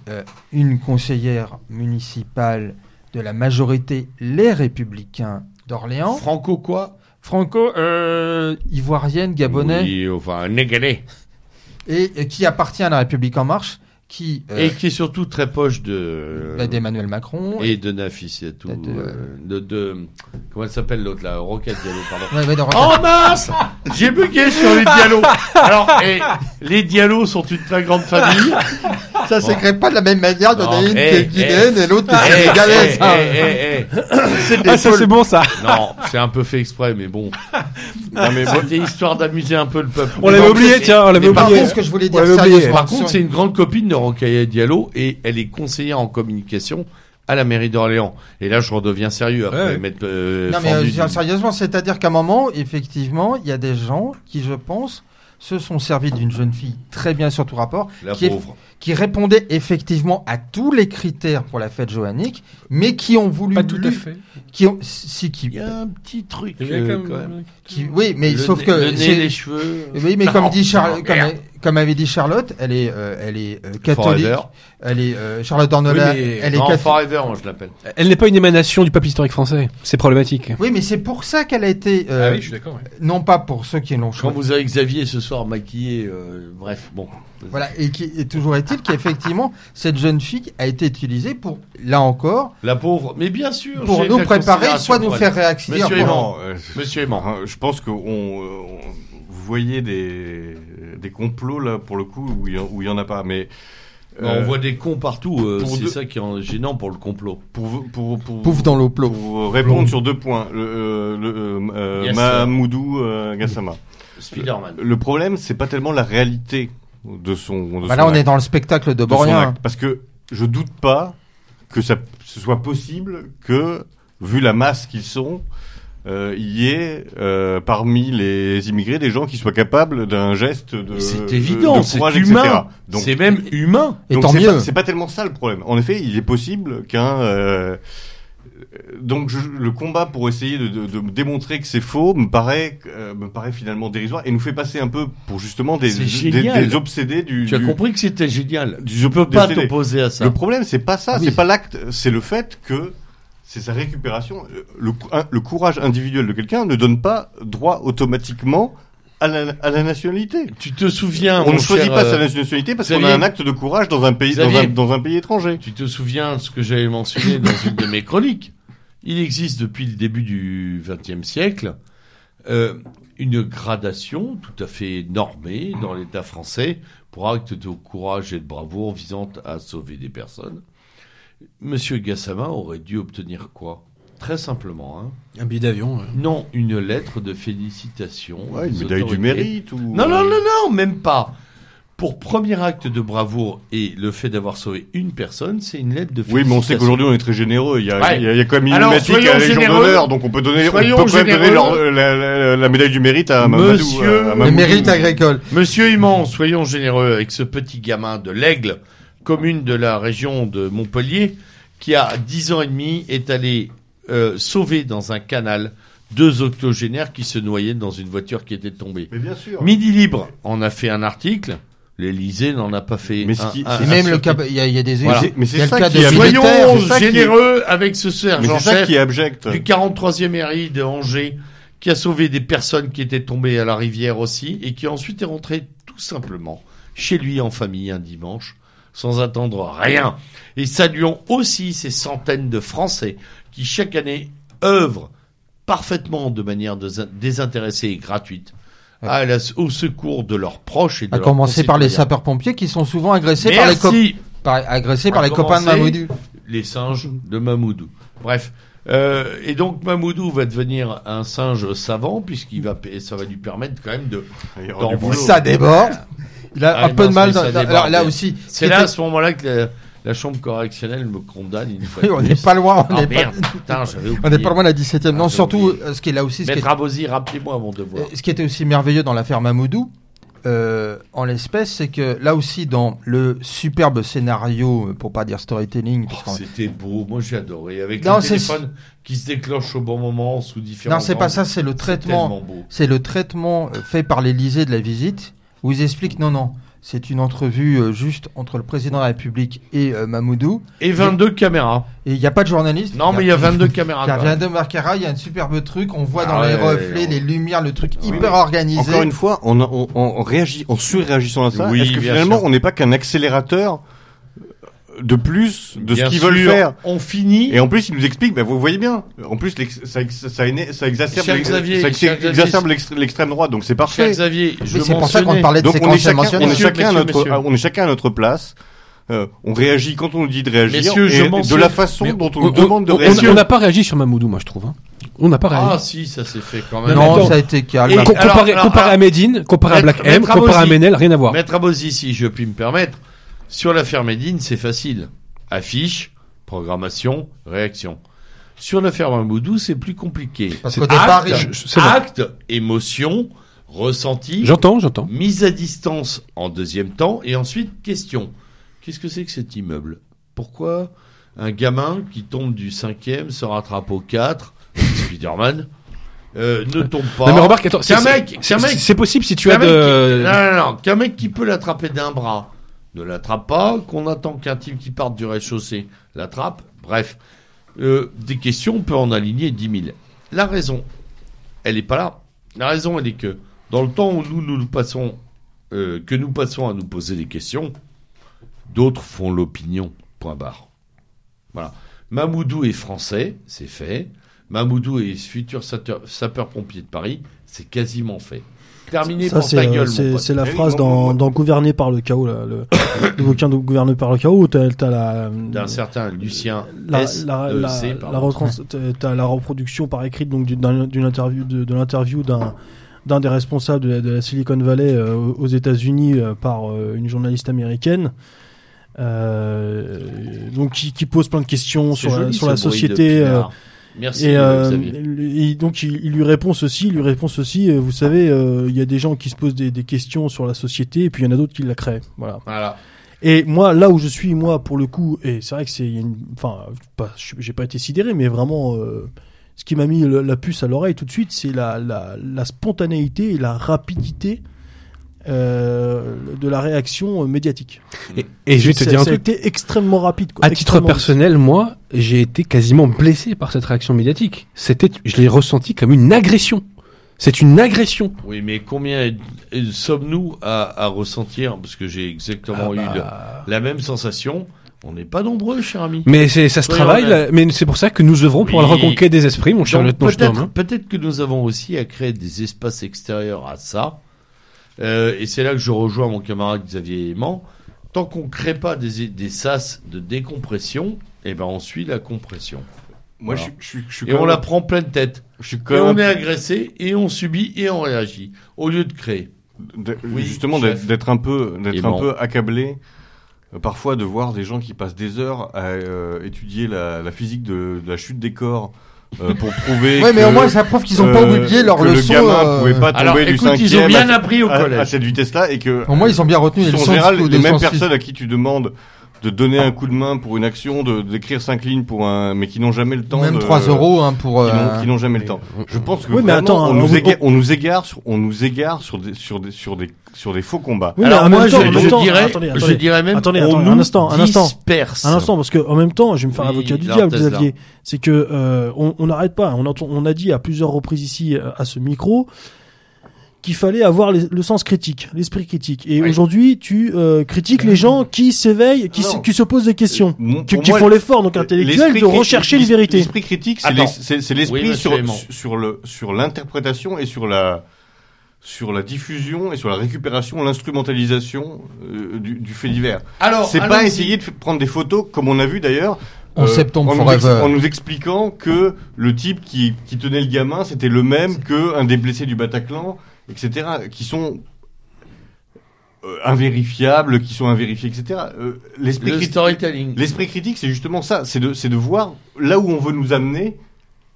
une conseillère municipale de la majorité, les Républicains d'Orléans, Franco quoi? Franco, euh, ivoirienne, gabonais, Oui, enfin, négalais. et, et qui appartient à la République en marche, qui euh, Et qui est surtout très proche de... bah, d'Emmanuel Macron. Et de Nafis et tout. De- de- euh, De, de, comment elle s'appelle l'autre là Roquette Diallo, pardon. Ouais, ouais, de- Oh mince J'ai bugué sur les dialos. Alors, et, les dialos sont une très grande famille. ça s'écrit pas de la même manière. Il y en a Non, une eh, qui est guinéenne et l'autre qui Eh, est sénégalaise. eh, eh, eh, eh. C'est des Ah, ça c'est bon ça. Non, c'est un peu fait exprès, mais bon. Non, mais C'était histoire d'amuser un peu le peuple. On l'avait oublié, tiens, on l'avait oublié. Par contre, ce que je voulais dire Par contre, c'est une grande copine de Rokhaya Diallo et elle est conseillère en communication à la mairie d'Orléans. Et là, je redeviens sérieux après Ouais. m'être euh, Non mais euh, du- sérieusement, c'est-à-dire qu'à un moment, effectivement, il y a des gens qui, je pense, se sont servis d'une jeune fille très bien sur tout rapport, la qui est- pauvre. qui répondait effectivement à tous les critères pour la fête joannique, mais qui ont voulu Pas tout à fait. qui ont si qui, Il y a un petit truc euh, quand quand même- même. qui- oui, mais le sauf nez- que le nez, les cheveux. oui, mais comme dit Charles, comme, merde. Comme avait dit Charlotte, elle est, euh, elle est euh, catholique. Forever. Elle est euh, Charlotte Dornelas. Oui, mais- elle est catholique. Forever, moi je l'appelle. Elle n'est pas une émanation du peuple historique français. C'est problématique. Oui, mais c'est pour ça qu'elle a été, euh, d'accord. non pas pour ceux qui l'ont Quand vous avez Xavier ce soir maquillé, euh, bref, bon. Voilà, et, qui, et toujours est-il qu'effectivement, cette jeune fille a été utilisée pour, là encore, La pauvre, mais bien sûr. pour nous préparer, soit nous faire réactionner. Monsieur Aimant. Euh, Monsieur Aimant. je pense que on, euh, on- vous voyez des, des complots là pour le coup où il y, en- où il y en a pas, mais On euh, voit des cons partout, euh, c'est deux- ça qui est gênant pour le complot. pour pour pour Pouf dans l'eau, plop. pour répondre sur deux points, le, euh, le euh, Yes, Mahamoudou Gassama. Spider-Man. Le problème, c'est pas tellement la réalité de son. De Bah son là, on est dans le spectacle de de Borien. Parce que je doute pas que ça ce soit possible que, vu la masse qu'ils sont, euh, il y ait euh, parmi les immigrés des gens qui soient capables d'un geste de, C'est de- évident, de c'est courage, etc. humain. Donc, C'est même humain. Et donc tant c'est mieux. pas, c'est pas tellement ça le problème. En effet, il est possible qu'un euh, donc je- le combat pour essayer de, de- de démontrer que c'est faux me paraît euh, me paraît finalement dérisoire et nous fait passer un peu pour justement des obsédés du, Tu as du- compris que c'était génial. Je peux pas t'opposer à ça. Le problème, c'est pas ça, Ah oui. c'est pas l'acte, c'est le fait que c'est sa récupération. Le, courage individuel de quelqu'un ne donne pas droit automatiquement à la, à la nationalité. Tu te souviens, On ne choisit pas euh, sa nationalité parce qu'on a un acte de courage dans un pays, dans un, dans un pays étranger. Tu te souviens de ce que j'avais mentionné dans une de mes chroniques? Il existe depuis le début du XXe siècle euh, une gradation tout à fait normée dans l'État français pour actes de courage et de bravoure visant à sauver des personnes. Monsieur Gassama aurait dû obtenir quoi? Très simplement, hein. Un billet d'avion. euh. non, une lettre de félicitations. Ouais, une des médaille du autorités. mérite ou. Non, non, non, non, même pas. Pour premier acte de bravoure et le fait d'avoir sauvé une personne, c'est une lettre de Oui, mais on sait félicitations. qu'aujourd'hui on est très généreux. Il y a, Ouais. il y a, il y a quand même une Alors, thématique à la Légion généreux. d'honneur, donc on peut donner, on peut Soyons quand même donner généreux. la, la- la médaille du mérite à Mamadou. Monsieur- à Le mérite agricole. Monsieur Imon, soyons généreux avec ce petit gamin de l'Aigle, commune de la région de Montpellier, qui a 10 ans et demi est allé euh, sauver dans un canal deux octogénaires qui se noyaient dans une voiture qui était tombée. Mais bien sûr. Midi Libre en a fait un article. L'Élysée n'en a pas fait Mais ce un. qui- un- c'est Et un même le cas, il y a, il y a des Voilà. Mais c'est- ça cas qui Soyons qui généreux avec ce Mais sergent c'est ça chef qui est abject. du 43e RI de Angers qui a sauvé des personnes qui étaient tombées à la rivière aussi et qui ensuite est rentré tout simplement chez lui en famille un dimanche sans attendre rien. Et saluons aussi ces centaines de Français qui chaque année œuvrent parfaitement de manière dés- désintéressée et gratuite à la- au secours de leurs proches et de À leurs commencer par les sapeurs-pompiers qui sont souvent agressés par les, par, agressés par les copains de Mamoudou. les singes de Mamoudou. Bref. Euh, et donc Mamoudou va devenir un singe savant puisqu'il va et ça va lui permettre quand même de. Ça déborde. Il a Ah, un peu de mal. dans- déborde. alors là aussi, c'est là à ce moment-là que la, la chambre correctionnelle me condamne une fois. on n'est pas loin. On Ah n'est pas, on pas loin de la 17e. Ah, non, j'ai surtout, euh, ce qui est là aussi, Maître Abosi, rappelez-moi mon devoir. euh, ce qui était aussi merveilleux dans l'affaire Mamoudou, euh, en l'espèce, c'est que là aussi, dans le superbe scénario, pour pas dire storytelling, parce Oh, C'était beau, moi j'ai adoré. Avec Non, le téléphone qui se déclenche au bon moment sous différents. non, c'est pas ça, c'est le traitement. C'est le traitement fait par l'Élysée de la visite, où ils expliquent non, non, c'est une entrevue euh, juste entre le président de la République et euh, Mamoudou, Et 22 caméras. et il n'y a pas de journaliste. Non, mais il y a 22 caméras. Car quand vient même. de Marcara, il y a un superbe truc, on voit dans Ah les ouais, reflets, les lumières, le truc Oui, hyper organisé. Encore une fois, on, on, on, on réagit, en surréagissant à ça. Oui, Est-ce que finalement, sûr. on n'est pas qu'un accélérateur de plus de Bien ce qu'ils veulent faire On finit. Et en plus, ils nous expliquent, bah, vous voyez bien, en plus, ça, exacerbe, l'extrême droite, donc c'est Cher parfait. Xavier, je c'est pour ça qu'on parlait de Donc on est chacun, on est chacun à notre, messieurs. on est chacun à notre place. Euh, on réagit quand on nous dit de réagir Messieurs, je et de la façon Mais dont on, on- nous demande de réagir. On n'a pas réagi sur Mamoudou, moi je trouve. hein. On n'a pas réagi. Ah si, ça s'est fait quand même. Non, ça a été calme. Et- Com- alors, comparé alors, comparé alors, à Medine, comparé à Black M, comparé à. Menel, rien à voir. Maître Abosi, si je puis me permettre, sur l'affaire Médine, c'est facile. Affiche, programmation, réaction. Sur l'affaire Mamoudou, c'est plus compliqué. Parce qu'au départ, acte, je- émotion, ressenti, J'entends, j'entends. mise à distance en deuxième temps, et ensuite question. Qu'est-ce que c'est que cet immeuble? Pourquoi un gamin qui tombe du cinquième se rattrape au 4, Spider-Man, euh, ne tombe pas Non mais remarque, attends, c'est- mec, c'est qu'un mec c'est possible si tu as qui- de... Non, non, non. Qu'un mec qui peut l'attraper d'un bras ne l'attrape pas, qu'on attend qu'un type qui parte du rez-de-chaussée l'attrape. Bref, Euh, des questions, on peut en aligner 10 000. La raison, elle n'est pas là. La raison, elle est que dans le temps où nous, nous, passons, euh, que nous passons à nous poser des questions, d'autres font l'opinion. Point barre. Voilà. Mamoudou est français, c'est fait. Mamoudou est futur sapeur- sapeur-pompier de Paris, c'est quasiment fait. Terminé Ça, pour c'est ta euh, gueule, c'est- la Eh oui, phrase dans, dans Gouverner par le chaos, là, le, le bouquin de Gouverner par le chaos, où t'as t'as la, d'un certain Lucien la, S. la, E. la, C, la, t'as- t'as la reproduction par écrit donc d'une- d'un- d'une interview de, de l'interview d'un d'un des responsables de la, de la Silicon Valley euh, aux États-Unis euh, par euh, une journaliste américaine. Euh, donc qui, qui pose plein de questions sur, la, sur la société, euh. Merci, Et, euh, euh, et donc il, il lui répond ceci, il lui répond ceci. euh, Vous savez, euh, il y a des gens qui se posent des, des questions sur la société, et puis il y en a d'autres qui la créent. Voilà. Voilà. Et moi, là où je suis, moi, pour le coup, et c'est vrai que c'est, une, enfin, pas, j'ai pas été sidéré, mais vraiment, euh, ce qui m'a mis le- la puce à l'oreille tout de suite, c'est la, la, la spontanéité et la rapidité euh, de la réaction euh, médiatique. Et, et je vais te dire un ça a truc. été extrêmement rapide. Quoi, À titre personnel, moi, j'ai été quasiment blessé par cette réaction médiatique. C'était, je l'ai ressenti comme une agression. C'est une agression. Oui, mais combien sommes-nous à, à ressentir Parce que j'ai exactement Ah eu bah. le- la même sensation. On n'est pas nombreux, cher ami. Mais ça se Soyons travaille, là, mais c'est pour ça que nous œuvrons pour la reconquête des esprits, mon cher Donc, lieutenant peut-être, hein. peut-être que nous avons aussi à créer des espaces extérieurs à ça. Euh, et c'est là que je rejoins mon camarade Xavier Aimant. Tant qu'on ne crée pas des, des sas de décompression, eh ben on suit la compression. Moi, Voilà. je, suis- je, suis- je suis Et on la prend pleine tête. je suis Et quand on même est agressé, et on subit, et on réagit. Au lieu de créer. Oui, justement d'être un peu d'être Et un bon. peu accablé euh, parfois de voir des gens qui passent des heures à euh, étudier la, la physique de, de la chute des corps euh, pour prouver Ouais, mais que, au moins ça prouve qu'ils ont pas euh, oublié leur que leçon. le gamin euh, pouvait pas tomber Alors, du écoute, ils cinquième ont bien à, appris au à- à collège. cette vitesse-là et que Au moins ils ont bien retenu les sont en leçons. général les mêmes personnes à qui tu demandes de donner un coup de main pour une action, de d'écrire cinq lignes pour un, mais qui n'ont jamais le temps. Même de, 3 euros hein, pour. Qui n'ont- euh, qui n'ont jamais le temps. Je pense que Oui, mais attends, on, on- nous égare, on nous égare sur, on nous égare sur des, sur des, sur des, sur des faux combats. Oui, Alors moi, je, temps- dirais, attendez, je dirais même, Attendez, on nous un instant, un instant. disperse. Un instant, parce que en même temps, je vais me faire Oui, avocat du diable. Xavier. C'est que euh, on on n'arrête pas. On a, on a dit à plusieurs reprises ici euh, à ce micro qu'il fallait avoir les- le sens critique, l'esprit critique. Et Oui. aujourd'hui, tu euh, critiques les gens qui s'éveillent, qui, se, Non. qui se posent des questions, Mon- qui, pour qui moi, font l'effort donc intellectuel l'esprit de rechercher une l'esprit- vérité. L'esprit critique, c'est Attends. l'es- c'est c'est l'esprit Oui, sur, Aimant. sur le sur l'interprétation et sur la sur la diffusion et sur la récupération, l'instrumentalisation euh, du, du fait divers. Alors, C'est pas essayer de prendre des photos comme on a vu d'ailleurs. En septembre en nous, en nous expliquant que le type qui, qui tenait le gamin, c'était le même que un des blessés du Bataclan, etc. Qui sont euh, invérifiables, qui sont invérifiés, etc. Euh, L'esprit Le critique, storytelling. L'esprit critique, c'est justement ça, c'est de, c'est de voir là où on veut nous amener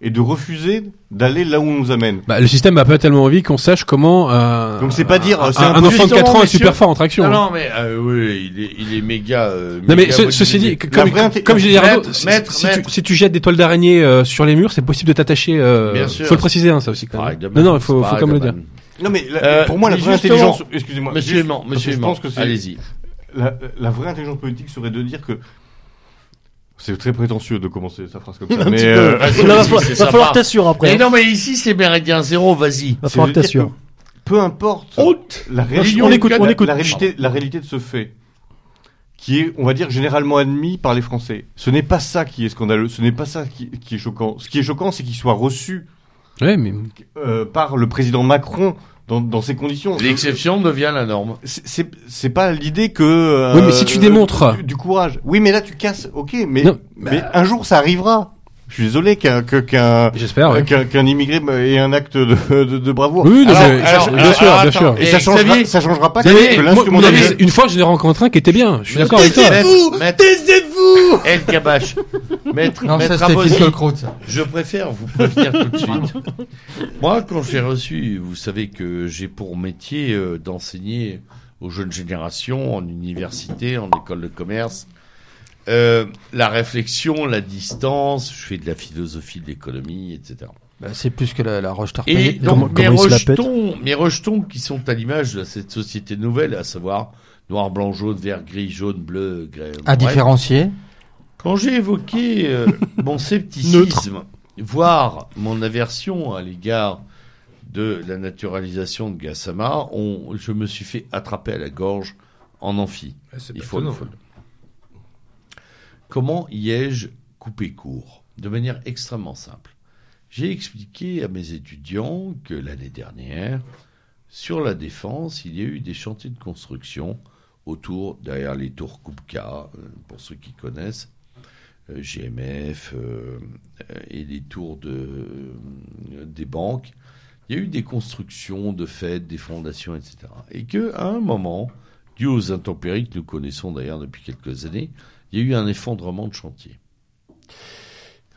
et de refuser d'aller là où on nous amène. Bah, le système a pas tellement envie qu'on sache comment euh, Donc c'est pas dire, un, c'est un un peu enfant de 4 ans est super fort en traction. Non, hein. non, mais euh, oui, il est, il est méga. euh, Non mais méga ce- ceci dit, comme, comme j'ai dit Arnaud, Maître, si, maître, si maître. Tu, si tu jettes des toiles d'araignée euh, sur les murs, c'est possible de t'attacher. Euh, Bien sûr. faut le préciser, hein, ça aussi. quand même. Non, non, il faut, faut comme le pareil dire. Non mais la- Euh, pour moi la vraie intelligence, excusez-moi, Monsieur juste- que monsieur je Aimant, pense que c'est allez-y. la, la vraie intelligence politique serait de dire que c'est très prétentieux de commencer sa phrase comme ça, mais euh, Là, va va sympa. falloir t'assurer après. Mais hein. non, mais ici, c'est Méridien Zéro, vas-y. Va falloir de dire t'assurer. peu importe Haute la on réalité, écoute, on la, écoute. la réalité, la réalité de ce fait, qui est, on va dire, généralement admis par les Français. Ce n'est pas ça qui est scandaleux, ce n'est pas ça qui, qui est choquant. Ce qui est choquant, c'est qu'il soit reçu Ouais, mais euh, par le président Macron dans, dans ces conditions. L'exception devient la norme. C'est- pas l'idée que. euh, Oui, mais si tu démontres- du, du courage. Oui, mais là tu casses. Ok, mais Non, mais un jour ça arrivera. Je suis désolé qu'un qu'un qu'un immigré ait un acte de, de, de bravoure. Oui, non, Alors, mais- alors, bien alors, sûr, bien sûr. Et ça changera, Xavier, ça changera pas Xavier, que l'instrumentalisation. une fois, je l'ai rencontré un qui était bien. Je suis d'accord avec toi. Taisez-vous Taisez-vous El Kabash. Maître, Non, ça maître c'était Abosi, ça. je préfère vous prévenir tout de suite. Moi, quand j'ai reçu, vous savez que j'ai pour métier euh, d'enseigner aux jeunes générations en université, en école de commerce, euh, la réflexion, la distance, je fais de la philosophie de l'économie, etc. Bah, c'est plus que la, la roche Et donc, Comment- mes, il rejetons, mes rejetons qui sont à l'image de cette société nouvelle, à savoir noir, blanc, jaune, vert, gris, jaune, bleu, gris. À bref. différencier. Quand j'ai évoqué euh, mon scepticisme, voire mon aversion à l'égard de la naturalisation de Gassama, on, je me suis fait attraper à la gorge en amphi. Il faut le faire. Comment y ai-je coupé court? De manière extrêmement simple. J'ai expliqué à mes étudiants que l'année dernière, sur la défense, il y a eu des chantiers de construction autour, derrière les tours Kupka, euh, pour ceux qui connaissent, euh, GMF euh, et les tours de, des banques. Il y a eu des constructions de fêtes, des fondations, etc. Et que à un moment, dû aux intempéries que nous connaissons d'ailleurs depuis quelques années, il y a eu un effondrement de chantier.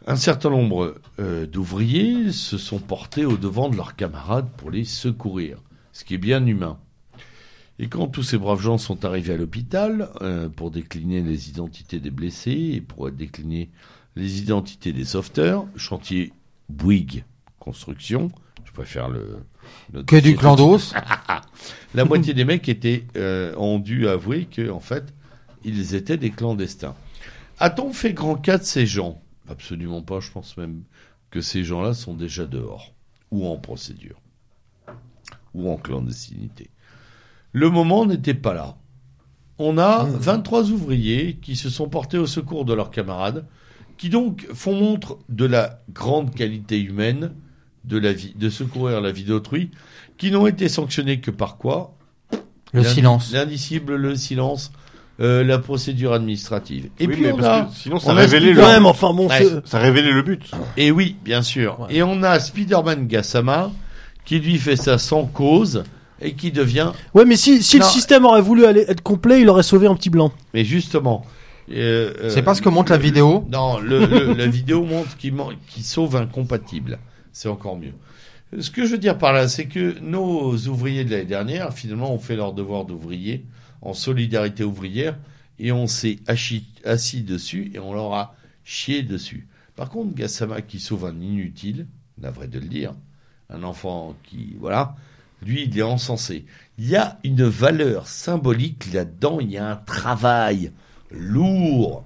un certain nombre euh, d'ouvriers se sont portés au devant de leurs camarades pour les secourir, ce qui est bien humain. Et quand tous ces braves gens sont arrivés à l'hôpital euh, pour décliner les identités des blessés et pour décliner les identités des sauveteurs, chantier Bouygues Construction, je préfère le... le Que du clandos. la moitié des mecs étaient, euh, ont dû avouer que, en fait, ils étaient des clandestins. A-t-on fait grand cas de ces gens? Absolument pas. Je pense même que ces gens-là sont déjà dehors ou en procédure ou en clandestinité. Le moment n'était pas là. On a 23 ouvriers qui se sont portés au secours de leurs camarades, qui donc font montre de la grande qualité humaine de la vie, de secourir la vie d'autrui, qui n'ont été sanctionnés que par quoi? Le silence. L'indicible, le silence, euh, la procédure administrative. Et Oui, puis mais on parce a, que sinon, ça on a révélait Spider- le, Ouais, mais enfin bon, Ouais. ça révélait le but. et oui, bien sûr. Et on a Spider-Man Gassama qui lui fait ça sans cause et qui devient. ouais, mais si, si le système aurait voulu aller être complet, il aurait sauvé un petit blanc. Mais justement. euh, euh, C'est pas ce que montre la vidéo? Non, le, le- la vidéo montre qu'il qu'il sauve un compatible. C'est encore mieux. Ce que je veux dire par là, c'est que nos ouvriers de l'année dernière, finalement, ont fait leur devoir d'ouvrier en solidarité ouvrière et on s'est assis, dessus et on leur a chié dessus. Par contre, Gassama qui sauve un inutile, navré de le dire, un enfant qui, voilà, lui, il est encensé. Il y a une valeur symbolique là-dedans, il y a un travail lourd.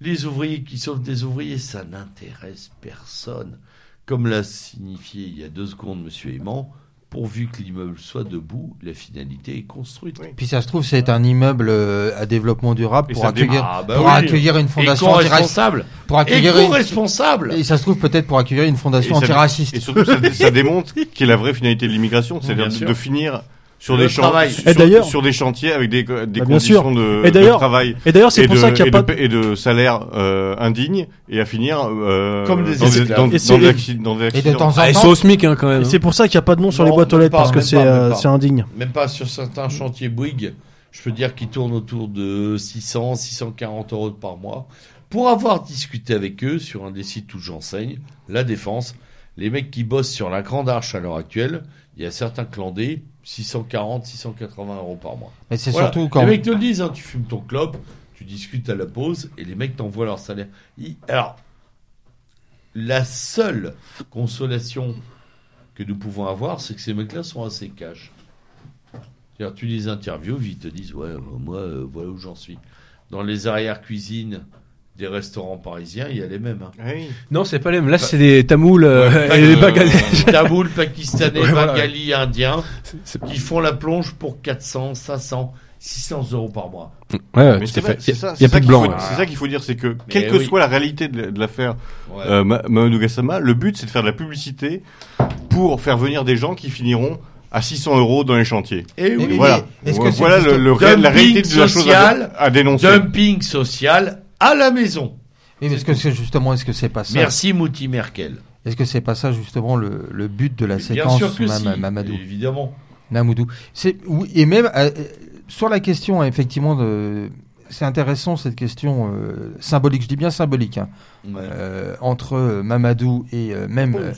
Les ouvriers qui sauvent des ouvriers, ça n'intéresse personne. Comme l'a signifié il y a deux secondes Monsieur Aimant, pourvu que l'immeuble soit debout, la finalité est construite. Puis ça se trouve, c'est un immeuble euh, à développement durable Et pour accueillir, Ah, bah pour oui. accueillir une fondation antiraciste. Éco-responsable Pour accueillir une... Éco-responsable Et ça se trouve peut-être pour accueillir une fondation Et ça- antiraciste. Et surtout, ça, ça démontre quelle est la vraie finalité de l'immigration, c'est-à-dire de finir sur des, travail. sur, Et d'ailleurs- sur des chantiers avec des, des Bah, conditions de, Et de travail Et d'ailleurs, c'est et pour de, ça qu'il et n'y a de pas. pa- et de salaires euh, indignes et à finir euh, Comme des dans, des, dans, Et des acci- dans des Et de accidents. temps en Ah, et temps, c'est au SMIC hein, quand même. Et c'est pour ça qu'il n'y a pas de nom sur les boîtes aux lettres parce que c'est euh, c'est indigne. Même pas sur certains chantiers Bouygues, je peux dire qu'ils tournent autour de 600, 640 euros par mois. Pour avoir discuté avec eux sur un des sites où j'enseigne, la défense, les mecs qui bossent sur la Grande Arche à l'heure actuelle, il y a certains clandés, 640, 680 euros par mois. mais c'est Voilà. surtout quand Les mecs te le disent, hein, tu fumes ton clope, tu discutes à la pause, et les mecs t'envoient leur salaire. Ils- Alors, la seule consolation que nous pouvons avoir, c'est que ces mecs-là sont assez cash. C'est-à-dire, tu les interviews, ils te disent, ouais, moi, euh, voilà où j'en suis. Dans les arrières-cuisines des restaurants parisiens, il y a les mêmes. Hein. Oui. Non, c'est pas les mêmes. Là, c'est des tamouls euh, Ouais, et des euh, Bangladais. Tamoul, pakistanais, Ouais, voilà. bengalis, indiens, C'est- qui font la plonge pour 400, 500, 600 euros par mois. Ouais, Mais c'est fait. Il y ça, a, plus de blanc. C'est ça qu'il faut dire, c'est que quelle que oui. soit la réalité de, de l'affaire Ouais. euh, Mamadou Gassama, le but c'est de faire de la publicité pour faire venir des gens qui finiront à 600 euros dans les chantiers. Et oui, Mais Voilà, est-ce que c'est voilà le, le la réalité de la chose à, social, à dénoncer. dumping social à la maison. Oui, mais est-ce que c'est justement, est-ce que c'est pas ça Merci Mouti Merkel. Est-ce que c'est pas ça justement le, le but de la Bien séquence sûr que Mam- si, Mamadou évidemment. C'est oui, et même euh, sur la question effectivement de c'est intéressant cette question euh, symbolique, je dis bien symbolique, hein, Ouais. euh, entre Mamadou et euh, même euh,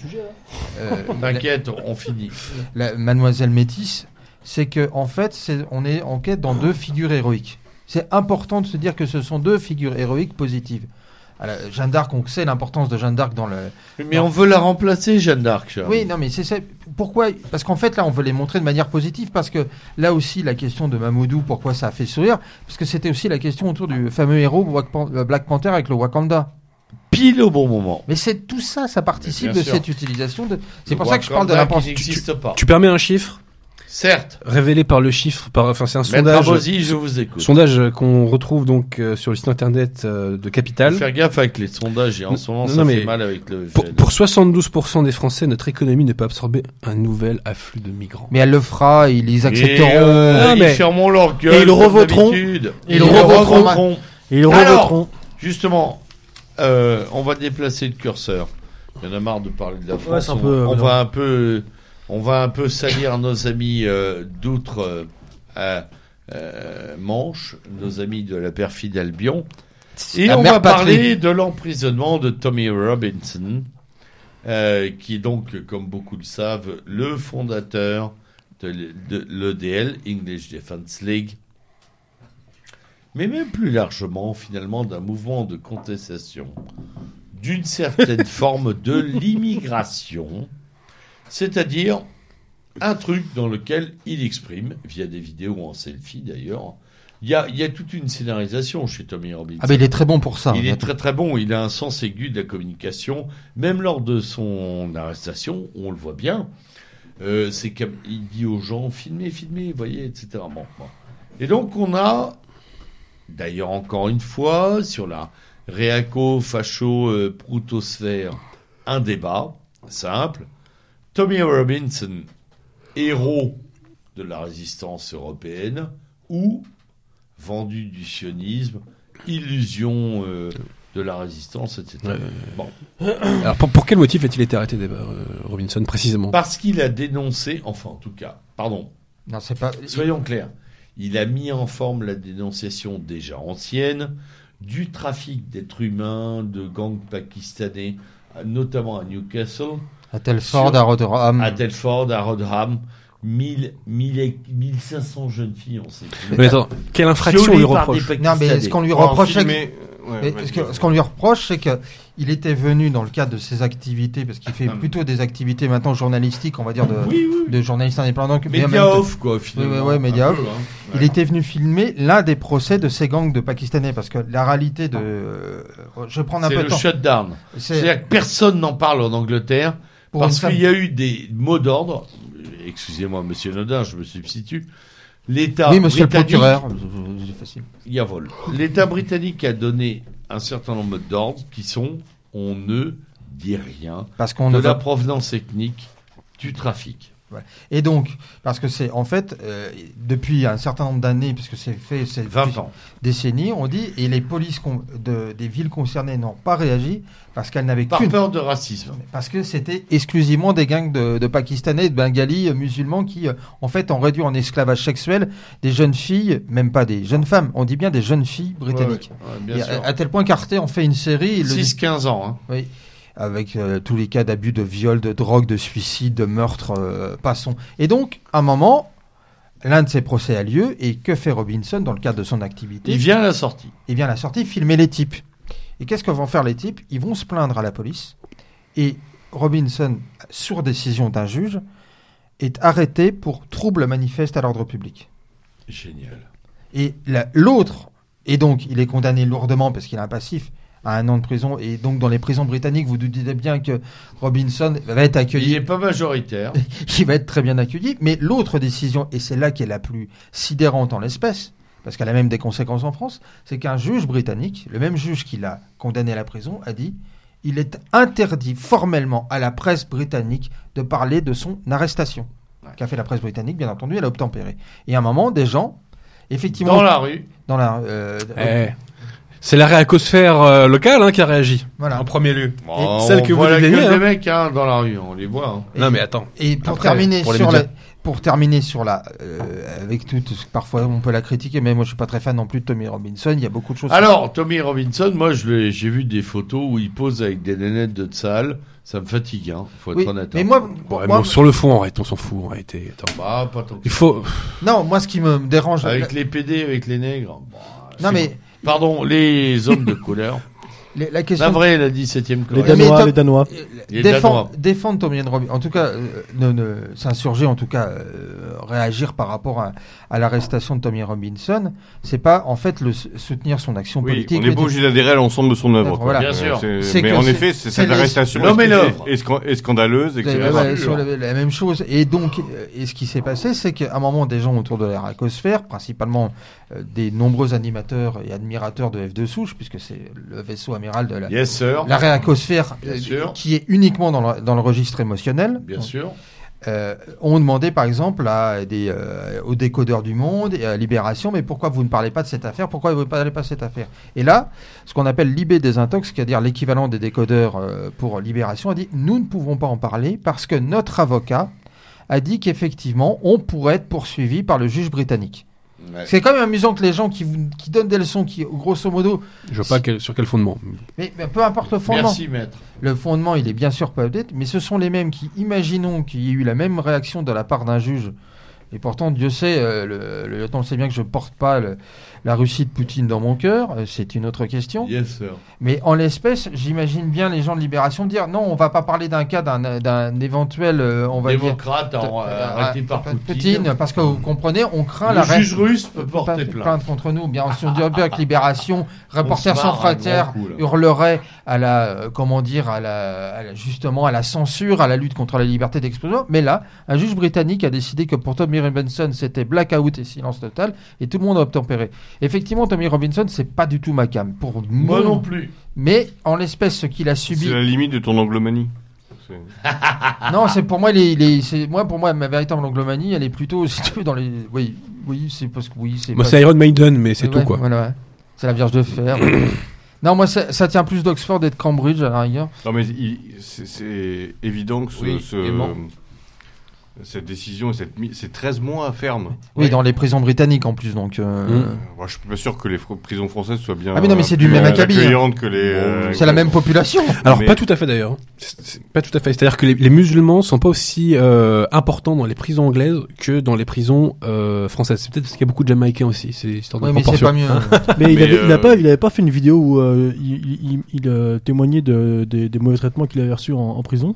T'inquiète, on finit. la, Mademoiselle Métis, c'est que en fait, c'est, on est en quête dans deux figures héroïques. C'est important de se dire que ce sont deux figures héroïques positives. Alors, Jeanne d'Arc, on sait l'importance de Jeanne d'Arc dans le. Mais on veut la remplacer, Jeanne d'Arc. Oui, non, mais c'est ça. Pourquoi? Parce qu'en fait, là, on veut les montrer de manière positive, parce que là aussi, la question de Mamoudou, pourquoi ça a fait sourire Parce que c'était aussi la question autour du fameux héros Black euh, Black Panther avec le Wakanda. Pile au bon moment. Mais c'est tout ça, ça participe de sûr. cette utilisation de. C'est pour ça que je parle de l'importance. n'existe pas. Tu permets un chiffre? Certes. révélé par le chiffre, par, enfin c'est un Maître sondage, Abosi, je vous écoute. sondage qu'on retrouve donc euh, sur le site internet euh, de Capital. Faire gaffe avec les sondages et en ce moment Non, ça mais fait mal avec le. Pour, pour 72% des Français, notre économie ne peut absorber un nouvel afflux de migrants. Mais elle le fera, ils ils Et, accepteront. Ah, ils fermeront leur gueule. Et ils revoteront. Et ils Ils revoteront. Et ils Alors, revoteront. Justement, euh, on va déplacer le curseur. Il y en a marre de parler de la France. un on, peu, on va un peu, on va un peu salir nos amis euh, d'outre euh, euh, Manche, nos amis de la perfide Albion. Et La on va patrie. parler de l'emprisonnement de Tommy Robinson, qui est donc, comme beaucoup le savent, le fondateur de l'EDL, English Defense League, mais même plus largement, finalement, d'un mouvement de contestation d'une certaine forme de l'immigration, c'est-à-dire un truc dans lequel il exprime, via des vidéos en selfie d'ailleurs, il y a, il y a toute une scénarisation chez Tommy Robinson. Ah, mais il est très bon pour ça. Il est très très bon, il a un sens aigu de la communication. Même lors de son arrestation, on le voit bien. Euh, c'est qu'il dit aux gens filmez, filmez, voyez, etc. Bon, bon. Et donc on a, d'ailleurs encore une fois, sur la réaco facho euh, proutosphère, un débat simple. Tommy Robinson, héros de la résistance européenne, ou vendu du sionisme, illusion euh, de la résistance, etc. Ouais. Bon. Alors pour, pour quel motif a-t-il été arrêté, euh, Robinson, précisément? Parce qu'il a dénoncé, enfin en tout cas, pardon, Non, c'est pas. soyons clairs, il a mis en forme la dénonciation déjà ancienne du trafic d'êtres humains, de gangs pakistanais, notamment à Newcastle, À Telford, Sur- à Rotherham. à Telford, à Rotherham, 1000, 1000 et- 1500 jeunes filles, on sait plus. Mais attends, quelle infraction on lui reproche Non, mais ce qu'on lui reproche, ouais, ce qu'on lui reproche, c'est que il était venu dans le cadre de ses activités, parce qu'il fait Ah, plutôt des activités maintenant journalistiques, on va dire, de, Oui, oui. de journaliste indépendant. Média off, quoi, finalement. Ouais, ouais, ouais, média off. peu, hein. Il était venu filmer l'un des procès de ces gangs de Pakistanais, parce que la réalité de... euh, je vais prendre un peu le de temps. shutdown. C'est C'est-à-dire que personne n'en parle en Angleterre parce qu'il y a eu des mots d'ordre. Excusez-moi, monsieur Nodin, je me substitue. L'État Oui, monsieur le britannique, procureur. Il y a vol. L'État britannique a donné un certain nombre d'ordres qui sont on ne dit rien Parce qu'on de ne la va provenance ethnique du trafic. Et donc, parce que c'est en fait, euh, depuis un certain nombre d'années, puisque c'est fait, c'est 20 ans. décennies, on dit, et les polices de, des villes concernées n'ont pas réagi parce qu'elles n'avaient Par qu'une. peur de racisme. Parce que c'était exclusivement des gangs de, de Pakistanais, de Bengalis, euh, musulmans qui, euh, en fait, ont réduit en esclavage sexuel des jeunes filles, même pas des jeunes femmes, on dit bien des jeunes filles britanniques. Ouais, ouais, Et bien à, sûr. à tel point qu'Arte en fait une série. le- 6-15 ans. Hein. oui, avec euh, tous les cas d'abus, de viol, de drogue, de suicide, de meurtre, euh, passons. Et donc, à un moment, l'un de ces procès a lieu, et que fait Robinson dans le cadre de son activité Il vient à la sortie. Il vient à la sortie filmer les types. Et qu'est-ce que vont faire les types? Ils vont se plaindre à la police. Et Robinson, sur décision d'un juge, est arrêté pour trouble manifeste à l'ordre public. Génial. Et la- l'autre, et donc il est condamné lourdement parce qu'il a un passif à un an de prison. Et donc dans les prisons britanniques, vous doutez bien que Robinson va être Il accueilli. n'est pas majoritaire. Il va être très bien accueilli. Mais l'autre décision, et c'est là qui est la plus sidérante en l'espèce, parce qu'elle a même des conséquences en France, c'est qu'un juge britannique, le même juge qui l'a condamné à la prison, a dit il est interdit formellement à la presse britannique de parler de son arrestation. Ouais. Qu'a fait la presse britannique, bien entendu, elle a obtempéré. Et à un moment, des gens, effectivement, Dans la rue. dans la, euh, Eh, C'est la réacosphère euh, locale hein, qui a réagi, voilà. en premier lieu. Bon, celle que vous gueule hein. des mecs hein, dans la rue, on les voit. hein. Non mais attends. Et pour Après, terminer pour les sur la, pour terminer sur la, euh, avec tout, parfois on peut la critiquer, mais moi je suis pas très fan non plus de Tommy Robinson. Il y a beaucoup de choses. Alors, Tommy Robinson, moi, je l'ai- j'ai vu des photos où il pose avec des nénettes de salle. Ça me fatigue, hein, faut être oui, honnête. mais moi, Ouais, moi- bon, sur le fond, arrête, on s'en fout, on a été. Attends. Bah, pas tant que Il faut. non, moi ce qui me dérange, Avec les PD, avec les nègres. bah, non mais bon. Pardon, les hommes de couleur. les- la question, La vraie, la 17e Les Danois, Tom- les Danois. euh, Les défendre, Danois. défendre Tommy Robinson, en tout cas, euh, ne, ne s'insurger, en tout cas, euh, réagir par rapport à, à l'arrestation de Tommy Robinson, c'est pas en fait le soutenir son action Oui, politique. on est pas de- obligé d'adhérer à l'ensemble de son œuvre. Voilà. Bien Euh, sûr. Mais en effet, c'est cette arrestation est- scandaleuse, etc. ouais, sur la, la même chose. Et donc, euh, et ce qui s'est passé, c'est qu'à un moment, des gens autour de la racosphère, principalement euh, des nombreux animateurs et admirateurs de F2 Souche, puisque c'est le vaisseau amiral de la, Yes, la euh, sûr. qui est uniquement dans le, dans le registre émotionnel, Bien sûr. Euh, ont demandé par exemple à des, euh, aux décodeurs du monde et à Libération, mais pourquoi vous ne parlez pas de cette affaire? Pourquoi vous ne parlez pas de cette affaire? Et là, ce qu'on appelle Libé Désintox, c'est-à-dire l'équivalent des décodeurs euh, pour Libération, a dit nous ne pouvons pas en parler parce que notre avocat a dit qu'effectivement on pourrait être poursuivi par le juge britannique. Ouais. C'est quand même amusant que les gens qui, vous- qui donnent des leçons, qui grosso modo, Je vois pas quel- sur quel fondement. mais, mais peu importe le fondement, Merci, maître. le fondement il est bien sûr pas update, mais ce sont les mêmes qui, imaginons qu'il y ait eu la même réaction de la part d'un juge, et pourtant Dieu sait, euh, le, le lieutenant sait bien que je porte pas le- la Russie de Poutine dans mon cœur, euh, c'est une autre question. Yes, sir. Mais en l'espèce, j'imagine bien les gens de Libération dire non, on va pas parler d'un cas d'un éventuel, euh, on va dire, Démocrate en- euh, arrêté par Poutine, Poutine. parce que vous comprenez, on craint Le la juge russe peut porter plainte. contre nous. Bien, on dirait bien que Libération, Reporters sans frontières hurlerait à la, comment dire, à la, à la- justement à la censure, à la lutte contre la liberté d'expression. Mais là, un juge britannique a décidé que pour Tommy Robinson, c'était blackout et silence total, et tout le monde a obtempéré. Effectivement, Tommy Robinson, c'est pas du tout ma cam. Pour Moi non plus. Mais en l'espèce, ce qu'il a subi. C'est la limite de ton anglomanie. Non, c'est pour moi, les, les- c'est moi pour moi ma véritable anglomanie, elle est plutôt si tu veux dans les, oui, oui, c'est parce que oui, c'est. Moi, c'est Iron Maiden, mais c'est Ouais, tout, quoi. Voilà, ouais. C'est la Vierge de Fer. non, moi, ça, ça tient plus d'Oxford et de Cambridge à la rigueur. Non, mais il- c'est- c'est évident que ce, Oui, ce- aimant. Cette décision, et cette c'est 13 mois ferme. Oui, Ouais. dans les prisons britanniques en plus, donc. euh, Mm. Euh, moi, je suis pas sûr que les prisons françaises soient bien. Ah, mais non, mais c'est du même acabit, hein. que les. euh, C'est la même population. Alors Mais- pas tout à fait d'ailleurs. Pas tout à fait. C'est-à-dire que les, les musulmans sont pas aussi euh, importants dans les prisons anglaises que dans les prisons euh, françaises. C'est peut-être parce qu'il y a beaucoup de Jamaïcains aussi. C'est histoire de Oui, mais c'est pas mieux. Mais, il, avait, il a euh, pas, il avait pas fait une vidéo où euh, il, il- il, euh, témoignait de, des- des mauvais traitements qu'il avait reçus en, en prison?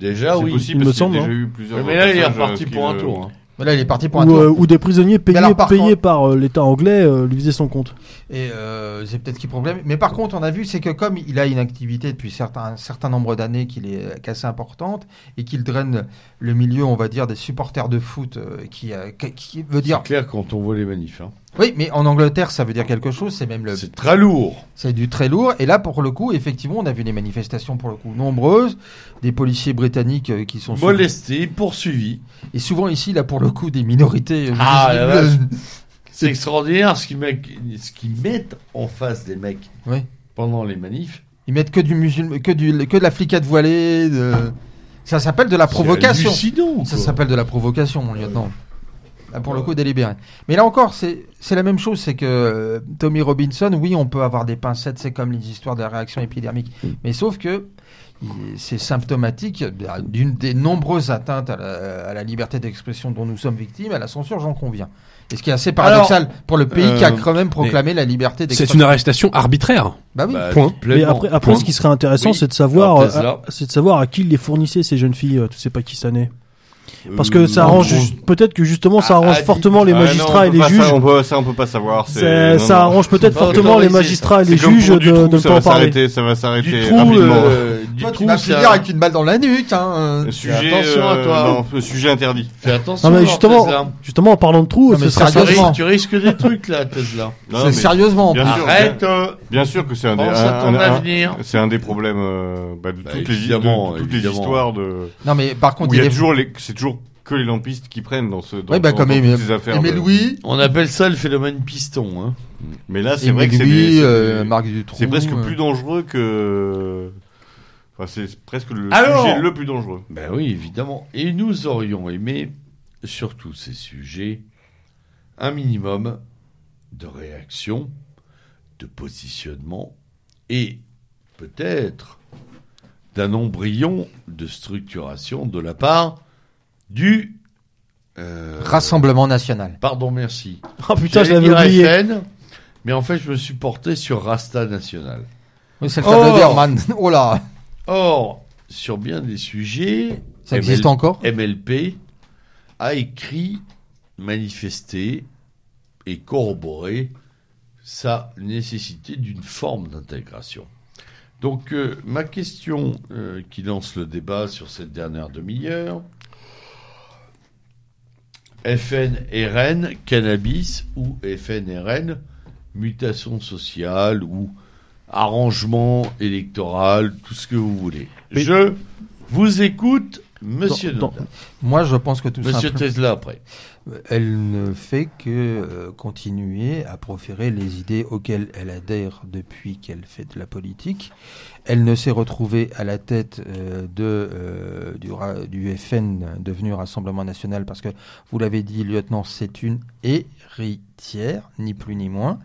Déjà, oui. possible il me qu'il semble, déjà hein. eu plusieurs. Mais là, il est reparti euh, pour un tour. euh, hein. Mais là, il est parti pour un Ou, tour. euh, ou des prisonniers payés, alors, par payés contre- par euh, l'État anglais euh, lui faisaient son compte. Et euh, c'est peut-être qui problème. Mais par contre, on a vu, c'est que comme il a une activité depuis certains, un certain nombre d'années qui est euh, assez importante et qu'il draine le milieu, on va dire, des supporters de foot, euh, qui, euh, qui, qui veut dire. C'est clair quand on voit les manifs. hein. Oui, mais en Angleterre, ça veut dire quelque chose. C'est même le. C'est très lourd. C'est du très lourd. Et là, pour le coup, effectivement, on a vu des manifestations pour le coup nombreuses, des policiers britanniques euh, qui sont sous- Molesté, poursuivi. et souvent ici, là, pour le coup, des minorités. euh, Ah, visibles. C'est extraordinaire ce qu'ils mettent, ce qu'ils mettent en face des mecs Oui. pendant les manifs. Ils mettent que du musulman, que du, que de la flicade voilée. De... Ça s'appelle de la provocation. Ça s'appelle de la provocation, mon lieutenant. Là, pour le coup, délibéré. Mais là encore, c'est c'est la même chose. C'est que euh, Tommy Robinson, oui, on peut avoir des pincettes, c'est comme les histoires des réactions épidermiques. Mais sauf que c'est symptomatique d'une des nombreuses atteintes à la, à la liberté d'expression dont nous sommes victimes, à la censure, j'en conviens. Et ce qui est assez paradoxal pour le pays qui a euh, quand même proclamé la liberté C'est d'expression. une arrestation arbitraire. Bah oui. Bah, Point. Mais après, après Point. ce qui serait intéressant, Oui. c'est de savoir, euh, c'est de savoir à qui il les fournissait ces jeunes filles. Tu sais pas qui ça n'est. Parce Euh, que ça en arrange, peut-être que justement ça Ah, arrange ah, fortement les Ah, magistrats et les juges. Ça, on peut, ça, on peut pas savoir. ça arrange peut-être fortement les magistrats et les juges de, trou, ne ça pas va en parler. s'arrêter, ça va s'arrêter Du trou, rapidement. euh, du trou, vas ça- finir avec une balle dans la nuque. Hein. Sujet, attention à euh, toi. non, sujet interdit. Fais attention. Non mais justement, en parlant de mais ce sérieusement. risques, tu risques des trucs là, Tesla. C'est sérieusement. bien sûr, Arrête. euh, Bien sûr que c'est un, des- c'est un des problèmes euh, bah, de Bah, toutes, les, histoires de Non, mais par contre, où il y a toujours les, c'est toujours que les lampistes qui prennent dans ce dans, bah, dans- comme dans Aimé, toutes ces affaires. De- Louis, On appelle ça le phénomène piston. Hein. Mais là, c'est vrai que c'est des- euh, des- Marc Dutroux. c'est presque euh. plus dangereux que. Enfin, c'est presque le Alors sujet le plus dangereux. Ben oui, évidemment. Et nous aurions aimé, sur tous ces sujets, un minimum de réaction, de positionnement et peut-être d'un embryon de structuration de la part du... euh, Rassemblement national. Pardon, merci. Oh putain, je l'avais oublié. FN, mais en fait, je me suis porté sur Rasta National. Oui, c'est le tableau Oh d'Herman. Oh là Or, sur bien des sujets, Ça existe encore? MLP a écrit, manifesté et corroboré sa nécessité d'une forme d'intégration. Donc, euh, ma question euh, qui lance le débat sur cette dernière demi-heure, FNRN, cannabis ou FNRN, mutation sociale ou arrangement électoral, tout ce que vous voulez. Mais- Je vous écoute, monsieur. Moi, je pense que tout Monsieur simplement... Tesla après. Elle ne fait que euh, continuer à proférer les idées auxquelles elle adhère depuis qu'elle fait de la politique. Elle ne s'est retrouvée à la tête euh, euh, du, FN devenu Rassemblement National parce que, vous l'avez dit, lieutenant, c'est une héritière, ni plus ni moins.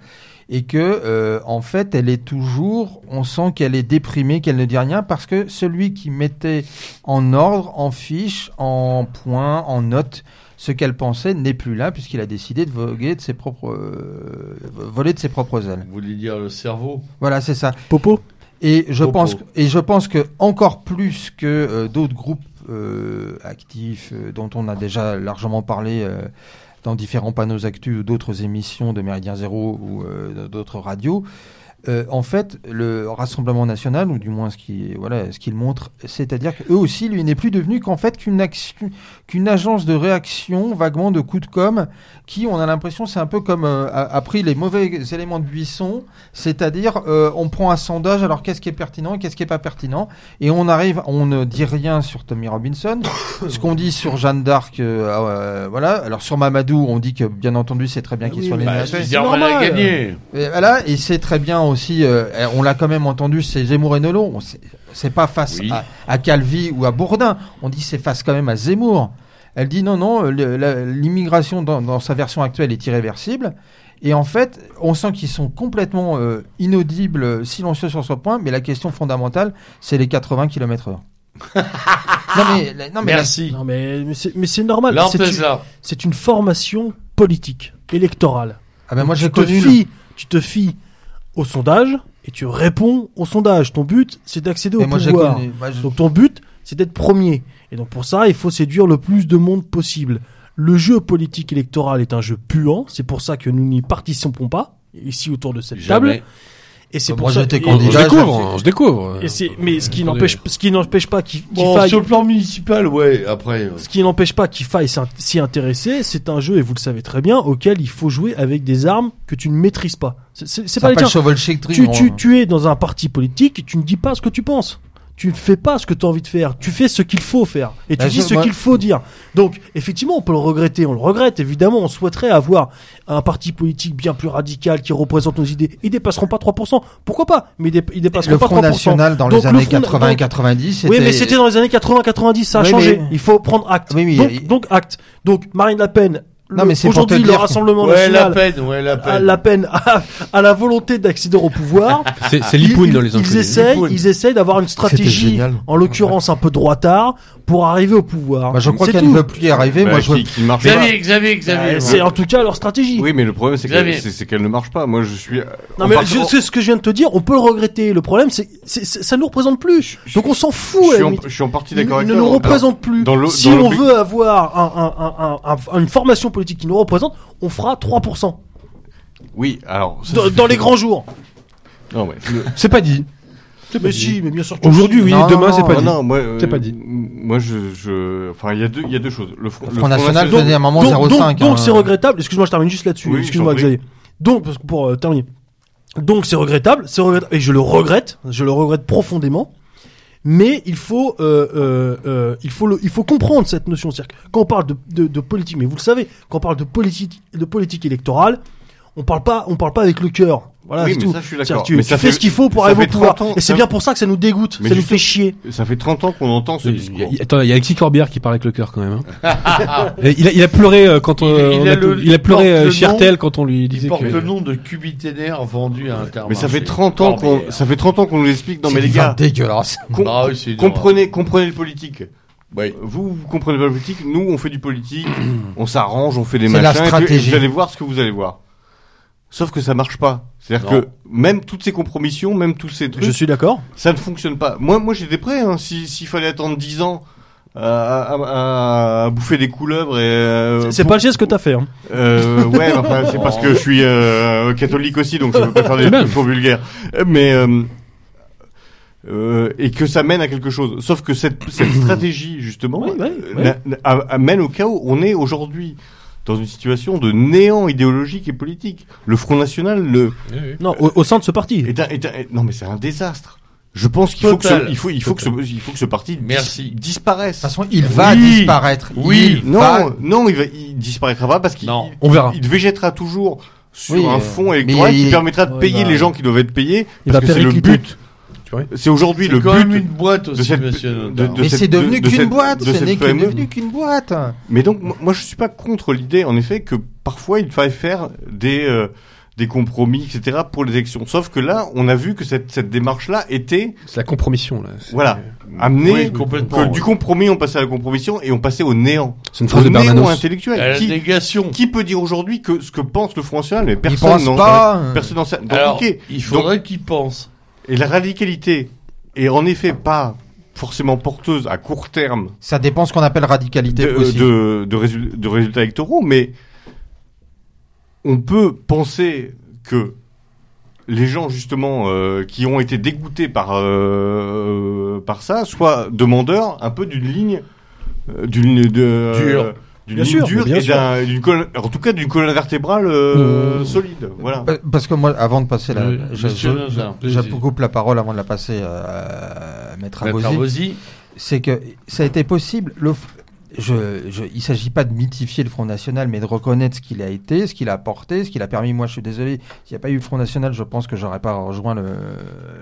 Et que, en fait, elle est toujours, on sent qu'elle est déprimée, qu'elle ne dit rien parce que celui qui mettait en ordre, en fiche, en points, en notes, ce qu'elle pensait n'est plus là puisqu'il a décidé de voguer de ses propres, euh, voler de ses propres ailes. Vous voulez dire le cerveau? Voilà, c'est ça. Popo? Et je Popo. pense et je pense que encore plus que euh, d'autres groupes euh, actifs euh, dont on a déjà largement parlé euh, dans différents panneaux actus ou d'autres émissions de Méridien Zéro ou euh, d'autres radios. Euh, en fait, le Rassemblement national, ou du moins ce qui, voilà, ce qu'il montre, c'est-à-dire qu'eux aussi, lui n'est plus devenu qu'en fait qu'une agence de réaction, vaguement de coups de com, qui, on a l'impression, c'est un peu comme euh, a, a pris les mauvais éléments de buisson, c'est-à-dire euh, on prend un sondage, alors qu'est-ce qui est pertinent, et qu'est-ce qui est pas pertinent, et on arrive, on ne dit rien sur Tommy Robinson, ce qu'on dit sur Jeanne d'Arc, euh, euh, voilà, alors sur Mamadou, on dit que bien entendu c'est très bien Ah qu'il oui, soit bah, a gagné. Et voilà, et c'est très bien aussi, euh, on l'a quand même entendu, c'est Zemmour et Nolot. On sait- C'est pas face Oui. à, à Calvi ou à Bourdin. On dit c'est face quand même à Zemmour. Elle dit non, non, l'immigration dans, dans sa version actuelle est irréversible. Et en fait, on sent qu'ils sont complètement euh, inaudibles, silencieux sur ce point. Mais la question fondamentale, c'est les 80 km heure. non mais, la- non mais la- Merci. Non, mais, mais c'est normal. C'est une- formation politique, électorale. ah ben moi j'ai tu, te connu. fies, tu te fies au sondage et tu réponds au sondage. Ton but, c'est d'accéder au moi pouvoir. connu. moi, je- Donc ton but, c'est d'être premier. Et donc pour ça, il faut séduire le plus de monde possible. Le jeu politique électoral est un jeu puant. C'est pour ça que nous n'y participons pas ici autour de cette table. Et c'est Moi, pour ça. On se candidat. découvre, on se découvre. et c'est- mais ce qui n'empêche, ce qui n'empêche pas qu'il qu'il Bon, faille, sur le plan municipal, ouais, après. euh, ce qui n'empêche pas qu'il faille s'y intéresser, c'est un jeu et vous le savez très bien auquel il faut jouer avec des armes que tu ne maîtrises pas. C'est- C'est c'est ça pas les tiens. Tu, tu, tu es dans un parti politique et tu ne dis pas ce que tu penses. Tu ne fais pas ce que tu as envie de faire. Tu fais ce qu'il faut faire. Et tu Bah, dis ce moi- qu'il faut dire. Donc, effectivement, on peut le regretter. On le regrette, évidemment. On souhaiterait avoir un parti politique bien plus radical qui représente nos idées. Ils dépasseront pas 3%. Pourquoi pas? Mais ils, dé- ils dépasseront Le pas Front 3%. National dans Donc, les le années Front- 80 et donc- 90, Oui, mais c'était dans les années 80-90, ça a Oui, changé. mais- Il faut prendre acte. Oui, mais donc, il- donc, acte. Donc, Marine Le Pen, Non, mais c'est aujourd'hui, le Rassemblement Ouais, la National peine, ouais, la a peine. la peine à, à la volonté d'accéder au pouvoir. C'est Ils- Lipoun ils, dans les ils essayent, Lipoun. ils essayent d'avoir une stratégie, génial. en l'occurrence un peu droitard, pour arriver au pouvoir. Bah, je crois qu'elle ne veut plus y arriver. Bah, Moi, je qui, qui marche Xavier, Xavier, Xavier. Euh, C'est en tout cas leur stratégie. Oui, mais le problème c'est qu'elle ne marche pas. Moi, je suis. Non on mais je- c'est ce que je viens de te dire, on peut le regretter. Le problème, c'est ça nous représente plus. Donc on s'en fout. je à suis, en, limite. je suis en partie d'accord avec ne toi. nous représente plus. dans le- si dans on veut avoir un, un, un, un- un- une formation politique qui nous représente, on fera 3% Oui, alors. ça, dans, dans les grands jours. Non, ouais. C'est pas dit. Mais si, mais bien sûr. que Aujourd'hui, oui, Non, demain, c'est pas dit. non, moi, euh, C'est pas dit. Moi, je, je, enfin, il y a deux, il y a deux choses. Le Front, Le Front National faisait un moment donc, 0,5. donc, donc hein. c'est regrettable. Excuse-moi, je termine juste là-dessus. Oui, Excuse-moi. Xavier. Donc, parce que pour euh, terminer. Donc, c'est regrettable, c'est regrettable, et je le regrette, je le regrette profondément. Mais il faut, euh, euh, euh, il faut, le, il faut comprendre cette notion. C'est-à-dire que quand on parle de, de, de politique, mais vous le savez, quand on parle de politique, de politique électorale, on parle pas, on parle pas avec le cœur. Voilà, Oui, c'est mais tout. ça, je suis d'accord. Tu, Mais tu ça fais fait- ce qu'il faut pour arriver au pouvoir. 30 ans, Et c'est bien pour ça que ça nous dégoûte, Mais ça nous fait chier. Ça fait 30 ans qu'on entend ce Il y discours. a- il- Attends, il y a Alexis Corbière qui parle avec le cœur quand même. hein. Il, a, il a pleuré euh, quand on, Il- il on a a, le- il a pleuré il porte euh, le chez nom- RTL quand on lui Il disait porte que le nom de cubiténaire vendu à Intermarché. Mais ça fait 30 ans qu'on, ça fait 30 ans qu'on nous explique. Non, mais les gars, dégueulasse. Ah une comprenez, comprenez le politique. Oui. Vous, vous comprenez pas le politique. Nous, on fait du politique. on s'arrange, on fait des la machins. et puis stratégie. Vous allez voir ce que vous allez voir. Sauf que ça marche pas. C'est-à-dire que même toutes ces compromissions, même tous ces trucs, Je suis d'accord. ça ne fonctionne pas. Moi, moi, j'étais prêt. Hein, si, s'il fallait attendre 10 ans à, à, à- à bouffer des couleuvres et. euh, C'est pour- pas le geste que t'as fait. Hein. Euh, ouais, enfin, c'est parce que je suis euh, catholique aussi, donc je peux pas faire des trucs trop vulgaires. Euh, Mais euh, euh, et que ça mène à quelque chose. Sauf que cette, cette stratégie justement Oui, oui, euh, oui. amène au chaos. On est aujourd'hui dans une situation de néant idéologique et politique. Le Front National le, Non, au, au sein de ce parti. est un, est un- est- non mais c'est un désastre. Je pense qu'il faut que ce, il faut, il faut que ce, il faut que ce parti dis- Merci. disparaisse. De toute façon, il va Oui. disparaître. Oui. Il Non, va- non, il, va, il disparaîtra pas parce qu'il Non. On verra. il végétera toujours sur Oui, un euh, fonds électoral mais il- qui permettra de Ouais, payer bah, les gens qui doivent être payés il parce va que c'est le but. C'est aujourd'hui le quand même but. une boîte aussi, cette- monsieur de- Nodin. de Mais cette- c'est devenu de qu'une cette- boîte, de ce cette n'est PME. devenu qu'une boîte. Mais donc, moi, je suis pas contre l'idée, en effet, que parfois il faille faire des euh, des compromis, etc. pour les élections. Sauf que là, on a vu que cette cette démarche-là était C'est la compromission là. Voilà. amenée Oui, complètement, que oui. du compromis, on passait à la compromission et on passait au néant. C'est une Au phrase de néant Bernanos. intellectuel. À la Qui, négation. qui peut dire aujourd'hui que ce que pense le Front National, mais Il personne pense n'en pas. euh, personne n'en sait. Donc, Alors, ok. il faudrait qu'il pense. Et la radicalité est en effet pas forcément porteuse à court terme Ça dépend ce qu'on appelle radicalité de, aussi. de, de, résul- de résultats électoraux, mais on peut penser que les gens justement euh, qui ont été dégoûtés par euh, par ça soient demandeurs un peu d'une ligne euh, d'une de Dure. D'une Bien ligne sûr, dure bien et d'une colonne- en tout cas d'une colonne vertébrale euh, Mmh. solide voilà Pa- Parce que moi, avant de passer la, je, je- je- je coupe la parole avant de la passer euh, à Maître Abosi. C'est que ça a été possible. Le, je, je, il s'agit pas de mythifier le Front National, mais de reconnaître ce qu'il a été, ce qu'il a apporté, ce qu'il a permis. Moi, je suis désolé, s'il n'y a pas eu le Front National, je pense que j'aurais pas rejoint le,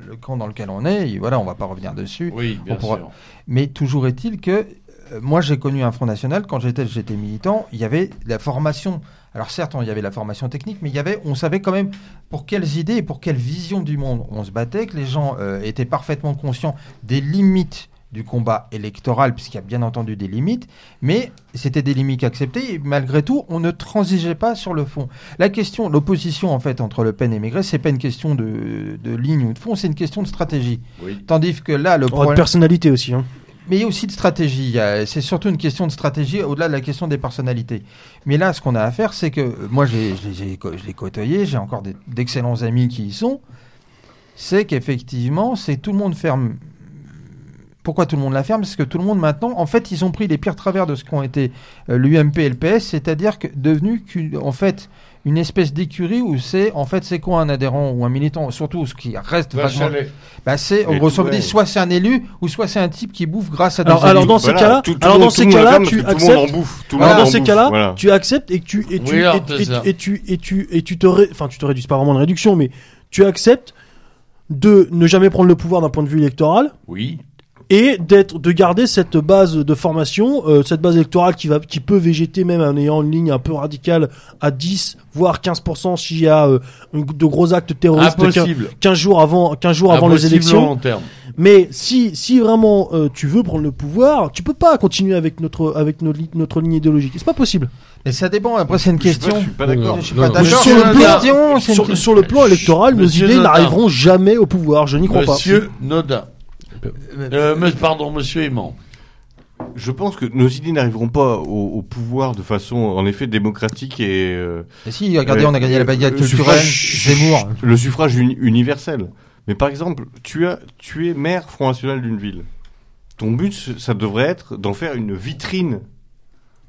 le camp dans lequel on est. Et voilà, on va pas revenir dessus. Oui, bien On pourra- sûr. Mais toujours est-il que euh, moi, j'ai connu un Front National quand j'étais j'étais militant. Il y avait la formation. Alors certes, il y avait la formation technique, mais il y avait, on savait quand même pour quelles idées et pour quelle vision du monde on se battait, que les gens euh, étaient parfaitement conscients des limites du combat électoral, puisqu'il y a bien entendu des limites, mais c'était des limites acceptées, et malgré tout, on ne transigeait pas sur le fond. La question, l'opposition en fait entre Le Pen et Maigret, c'est pas une question de, de ligne ou de fond, c'est une question de stratégie. Oui. Tandis que là, le Oh, de problème... personnalité aussi. Hein. Mais il y a aussi de stratégie. C'est surtout une question de stratégie au-delà de la question des personnalités. Mais là, ce qu'on a à faire, c'est que euh, moi, j'ai- je l'ai côtoyé, j'ai encore d'excellents amis qui y sont. C'est qu'effectivement, c'est tout le monde ferme. Pourquoi tout le monde la ferme? Parce que tout le monde maintenant, en fait, ils ont pris les pires travers de ce qu'ont été euh, l'UMP et le PS, c'est-à-dire que devenu qu'une- en fait une espèce d'écurie où c'est en fait c'est quoi un adhérent ou un militant, surtout ce qui reste vaguement Vachalet. bah c'est, grosso modo, soit c'est un élu, ou soit c'est un type qui bouffe grâce à des Alors- alors dans ces Voilà, cas-là- tout- tout alors dans ces cas-là, tu acceptes- Alors dans ces cas-là, tu acceptes et tu et tu et, tu et tu et tu te ré- enfin tu te réduis c'est pas vraiment une réduction mais tu acceptes de ne jamais prendre le pouvoir d'un point de vue électoral Oui. Et d'être de garder cette base de formation euh, cette base électorale qui va qui peut végéter même en ayant une ligne un peu radicale à 10 voire 15% s'il y a euh, de gros actes terroristes Impossible. 15 jours avant 15 jours avant les Impossible élections au long terme. mais si si vraiment euh, tu veux prendre le pouvoir, tu peux pas continuer avec notre avec notre, li- notre ligne idéologique. C'est pas possible. Mais ça dépend, après c'est une pas- question. Je suis pas d'accord. Je suis Non, pas non. d'accord. Sur le plan- Sur, sur le plan électoral, nos idées n'arriveront jamais au pouvoir. Je n'y crois Monsieur Nodin. Euh, pardon, monsieur Aimant. Je pense que nos idées n'arriveront pas au, au pouvoir de façon, en effet, démocratique et euh, Et si, regardez, Euh, on a gagné la baguette euh, culturelle, suffrage- Zemmour. le suffrage uni- universel. Mais par exemple, tu as, tu es maire Front National d'une ville. Ton but, ça devrait être d'en faire une vitrine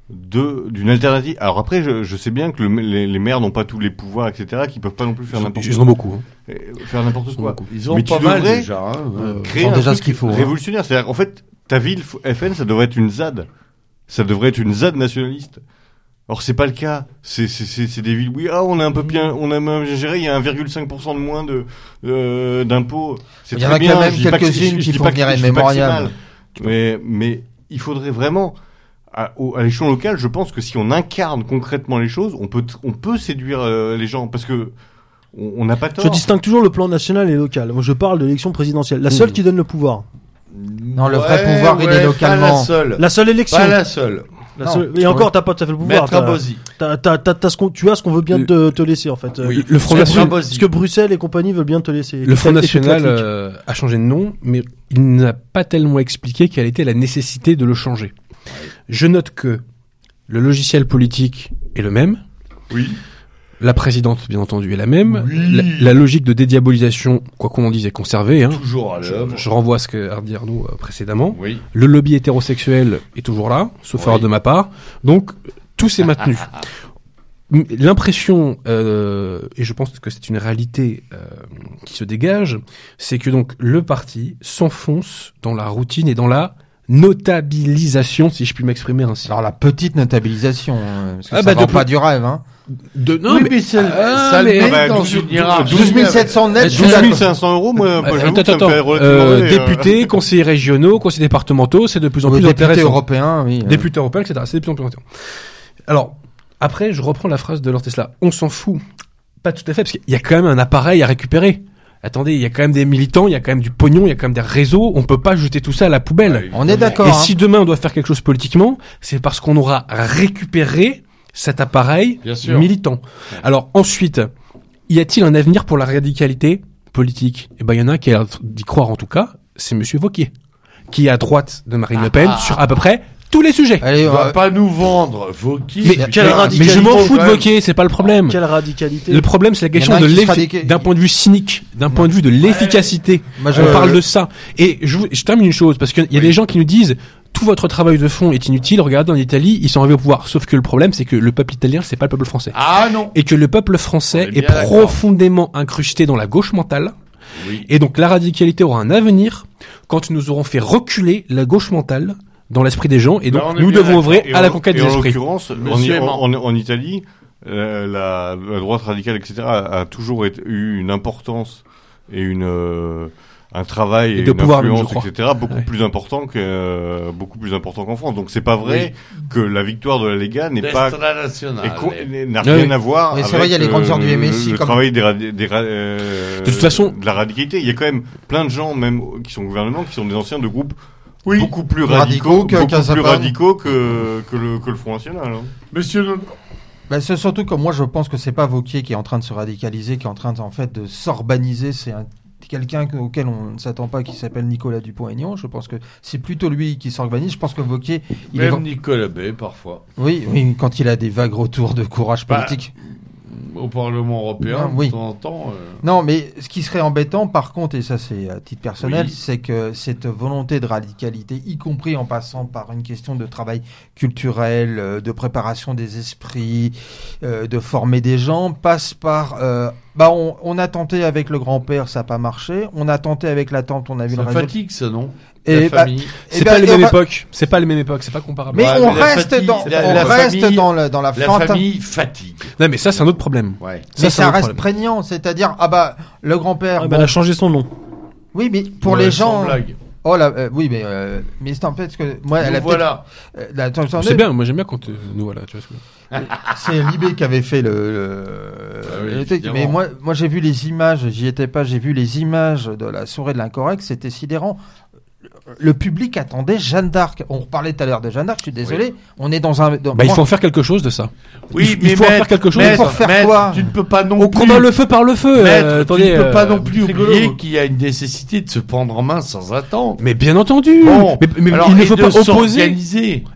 d'une alternative. Alors après, je, je sais bien que le- les, les maires n'ont pas tous les pouvoirs, etc., qui peuvent pas non plus faire n'importe Ils en ont beaucoup. hein. euh, faire n'importe Ils en ont quoi. beaucoup. Ils ont Mais pas tu mal devrais, déjà. hein. Euh, Euh, créer Ils ont un déjà truc ce qu'il faut, hein. Révolutionnaire. C'est-à-dire, en fait, ta ville FN, ça devrait être une ZAD. Ça devrait être une ZAD nationaliste. Or, c'est pas le cas. C'est, c'est, c'est, c'est des villes, oui, ah, on a un peu bien, on a bien géré, il y a 1,5% de moins de, euh, d'impôts. C'est Il y en a quand même quelques-unes qui font venir mémorial. Mais, mais, il faudrait vraiment, à, à l'échelon local, je pense que si on incarne concrètement les choses, on peut, on peut séduire euh, les gens parce que on n'a pas tort. Je distingue toujours le plan national et local. Moi, je parle de l'élection présidentielle, la seule Mmh. qui donne le pouvoir. Non, le vrai pouvoir, il est Pas la localement. seule. La seule élection. Pas la seule. La Et encore, t'as pas tout à fait le pouvoir. T'as, Abosi. t'as, t'as, t'as- t'as ce qu'on, tu as ce qu'on veut bien te, te laisser en fait. Oui. Le Front National. Ce que Bruxelles et compagnie veulent bien te laisser. le Front National euh, a changé de nom, mais il n'a pas tellement expliqué quelle était la nécessité de le changer. Je note que le logiciel politique est le même, Oui. la présidente, bien entendu, est la même, Oui. la, la logique de dédiabolisation, quoi qu'on en dise, est conservée. Hein. Toujours à l'œuvre. je renvoie à ce qu'a dit Arnaud euh, précédemment. Oui. Le lobby hétérosexuel est toujours là, sauf Oui. erreur de ma part. Donc, tout s'est maintenu. l'impression, euh, et je pense que c'est une réalité euh, qui se dégage, c'est que donc le parti s'enfonce dans la routine et dans la notabilisation, si je puis m'exprimer ainsi. Alors la petite notabilisation, euh, parce que Ah, ça bah, vend pas plus- du rêve. Hein. De, non, oui, mais- mais, c'est- Ah, ça mais- le met bah, dans 12 une hiérarchie. 12 700 net, je suis 12 d'accord. 500 euros, moi, moi, Euh, j'avoue attends, que ça me fait euh, hein. députés, conseillers régionaux, conseillers départementaux, c'est de plus en plus député intéressant. européen, oui. euh. Députés européens, etc. C'est de plus en plus intéressant. Alors, après, je reprends la phrase de Lord Tesla. On s'en fout. Pas tout à fait, parce qu'il y a quand même un appareil à récupérer. Attendez, il y a quand même des militants, il y a quand même du pognon, il y a quand même des réseaux. On peut pas jeter tout ça à la poubelle. Ouais, On est d'accord. Et hein. si demain on doit faire quelque chose politiquement, c'est parce qu'on aura récupéré cet appareil Bien sûr. militant. Alors ensuite, y a-t-il un avenir pour la radicalité politique? Eh ben, il y en a un qui a l'air d'y croire en tout cas, c'est Monsieur Vauquier, qui est à droite de Marine Le Pen Ah. sur à peu près tous les sujets. Allez, on va- pas nous vendre Vauquier. Mais, quelle mais je m'en fous de. Vauquier, c'est pas le problème. Quelle radicalité. Le problème, c'est la question de a un qui l'effi- sera déca- d'un point de vue cynique, d'un point de vue de l'efficacité. On parle de ça. Et je, termine une chose, parce qu'il y a des gens qui nous disent tout votre travail de fond est inutile. Regardez en Italie, ils sont arrivés au pouvoir. Sauf que le problème, c'est que le peuple italien, c'est pas le peuple français. Ah non. Et que le peuple français est est, profondément incrusté dans la gauche mentale. Oui. Et donc la radicalité aura un avenir quand nous aurons fait reculer la gauche mentale dans l'esprit des gens. Et donc Bah, nous devons œuvrer à la conquête et des en esprits. l'occurrence, en, Monsieur en, Aimant. en- en Italie, euh, la, la droite radicale, etc., a, a toujours été- eu une importance et une euh, un travail Et et, de une pouvoir, influence, etc., beaucoup Ouais. plus important que euh, beaucoup plus important qu'en France. Donc c'est pas vrai que la victoire de la Lega n'est pas n'a rien oui. à voir c'est avec vrai, il y a les grandes euh, du le- MSI, le comme- travail des, des euh, De toute façon- de la radicalité. Il y a quand même plein de gens, même qui sont au gouvernement, qui sont des anciens de groupes Oui. beaucoup plus Radicaux radicaux, que beaucoup plus radicaux que, que le que le Front National. hein. Monsieur le... Bah, c'est surtout que moi je pense que c'est pas Vauquier qui est en train de se radicaliser, qui est en train de, en fait de s'urbaniser. C'est un- quelqu'un que- auquel on ne s'attend pas, qui s'appelle Nicolas Dupont-Aignan. Je pense que c'est plutôt lui qui s'organise. Je pense que Vauquier, il est Même vra- Nicolas Bay, parfois. oui, oui, quand il a des vagues retours de courage Bah, politique. Au Parlement européen, Ah, oui. de temps en temps. euh, Non, mais ce qui serait embêtant, par contre, et ça c'est à titre personnel, Oui. c'est que cette volonté de radicalité, y compris en passant par une question de travail culturel, euh, de préparation des esprits, euh, de former des gens, passe par... euh, bah, on, on a tenté avec le grand-père, ça n'a pas marché. On a tenté avec la tante, on a vu Ça le résultat. fatigue, ça, non? Et La bah, famille. et C'est bah, pas les mêmes va- époques. C'est pas les mêmes époques. C'est pas comparable. Mais Ouais, on mais la reste fatigue, dans, la- on la reste famille- dans, le, dans la La fanta- famille fatigue. Non, mais ça, c'est un autre problème. Ouais. Mais c'est ça reste problème. prégnant, c'est-à-dire, ah bah, le grand-père, Ah, bon, bah, elle a changé son nom. oui, mais pour Ouais, les gens, blague. oh là, euh, oui, mais, euh, mais c'est en fait ce que, moi, elle Nous a voilà. euh, la- C'est bien. Moi, j'aime bien quand nous voilà. Tu vois ce que- C'est Libé qui avait fait le, le- Ah oui, truc. mais moi, moi j'ai vu les images, j'y étais pas, j'ai vu les images de la soirée de l'incorrect, c'était sidérant. Le public attendait Jeanne d'Arc. On reparlait tout à l'heure de Jeanne d'Arc, je suis désolé. On est dans un. dans- Bah, il faut en faire quelque chose de ça. Oui, il, mais il faut en faire quelque chose. maître, Pour faire maître, quoi Tu ne peux pas non On plus. combat le feu par le feu. Maître, euh, tu attendez, ne peux pas euh, non plus oublier qu'il y a une nécessité de se prendre en main sans attendre. Mais bien entendu. Bon, mais mais alors, il ne faut pas opposer.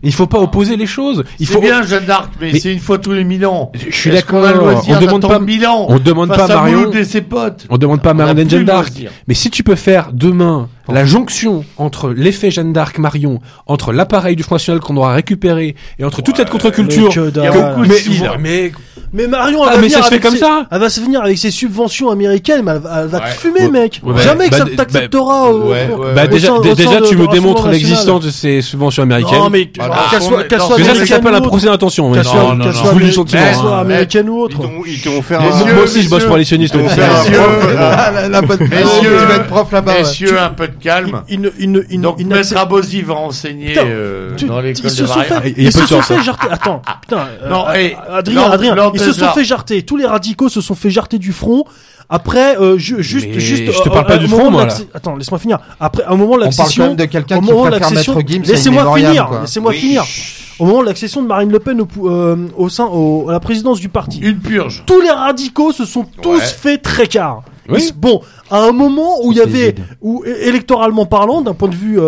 Il faut pas opposer les choses. Il C'est faut. bien Jeanne d'Arc, mais, Mais- c'est une fois tous les mille ans. Je suis d'accord. loisir On demande pas. mille ans On demande pas à Marion. Et ses potes. On demande pas On Marion Jeanne d'Arc. Mais si tu peux faire demain la jonction entre l'effet Jeanne d'Arc Marion, entre l'appareil du Front National qu'on aura récupéré et entre toute cette contre-culture. mais que beaucoup de Mais, là. mais Mais Marion, elle Ah, va mais venir ça se fait avec comme ses- ça. Elle va se venir avec ses subventions américaines, mais elle va, elle va Ouais. te fumer, Ouais. mec. Ouais, Jamais bah, que ça bah, t'acceptera. au- ouais, au- ouais. bah au déjà, sein- au dé- sein déjà de- tu du me Rassemblement démontres national. l'existence de ces subventions américaines. Non, mais Ah, bah, qu'elle soit, qu'elle soit Mais ça, ça américaine s'appelle un autre. procès d'intention. Qu'elle mais- soit, Non, non, qu'elle non. soit, Vous le qu'elle hein. soit américaine ou Ils autre. t'ont ils t'ont offert un... Moi aussi, je bosse pour les sionistes. Donc, un Messieurs, prof, Ah, la, la bonne Messieurs, tu vas être prof là-bas. ouais. Messieurs, un peu de calme. Ils ne- ils ne- Donc, ils Maître Abosi va enseigner Putain, euh, tu- dans ils l'école se de sont Maria. fait, Il y a ils se sont fait jarter. Attends, putain, euh, Non, euh, hey, Adrien, Lord- Adrien, Lord ils se sont fait jarter. Tous les radicaux se sont fait jarter du front. Après, euh, ju- juste, Mais juste. je te euh, parle pas du front, moi, Attends, laisse-moi finir. Après, au moment de On parle quand l'accession, même de quelqu'un qui préfère l'accession, Maître Gims à laissez-moi finir, laissez-moi finir. Au moment de l'accession de Marine Le Pen au, euh, sein, au- à la présidence du parti, Une purge. tous les radicaux se sont tous Ouais. fait tréquart. Oui. Bon, à un moment où il y avait, où électoralement parlant, d'un point de vue euh,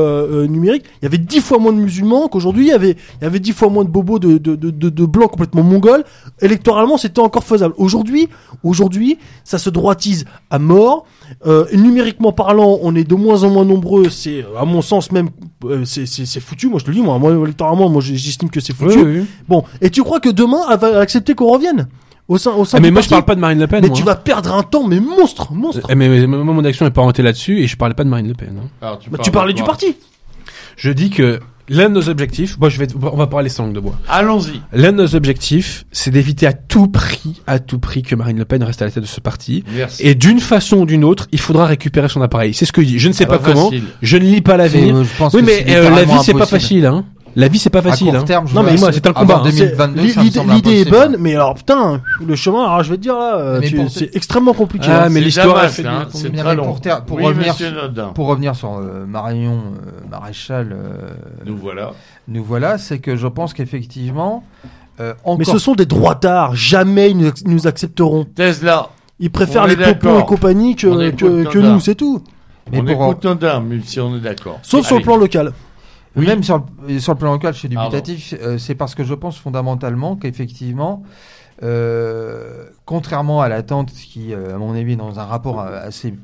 euh, numérique, il y avait dix fois moins de musulmans qu'aujourd'hui. Il y avait, il y avait dix fois moins de bobos de, de, de, de, de blancs complètement mongols. Électoralement, c'était encore faisable. Aujourd'hui, aujourd'hui, ça se droitise à mort. Euh, numériquement parlant, on est de moins en moins nombreux. C'est, à mon sens même, euh, c'est, c'est, foutu. Moi, je te le dis, moi, moi électoralement, moi, j'estime que c'est foutu. oui, oui. Bon, et tu crois que demain, elle va accepter qu'on revienne? Au sein, au sein Ah, mais du moi je parle pas de Marine Le Pen. Mais moi, tu hein. vas perdre un temps, mais monstre, monstre. Eh, mais, mais- mais moi, mon action est pas orientée là-dessus et je parlais pas de Marine Le Pen. hein. Alors, tu, Bah, parles tu parlais du parti. Je dis que l'un de nos objectifs, moi je vais, on va parler sans langue de bois. Allons-y. L'un de nos objectifs, c'est d'éviter à tout prix, à tout prix que Marine Le Pen reste à la tête de ce parti. Merci. Et d'une façon ou d'une autre, il faudra récupérer son appareil. C'est ce que je dis. Je ne sais Ah, pas comment. facile. Je ne lis pas l'avenir. Oui, mais euh, la vie c'est pas facile. Hein. La vie c'est pas facile. À court hein. terme, non mais moi c'est- un combat. 2022, L'idée est bonne, mais alors putain, le chemin, alors je vais te dire là, c'est extrêmement compliqué. Ah, hein. mais l'histoire hein, c'est très pour long. pour oui, revenir sur- Nodin. Pour revenir sur euh, Marion euh, Maréchal, euh, Nous voilà. nous voilà, c'est que je pense qu'effectivement, euh, Mais ce sont des droitards, jamais ils nous, ac- nous accepteront. Tesla. Ils préfèrent les popos d'accord. et compagnie On que, que, nous, c'est tout. Mais on pour- écoute Nodin, même si on est d'accord. Sauf sur le plan local. Oui. Même sur le, sur le plan local, Pardon. dubitatif. euh, c'est parce que je pense fondamentalement qu'effectivement, euh, contrairement à l'attente qui, euh, à mon avis, est dans un rapport assez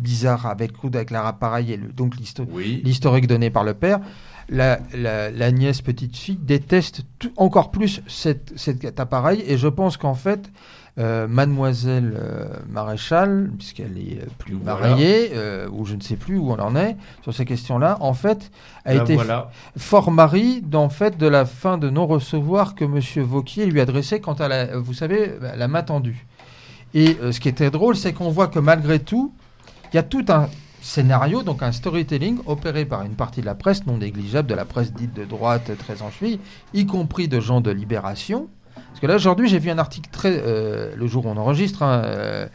bizarre avec avec l'appareil et le- donc l'histo- Oui. l'historique donné par le père, la, la, la nièce petite fille déteste tout- encore plus cette, cet appareil et je pense qu'en fait, euh, Mademoiselle euh, Maréchal, puisqu'elle est euh, plus mariée, ou je ne sais plus où on en est sur ces questions-là, en fait, a Là, été voilà. fort mari d'en fait de la fin de non-recevoir que Monsieur Vauquier lui adressait quant à la, vous savez, la main tendue. Et ce qui était drôle, c'est qu'on voit que malgré tout, il y a tout un scénario, donc un storytelling opéré par une partie de la presse non négligeable, de la presse dite de droite très en y compris de gens de Libération. Parce que là aujourd'hui, j'ai vu un article très, euh, le jour où on enregistre, hein, euh,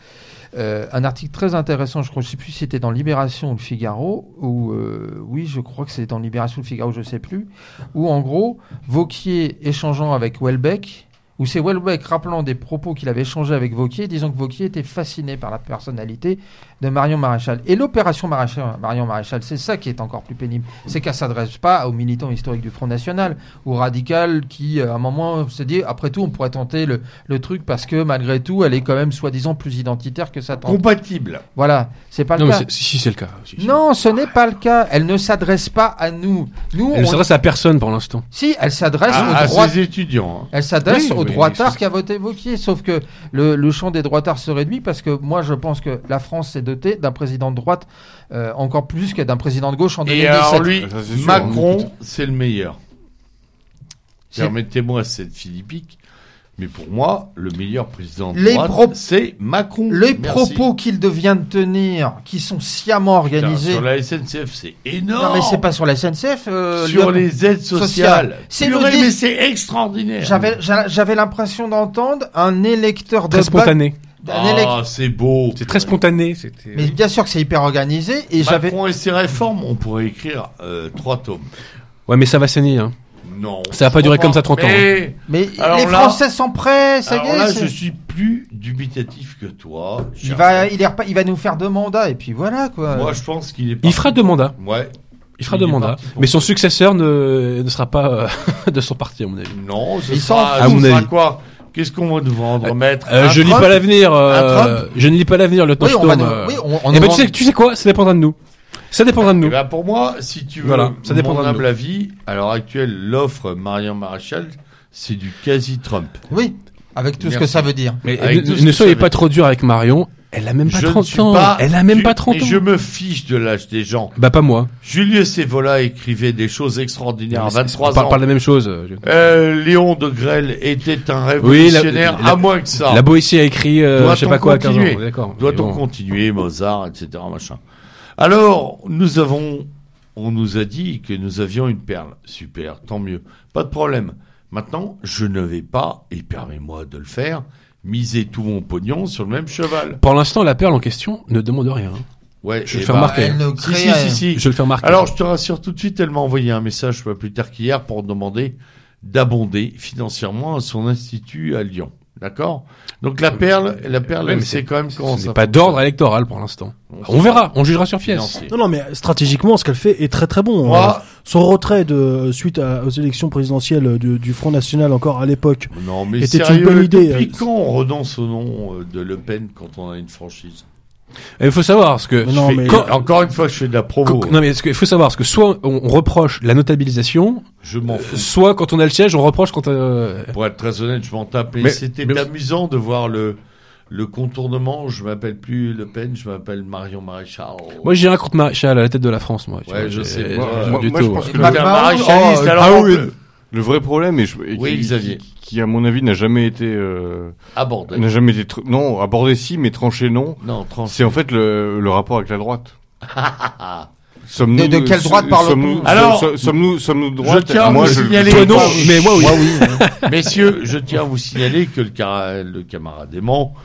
euh, un article très intéressant, je crois, je sais plus si c'était dans Libération ou le Figaro, ou euh, oui, je crois que c'est dans Libération ou le Figaro, je sais plus, où en gros, Vauquier échangeant avec Welbeck, où c'est Welbeck rappelant des propos qu'il avait échangés avec Vauquier, disant que Vauquier était fasciné par la personnalité de Marion Maréchal. Et l'opération Maréchal, Marion Maréchal, c'est ça qui est encore plus pénible. C'est qu'elle s'adresse pas aux militants historiques du Front National, ou radical qui, euh, à un moment, se dit, après tout, on pourrait tenter le, le truc parce que malgré tout, elle est quand même soi-disant plus identitaire que sa tante. Compatible. Voilà, c'est pas le Non cas. c'est- si c'est le cas. Si, si. Non, ce n'est pas le cas. Elle ne s'adresse pas à nous. Nous, Elle ne on- s'adresse à personne pour l'instant. si, elle s'adresse À, aux droits étudiants. hein. elle s'adresse Oui, aux oui, droitards c'est- qui a voté Vauquier. Sauf que le, le champ des droitards se réduit parce que moi, je pense que la France s'est d'un président de droite euh, encore plus que d'un président de gauche en Et 2017. alors lui, Macron, c'est le meilleur. Permettez-moi cette philippique, mais pour moi, le meilleur président de Les droite, c'est Macron. Les Merci. propos qu'il devient de tenir, qui sont sciemment organisés. Sur la SNCF, c'est énorme. Non, mais c'est pas sur la SNCF. euh, sur les aides sociales. C'est mais c'est extraordinaire. J'avais, j'a- j'avais l'impression d'entendre un électeur de Très spontané. Ah, c'est beau. C'est très spontané. C'était. Mais bien sûr que c'est hyper organisé. Et j'avais. Macron et ses réformes, on pourrait écrire euh, trois tomes. Ouais mais ça va saigner. Hein. Non. Ça va pas durer comme ça 30 ans, Mais, Mais Alors les là- Français sont prêts. Ça y alors est. là, c'est- je suis plus dubitatif que toi. Il va, il, est repa- il va nous faire deux mandats et puis voilà quoi. Moi, je pense qu'il est. Il fera deux mandats. Ouais. Il fera Il deux mandats. Mais son successeur ne, ne sera pas euh, de son parti à mon avis. Non, ce Il s'en sera, fout. À ce mon sera avis. quoi? Qu'est-ce qu'on va nous vendre, maître Euh, Un je lis Trump pas l'avenir. euh, Trump je ne lis pas l'avenir, le Oui, on va Storm. nous- euh. oui, on- on Eh nous ben, tu sais, tu sais quoi Ça dépendra de nous. Ça dépendra de Eh nous. ben, pour moi, si tu veux, Voilà, ça dépendra mon de humble nous. avis, à l'heure actuelle, l'offre Marion Maréchal, c'est du quasi-Trump. Oui, avec tout ce que ça veut dire. Mais Avec ne, soyez pas trop dur avec Marion. Elle a même pas je ne 30 suis ans. pas. Elle a même tu- pas 30 mais ans. je me fiche de l'âge des gens. Bah pas moi. Julius Evola écrivait des choses extraordinaires à Mais c'est- 23 on parle ans. pas de la même chose. euh, je- Euh, Léon de Grelle était un Oui, révolutionnaire la- la- à moins que ça. La Boétie a écrit, euh, je sais pas quoi, à 15 ans. continuer D'accord. Doit-on bon. continuer Mozart, etc. Machin. Alors, nous avons, on nous a dit que nous avions une perle. Super, tant mieux. Pas de problème. Maintenant, je ne vais pas, et permets-moi de le faire, miser tout mon pognon sur le même cheval. Pour l'instant, la perle en question ne demande rien. hein. Ouais, Je eh le fais ben, remarquer. Si, crée si, si, si. Je le fais remarquer. Alors, je te rassure tout de suite, elle m'a envoyé un message pas plus tard qu'hier pour demander d'abonder financièrement à son institut à Lyon. D'accord Donc la perle, la perle, Ouais, sait quand même comment Ce ça n'est pas d'ordre électoral pour l'instant. On verra, on jugera sur pièce. Non, non, mais stratégiquement, ce qu'elle fait est très très bon. Moi- Euh, son retrait de suite à- aux élections présidentielles du, du Front National encore à l'époque. Non, mais Était une sérieux, bonne idée, depuis euh, quand on renonce au nom euh, de Le Pen quand on a une franchise Et il faut savoir parce que Mais non, Je fais- mais- quand- Encore une fois, je fais de la promo. quand- non mais ce qu'il faut savoir parce que soit on, on reproche la notabilisation, Je m'en fous. soit quand on a le siège, on reproche quand euh, Pour être très honnête, je m'en tape. Et Mais- c'était mais- amusant de voir le, le contournement. Je m'appelle plus Le Pen, je m'appelle Marion Maréchal. moi j'ai un contre Maréchal à la tête de la France moi. tu Ouais, vois, je sais, moi, pas moi- du moi, je tout, pense euh, que- Macron, maréchaliste, oh, alors ah oui. Le vrai problème, et je, et Oui, qui, Xavier. qui, qui, à mon avis n'a jamais été, euh, aborder. n'a jamais été, non, abordé si, mais tranché non. Non, trans. C'est en fait le, le rapport avec la droite. Sommes De- de quelle droite parle-t-on sommes-nous, Alors, so- sommes-nous, sommes-nous de droite? tiens à Moi, vous je, signaler- je- Toi non, Moi, oui. mais moi oui. Messieurs, je tiens à vous signaler que le, cara- le camarade aimant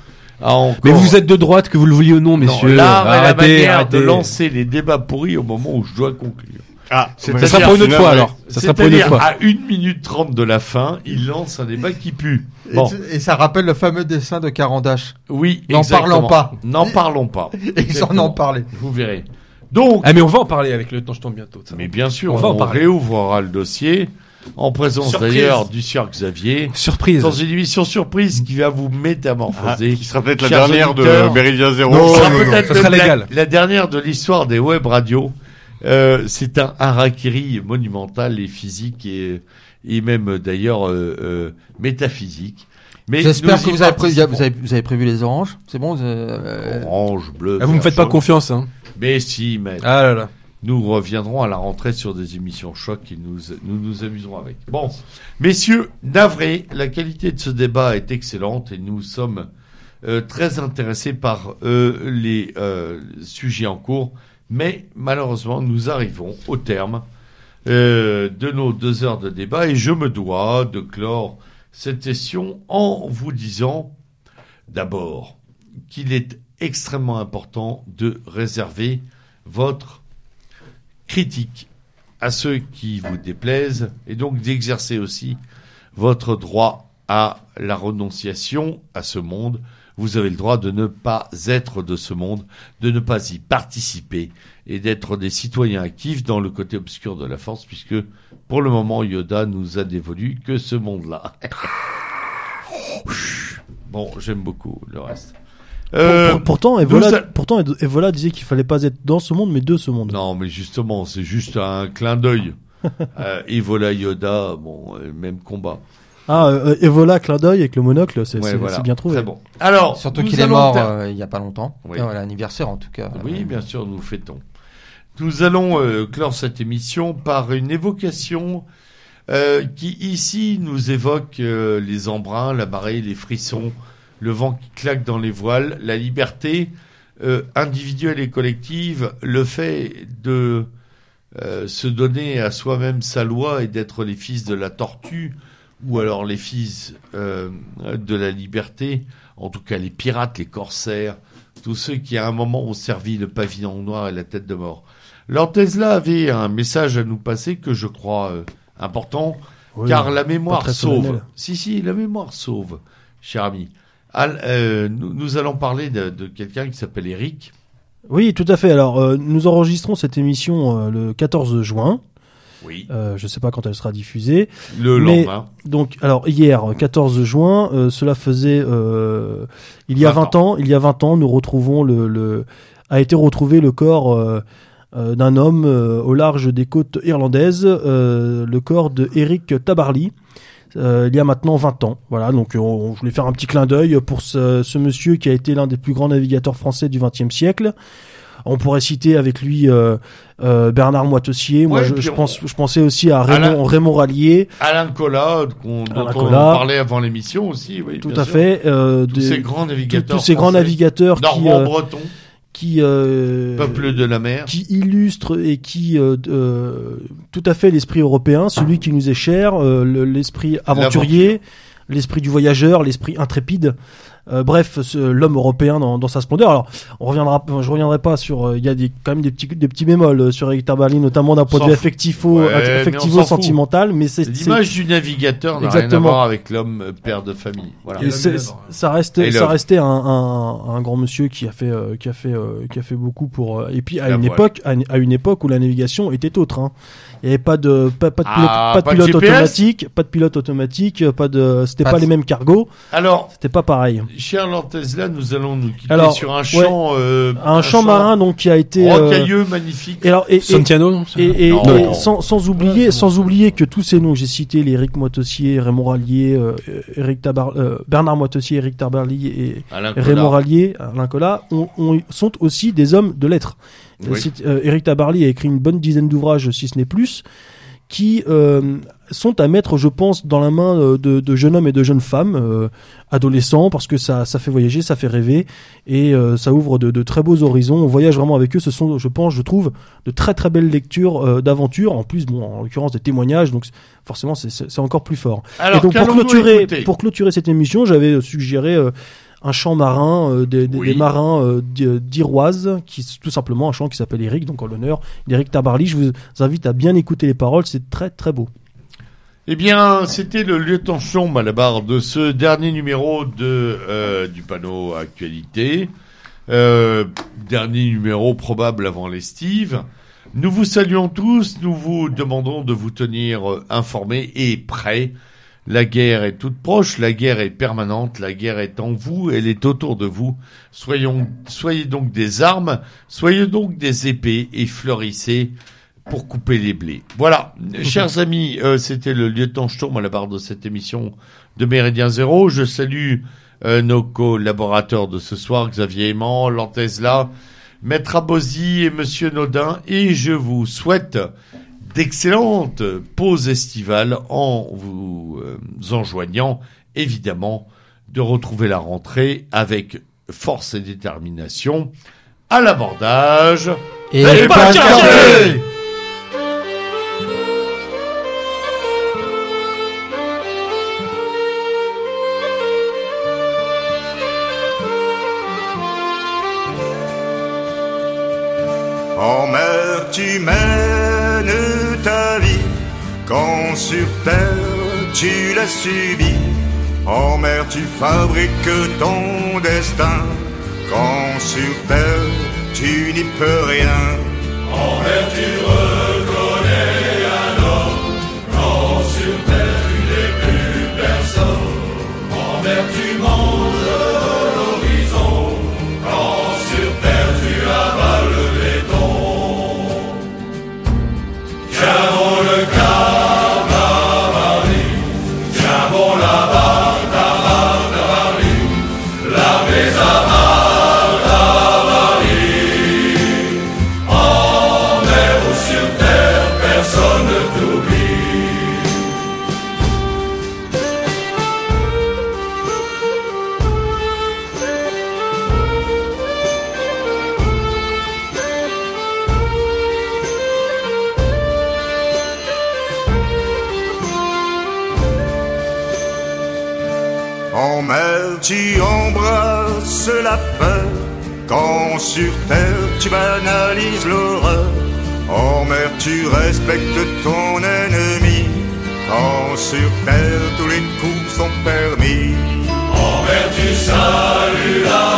a encore... Mais vous êtes de droite que vous le vouliez ou non, Non, messieurs. et la arrêtez, manière arrêtez. de lancer les débats pourris au moment où je dois conclure. Ah. Ça sera pour une autre fois alors. Ça sera pour une autre C'est-à-dire, fois. à 1 minute 30 de la fin, il lance un débat qui pue. Bon, Et, et ça rappelle le fameux dessin de Carandache. oui, N'en parlons pas. N'en parlons pas. Et ils en ont parlé. Vous verrez. Donc, Ah mais on va en parler avec le temps, je tombe bientôt. ça. mais bien sûr, On on, va en parler. réouvrira le dossier, en présence d'ailleurs du sieur Xavier, Surprise. dans une émission surprise qui va vous Ah, métamorphoser. qui sera peut-être la dernière auditeurs. de Méridien Zéro. Oh, sera non, non. peut-être ça sera la- légal. La, dernière de l'histoire des web radios. Euh, c'est un harakiri monumental et physique et, et même d'ailleurs euh, euh, métaphysique. Mais J'espère que vous avez, prévu, vous, avez, vous avez prévu les oranges. C'est bon vous, euh, Orange, bleu. Ah, vous me faites pas confiance hein. Mais si, mais Ah là là. nous reviendrons à la rentrée sur des émissions choc et nous nous, nous amuserons avec. Bon, messieurs, navré, la qualité de ce débat est excellente et nous sommes euh, très intéressés par euh, les euh, sujets en cours, mais malheureusement, nous arrivons au terme euh, de nos deux heures de débat et je me dois de clore cette session en vous disant d'abord qu'il est extrêmement important de réserver votre critique à ceux qui vous déplaisent et donc d'exercer aussi votre droit à la renonciation à ce monde. Vous avez le droit de ne pas être de ce monde, de ne pas y participer et d'être des citoyens actifs dans le côté obscur de la force puisque pour le moment Yoda nous a dévolu que ce monde-là. bon, j'aime beaucoup le reste. Euh, Pour- pourtant, nous Evola, a- pourtant, Evola disait qu'il fallait pas être dans ce monde, mais de ce monde. Non, mais justement, c'est juste un clin d'œil. euh, Evola Yoda, bon, euh, même combat. Ah, euh, Evola, clin d'œil avec le monocle, c'est Ouais, voilà. bien trouvé. Très bon. Alors, Surtout qu'il est mort euh, il y a pas longtemps. Oui. Euh, L'anniversaire en tout cas. Oui, bien sûr, nous fêtons. Nous allons euh, clore cette émission par une évocation euh, qui ici nous évoque euh, les embruns, la marée, les frissons, le vent qui claque dans les voiles, la liberté euh, individuelle et collective, le fait de euh, se donner à soi-même sa loi et d'être les fils de la tortue ou alors les fils euh, de la liberté, en tout cas les pirates, les corsaires, tous ceux qui à un moment ont servi le pavillon noir et la tête de mort. Lord Tesla avait un message à nous passer que je crois euh, important, Oui, car la mémoire sauve. solennel. Si, si, la mémoire sauve, cher ami. Al- euh, nous, nous allons parler de, de quelqu'un qui s'appelle Eric. Oui, tout à fait. Alors, nous enregistrons cette émission le 14 juin. Oui. Euh, je sais pas quand elle sera diffusée. Le Mais- lendemain. Donc, alors hier, 14 juin, euh, cela faisait euh, il y a 20 20 ans. Il y a 20 ans, nous retrouvons le, le a été retrouvé le corps euh, euh, d'un homme euh, au large des côtes irlandaises, euh, le corps de Eric Tabarly. euh, il y a maintenant 20 ans. Voilà, donc on, je voulais faire un petit clin d'œil pour ce, ce monsieur qui a été l'un des plus grands navigateurs français du XXe siècle. On pourrait citer avec lui euh, euh, Bernard Moitessier. Moi, Ouais, je, pense, je pensais aussi à Raymond, Alain- Raymond Rallier. Alain Collat, dont Alain on Collat. parlait avant l'émission aussi. Oui, Tout à sûr. fait. euh, Tous des- ces grands tous- navigateurs. tous ces grands navigateurs qui, Normand euh, breton, qui, euh, peuple de la mer. qui illustrent et qui euh, tout à fait l'esprit européen, celui qui nous est cher, le- l'esprit aventurier, l'esprit du voyageur, l'esprit intrépide. Euh, bref, l'homme européen dans, dans sa splendeur. Alors, on reviendra, je reviendrai pas sur. euh, Il y a des, quand même des petits, des petits bémols euh, sur Eric Tabarly, notamment d'un point de vue fout. affectivo, Ouais, affectivo sentimental, mais c'est L'image du navigateur n'a rien à Exactement. voir avec l'homme père de famille. Voilà. Et ça restait, ça restait un, un, un grand monsieur qui a fait, euh, qui a fait, euh, qui a fait beaucoup pour. euh, et puis à une époque, à à une époque où la navigation était autre. Hein. Il n'y avait pas de, pas, pas de pilote, Ah, pas de pas de pilote GPS? automatique, pas de pilote automatique, pas de, c'était Pas pas, de- les mêmes cargos, Alors, c'était pas pareil. cher Lantesla, nous allons nous quitter Alors, sur un champ, euh, Un, champ marin donc qui a été. euh, rocailleux, magnifique. et alors, et, et- Santiano, Et, et- Non, et non. sans, sans oublier, sans oublier que tous ces noms que j'ai cités, les Eric Moitossier, Raymond Rallier, euh, Eric Tabar, euh, Bernard Moitossier, Eric Tabarly et Alain Raymond. Rallier, Alain Collat, ont- ont- sont aussi des hommes de lettres. Oui. euh, Eric Tabarly a écrit une bonne dizaine d'ouvrages, si ce n'est plus, qui euh, sont à mettre, je pense, dans la main euh, de, de jeunes hommes et de jeunes femmes, euh, adolescents, parce que ça, ça fait voyager, ça fait rêver, et euh, ça ouvre de, de très beaux horizons. On voyage vraiment avec eux. Ce sont, je pense, je trouve, de très très belles lectures euh, d'aventures. En plus, bon, en l'occurrence des témoignages, donc forcément, c'est- encore plus fort. Alors, et donc pour clôturer, pour clôturer cette émission, j'avais suggéré euh, un chant marin euh, des, des- Oui. des marins euh, d'I- d'Iroise, qui tout simplement un chant qui s'appelle Eric, donc en l'honneur d'Eric Tabarly. Je vous invite à bien écouter les paroles, c'est très très beau. Eh bien, c'était le lieutenant Chombe à la barre de ce dernier numéro de euh, du panneau actualité. Euh, dernier numéro probable avant l'estive. Nous vous saluons tous, nous vous demandons de vous tenir euh, informés et prêts. La guerre est toute proche, la guerre est permanente, la guerre est en vous, elle est autour de vous. Soyons, soyez donc des armes, soyez donc des épées et fleurissez pour couper les blés. Voilà, chers amis, euh, c'était le lieutenant Sturm à la barre de cette émission de Méridien Zéro. Je salue euh, nos collaborateurs de ce soir, Xavier Aimant, Lantesla, Maître Abosi et Monsieur Nodin, et je vous souhaite d'excellentes pauses estivales en vous euh, enjoignant évidemment de retrouver la rentrée avec force et détermination à l'abordage. Et Et pas de quartier tu vie, quand sur terre tu l'as subi. En mer, tu fabriques ton destin, quand sur terre tu n'y peux rien. En tu embrasses la peur, quand sur terre tu banalises l'horreur. En mer, tu respectes ton ennemi, quand sur terre tous les coups sont permis. En mer, tu salues la